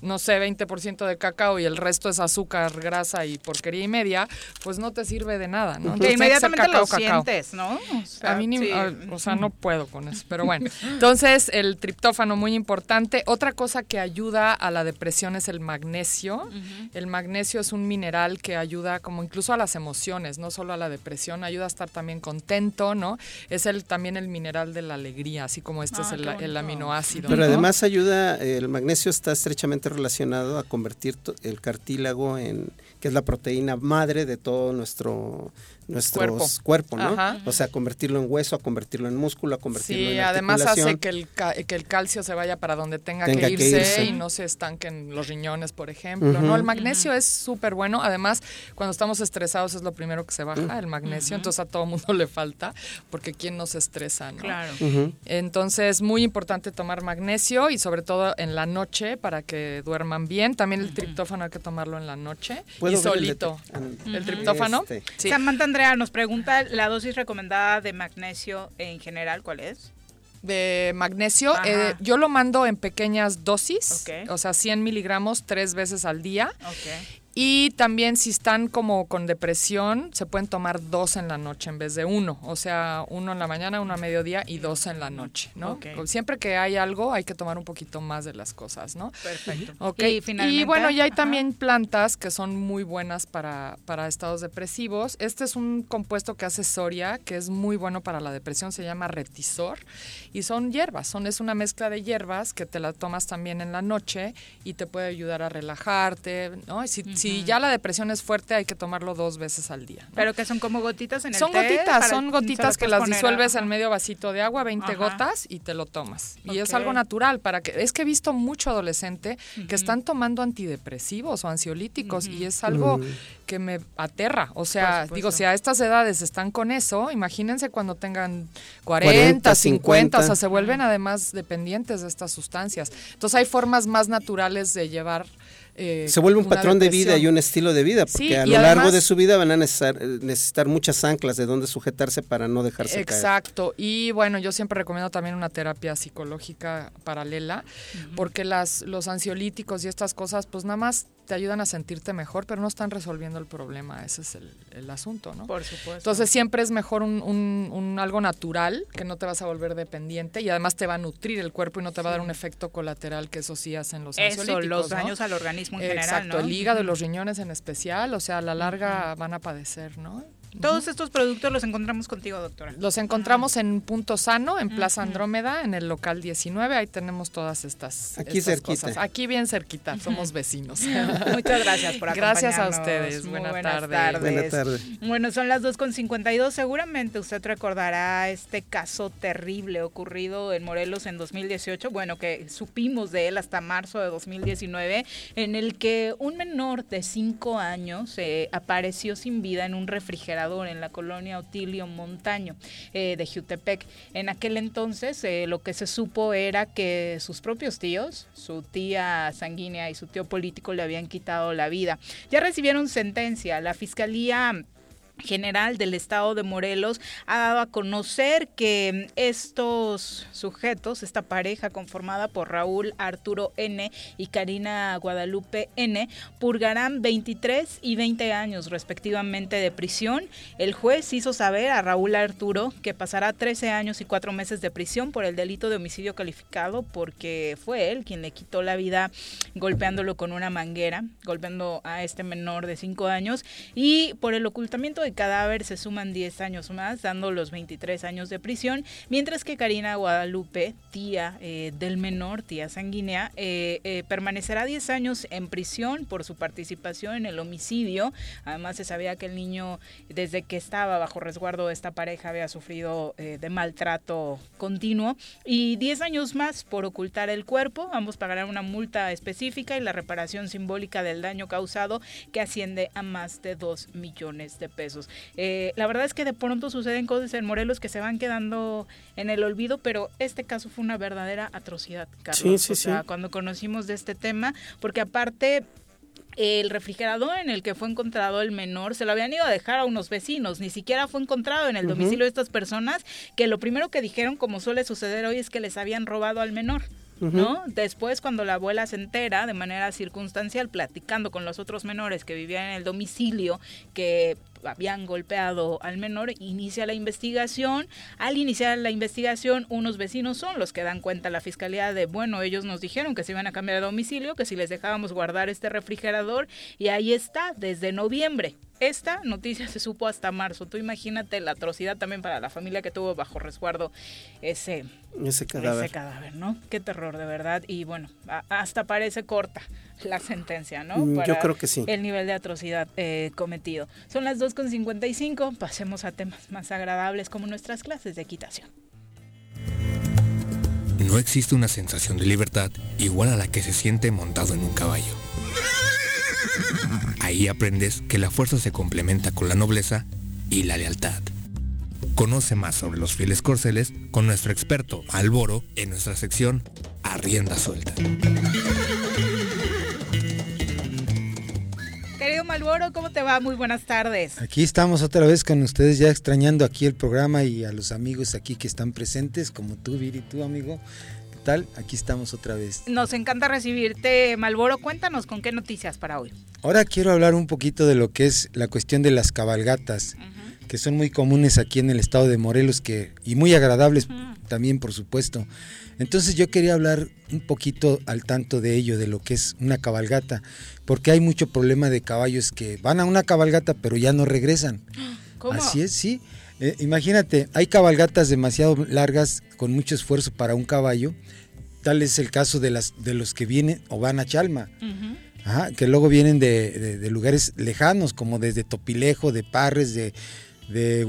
no sé, 20% de cacao y el resto es azúcar, grasa y porquería y media, pues no te sirve de nada, ¿no? Entonces, inmediatamente cacao, lo sientes, ¿no? O sea, a mí ni, o sea, no puedo con eso, pero bueno. Entonces, el triptófano muy importante. Otra cosa que ayuda a la depresión es el magnesio. El magnesio es un mineral que ayuda como incluso a las emociones, no solo a la depresión, ayuda a estar también contento, ¿no? Es el también el mineral de la alegría, así como este es ah, el, aminoácido. Pero además ayuda, el magnesio está estrechamente relacionado a convertir el cartílago en que es la proteína madre de todo nuestro nuestro cuerpo, ¿no? O sea, convertirlo en hueso, a convertirlo en músculo, a convertirlo en Sí, además hace que el, que el calcio se vaya para donde tenga, que, irse y no se estanquen los riñones, por ejemplo, ¿no? El magnesio es súper bueno, además, cuando estamos estresados es lo primero que se baja, el magnesio, entonces a todo mundo le falta, porque quién no se estresa, ¿no? Claro. Entonces, muy importante tomar magnesio y sobre todo en la noche para que duerman bien, también el triptófano hay que tomarlo en la noche y solito. El, triptófano. Este. Sí. Andrea nos pregunta la dosis recomendada de magnesio en general, ¿cuál es? de magnesio. Eh, yo lo mando en pequeñas dosis, o sea, 100 miligramos tres veces al día. Okay. Y también si están como con depresión, se pueden tomar dos en la noche en vez de uno. O sea, uno en la mañana, uno a mediodía y dos en la noche, ¿no? Siempre que hay algo, hay que tomar un poquito más de las cosas, ¿no? Perfecto. Okay. Y, bueno, y hay también plantas que son muy buenas para, para estados depresivos. Este es un compuesto que hace Soria, que es muy bueno para la depresión, se llama retisor. Y son hierbas, son, es una mezcla de hierbas que te la tomas también en la noche y te puede ayudar a relajarte, ¿no? si, si ya la depresión es fuerte, hay que tomarlo dos veces al día. Pero que son como gotitas en el Son gotitas, son gotitas que las disuelves en medio vasito de agua, 20 gotas y te lo tomas. Y es algo natural para que es que he visto mucho adolescente que están tomando antidepresivos o ansiolíticos y es algo que me aterra. O sea, digo, si a estas edades están con eso, imagínense cuando tengan 40, 50, o sea, se vuelven además dependientes de estas sustancias. Entonces hay formas más naturales de llevar eh, se vuelve un patrón de vida y un estilo de vida, porque a lo largo de su vida van a necesitar, muchas anclas de donde sujetarse para no dejarse Exacto. caer. Exacto. Y bueno, yo siempre recomiendo también una terapia psicológica paralela, porque las, los ansiolíticos y estas cosas, pues nada más te ayudan a sentirte mejor, pero no están resolviendo el problema. Ese es el, asunto, ¿no? Por supuesto. Entonces siempre es mejor un, un, algo natural, que no te vas a volver dependiente y además te va a nutrir el cuerpo y no te va a dar un efecto colateral que eso sí hacen los Eso, los daños al organismo en general, Exacto, el hígado y los riñones en especial, o sea, a la larga van a padecer, ¿no? Todos estos productos los encontramos contigo, doctora. Los encontramos en Punto Sano, en Plaza Andrómeda, en el local 19. Ahí tenemos todas estas, Aquí cosas. Aquí bien cerquita, somos vecinos. Muchas gracias por acompañarnos. Gracias a ustedes. buenas, tardes. Buenas tardes. Bueno, son las 2.52. Seguramente usted recordará este caso terrible ocurrido en Morelos en 2018. Bueno, que supimos de él hasta marzo de 2019, en el que un menor de 5 años eh, apareció sin vida en un refrigerador en la colonia Otilio Montaño eh, de Jutepec. En aquel entonces eh, lo que se supo era que sus propios tíos, su tía sanguínea y su tío político le habían quitado la vida. Ya recibieron sentencia. La fiscalía General del Estado de Morelos ha dado a conocer que estos sujetos, esta pareja conformada por Raúl Arturo N y Karina Guadalupe N, purgarán 23 y 20 años respectivamente de prisión. El juez hizo saber a Raúl Arturo que pasará 13 años y 4 meses de prisión por el delito de homicidio calificado porque fue él quien le quitó la vida golpeándolo con una manguera, golpeando a este menor de 5 años y por el ocultamiento de y cadáver se suman 10 años más, dando los 23 años de prisión, mientras que Karina Guadalupe, tía eh, del menor, tía sanguínea, eh, eh, permanecerá 10 años en prisión por su participación en el homicidio. Además se sabía que el niño, desde que estaba bajo resguardo de esta pareja, había sufrido de maltrato continuo y 10 años más por ocultar el cuerpo. Ambos pagarán una multa específica y la reparación simbólica del daño causado que asciende a más de 2 millones de pesos. La verdad es que de pronto suceden cosas en Morelos que se van quedando en el olvido, pero este caso fue una verdadera atrocidad, Carlos. o sea, cuando conocimos de este tema, porque aparte el refrigerador en el que fue encontrado el menor se lo habían ido a dejar a unos vecinos, ni siquiera fue encontrado en el domicilio de estas personas, que lo primero que dijeron, como suele suceder hoy, es que les habían robado al menor. ¿no? Después, cuando la abuela se entera de manera circunstancial, platicando con los otros menores que vivían en el domicilio, que habían golpeado al menor, inicia la investigación. Al iniciar la investigación, unos vecinos son los que dan cuenta a la fiscalía de, bueno, ellos nos dijeron que se iban a cambiar de domicilio, que si les dejábamos guardar este refrigerador, y ahí está, desde noviembre. Esta noticia se supo hasta marzo. Tú imagínate la atrocidad también para la familia que tuvo bajo resguardo ese, ese cadáver. Ese cadáver, ¿no? Qué terror, de verdad. Y bueno, hasta parece corta la sentencia, ¿no? Mm, yo creo que sí. El nivel de atrocidad eh, cometido. Son las 2.55. Pasemos a temas más agradables como nuestras clases de equitación. No existe una sensación de libertad igual a la que se siente montado en un caballo. Ahí aprendes que la fuerza se complementa con la nobleza y la lealtad. Conoce más sobre los fieles corceles con nuestro experto Alboro en nuestra sección Arrienda Suelta. Querido Malboro, ¿cómo te va? Muy buenas tardes. Aquí estamos otra vez con ustedes, ya extrañando aquí el programa y a los amigos aquí que están presentes, como tú, Viri, tu amigo. Aquí estamos otra vez. Nos encanta recibirte, Malboro. Cuéntanos con qué noticias para hoy. Ahora quiero hablar un poquito de lo que es la cuestión de las cabalgatas, que son muy comunes aquí en el estado de Morelos que, y muy agradables también, por supuesto. Entonces yo quería hablar un poquito al tanto de ello, de lo que es una cabalgata, porque hay mucho problema de caballos que van a una cabalgata pero ya no regresan. ¿Cómo? Así es, sí. Eh, imagínate, hay cabalgatas demasiado largas con mucho esfuerzo para un caballo. Tal es el caso de, las, de los que vienen o van a Chalma. que luego vienen de, lugares lejanos, como desde Topilejo, de Parres, de, de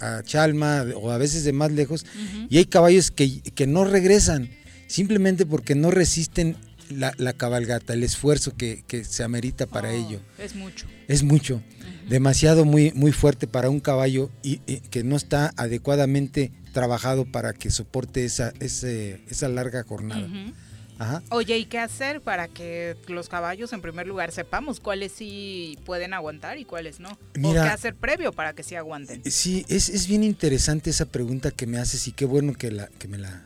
a, Chalma, o a veces de más lejos. Y hay caballos que, que, no regresan, simplemente porque no resisten la, la cabalgata, el esfuerzo que, que se amerita para oh, ello. Es mucho. Es mucho demasiado muy, muy fuerte para un caballo y, que no está adecuadamente trabajado para que soporte esa, esa larga jornada. Oye, ¿y qué hacer para que los caballos, en primer lugar, sepamos cuáles sí pueden aguantar y cuáles no? ¿O qué hacer previo para que sí aguanten? Sí, es, es bien interesante esa pregunta que me haces y qué bueno que, la, que me la...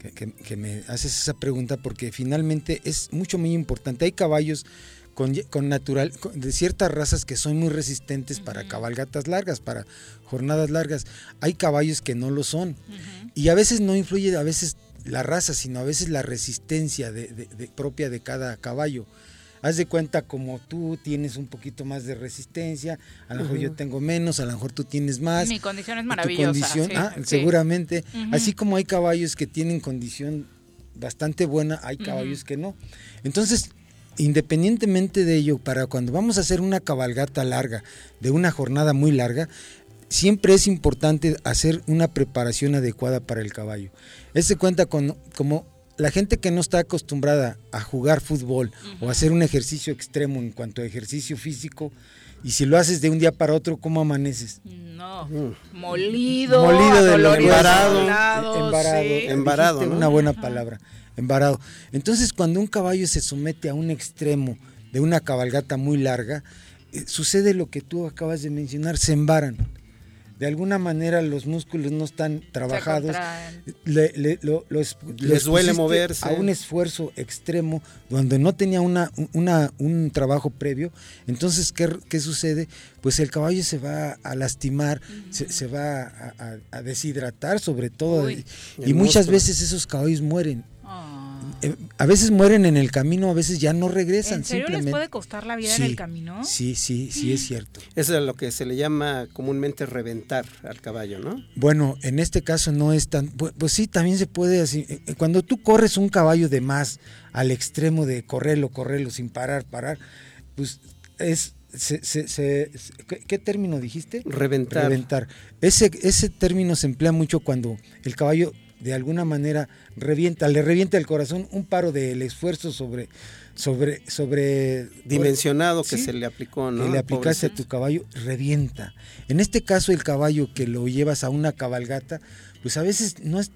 que me haces esa pregunta porque finalmente es mucho muy importante. Hay caballos con, natural, de ciertas razas que son muy resistentes para cabalgatas largas, para jornadas largas. Hay caballos que no lo son. Y a veces no influye a veces la raza, sino a veces la resistencia de, propia de cada caballo. Haz de cuenta como tú tienes un poquito más de resistencia, a lo mejor yo tengo menos, a lo mejor tú tienes más. Mi condición es maravillosa. Ah, seguramente. Así como hay caballos que tienen condición bastante buena, hay caballos que no. Entonces, independientemente de ello, para cuando vamos a hacer una cabalgata larga, de una jornada muy larga, siempre es importante hacer una preparación adecuada para el caballo. Este cuenta con como la gente que no está acostumbrada a jugar fútbol o hacer un ejercicio extremo en cuanto a ejercicio físico, y si lo haces de un día para otro, ¿cómo amaneces? No, mm. molido, molido embarado, embarado, embarado, una buena palabra embarado. Entonces, cuando un caballo se somete a un extremo de una cabalgata muy larga, eh, sucede lo que tú acabas de mencionar, se embaran. De alguna manera los músculos no están trabajados, les duele moverse. A un esfuerzo extremo donde no tenía una, un trabajo previo. Entonces, ¿qué, sucede? Pues el caballo se va a lastimar, se, va a, deshidratar sobre todo. y muchas veces esos caballos mueren eh, a veces mueren en el camino, a veces ya no regresan. ¿En serio simplemente. les puede costar la vida en el camino? Sí, sí, sí es cierto. Eso es lo que se le llama comúnmente reventar al caballo, ¿no? Bueno, en este caso no es tan, pues, pues sí, también se puede así. Eh, eh, cuando tú corres un caballo de más al extremo de correrlo, correrlo sin parar, parar, pues es se, se, ¿qué, término dijiste? Reventar. Reventar. Ese, ese término se emplea mucho cuando el caballo de alguna manera revienta, le revienta el corazón un paro del esfuerzo sobre sobre sobre dimensionado que se le aplicó, ¿no? Que le aplicaste a tu caballo revienta. En este caso el caballo que lo llevas a una cabalgata, pues a veces no es,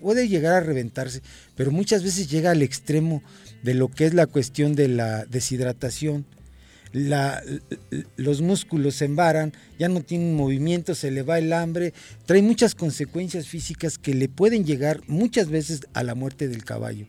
puede llegar a reventarse, pero muchas veces llega al extremo de lo que es la cuestión de la deshidratación la, los músculos se embaran, ya no tienen movimiento, se le va el hambre, trae muchas consecuencias físicas que le pueden llegar muchas veces a la muerte del caballo.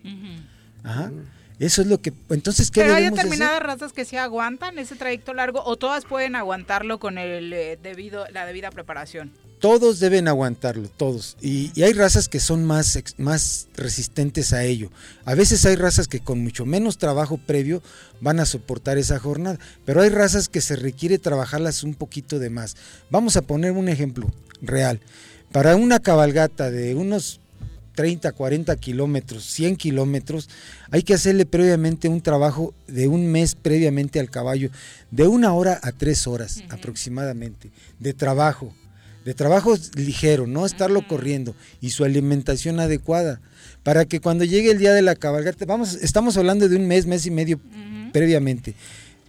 Ajá. Eso es lo que. Entonces, ¿qué Pero hay determinadas razas que sí aguantan ese trayecto largo o todas pueden aguantarlo con el eh, debido, la debida preparación. Todos deben aguantarlo, todos. Y, hay razas que son más, más resistentes a ello. A veces hay razas que con mucho menos trabajo previo van a soportar esa jornada, pero hay razas que se requiere trabajarlas un poquito de más. Vamos a poner un ejemplo real. Para una cabalgata de unos 30, 40 kilómetros, 100 kilómetros, hay que hacerle previamente un trabajo de un mes previamente al caballo, de una hora a tres horas aproximadamente, de trabajo de trabajo ligero, no estarlo corriendo y su alimentación adecuada para que cuando llegue el día de la cabalgata, vamos, estamos hablando de un mes, mes y medio previamente,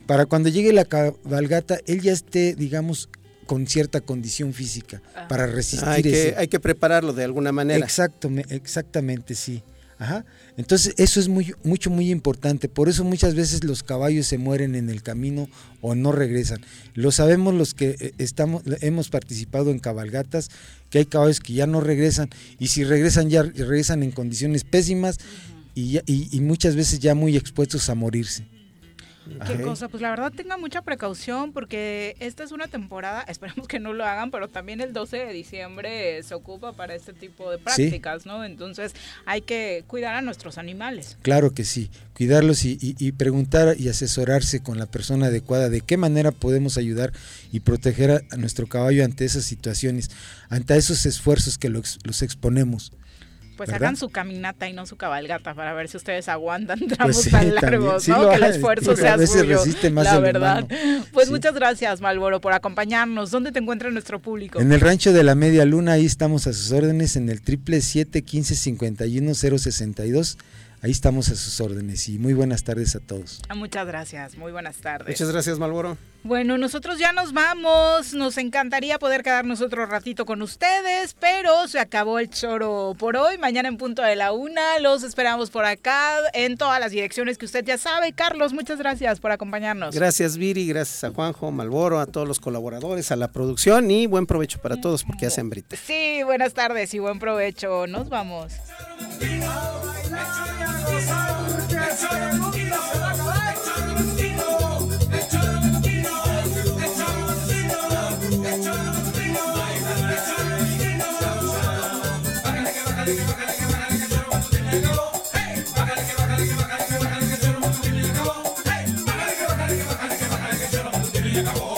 para cuando llegue la cabalgata él ya esté, digamos, con cierta condición física ah. para resistir. hay, que, hay que prepararlo de alguna manera. Exacto, exactamente, sí. Ajá. Entonces eso es muy, mucho, muy importante. Por eso muchas veces los caballos se mueren en el camino o no regresan. Lo sabemos los que eh, estamos, hemos participado en cabalgatas, que hay caballos que ya no regresan y si regresan ya regresan en condiciones pésimas y, y muchas veces ya muy expuestos a morirse. Qué cosa, pues la verdad tenga mucha precaución porque esta es una temporada, esperemos que no lo hagan, pero también el 12 de diciembre se ocupa para este tipo de prácticas, ¿no? Entonces hay que cuidar a nuestros animales. Claro que sí, cuidarlos y, y, preguntar y asesorarse con la persona adecuada de qué manera podemos ayudar y proteger a, nuestro caballo ante esas situaciones, ante esos esfuerzos que los exponemos. Pues hagan su caminata y no su cabalgata para ver si ustedes aguantan pues tramos tan largos, ¿no? que el esfuerzo sea suyo, la verdad. Pues muchas gracias, Malboro, por acompañarnos. ¿Dónde te encuentra nuestro público? En el Rancho de la Media Luna, ahí estamos a sus órdenes en el triple siete quince cincuenta y uno cero sesenta y dos ahí estamos a sus órdenes y muy buenas tardes a todos. Muchas gracias, muy buenas tardes. Muchas gracias, Malboro. Bueno, nosotros ya nos vamos, nos encantaría poder quedarnos otro ratito con ustedes, pero se acabó el choro por hoy, mañana en punto de la una, los esperamos por acá en todas las direcciones que usted ya sabe. Carlos, muchas gracias por acompañarnos. Gracias, Viri, gracias a Juanjo, Malboro, a todos los colaboradores, a la producción y buen provecho para todos porque hacen brita. Sí, buenas tardes y buen provecho, nos vamos. Acabó.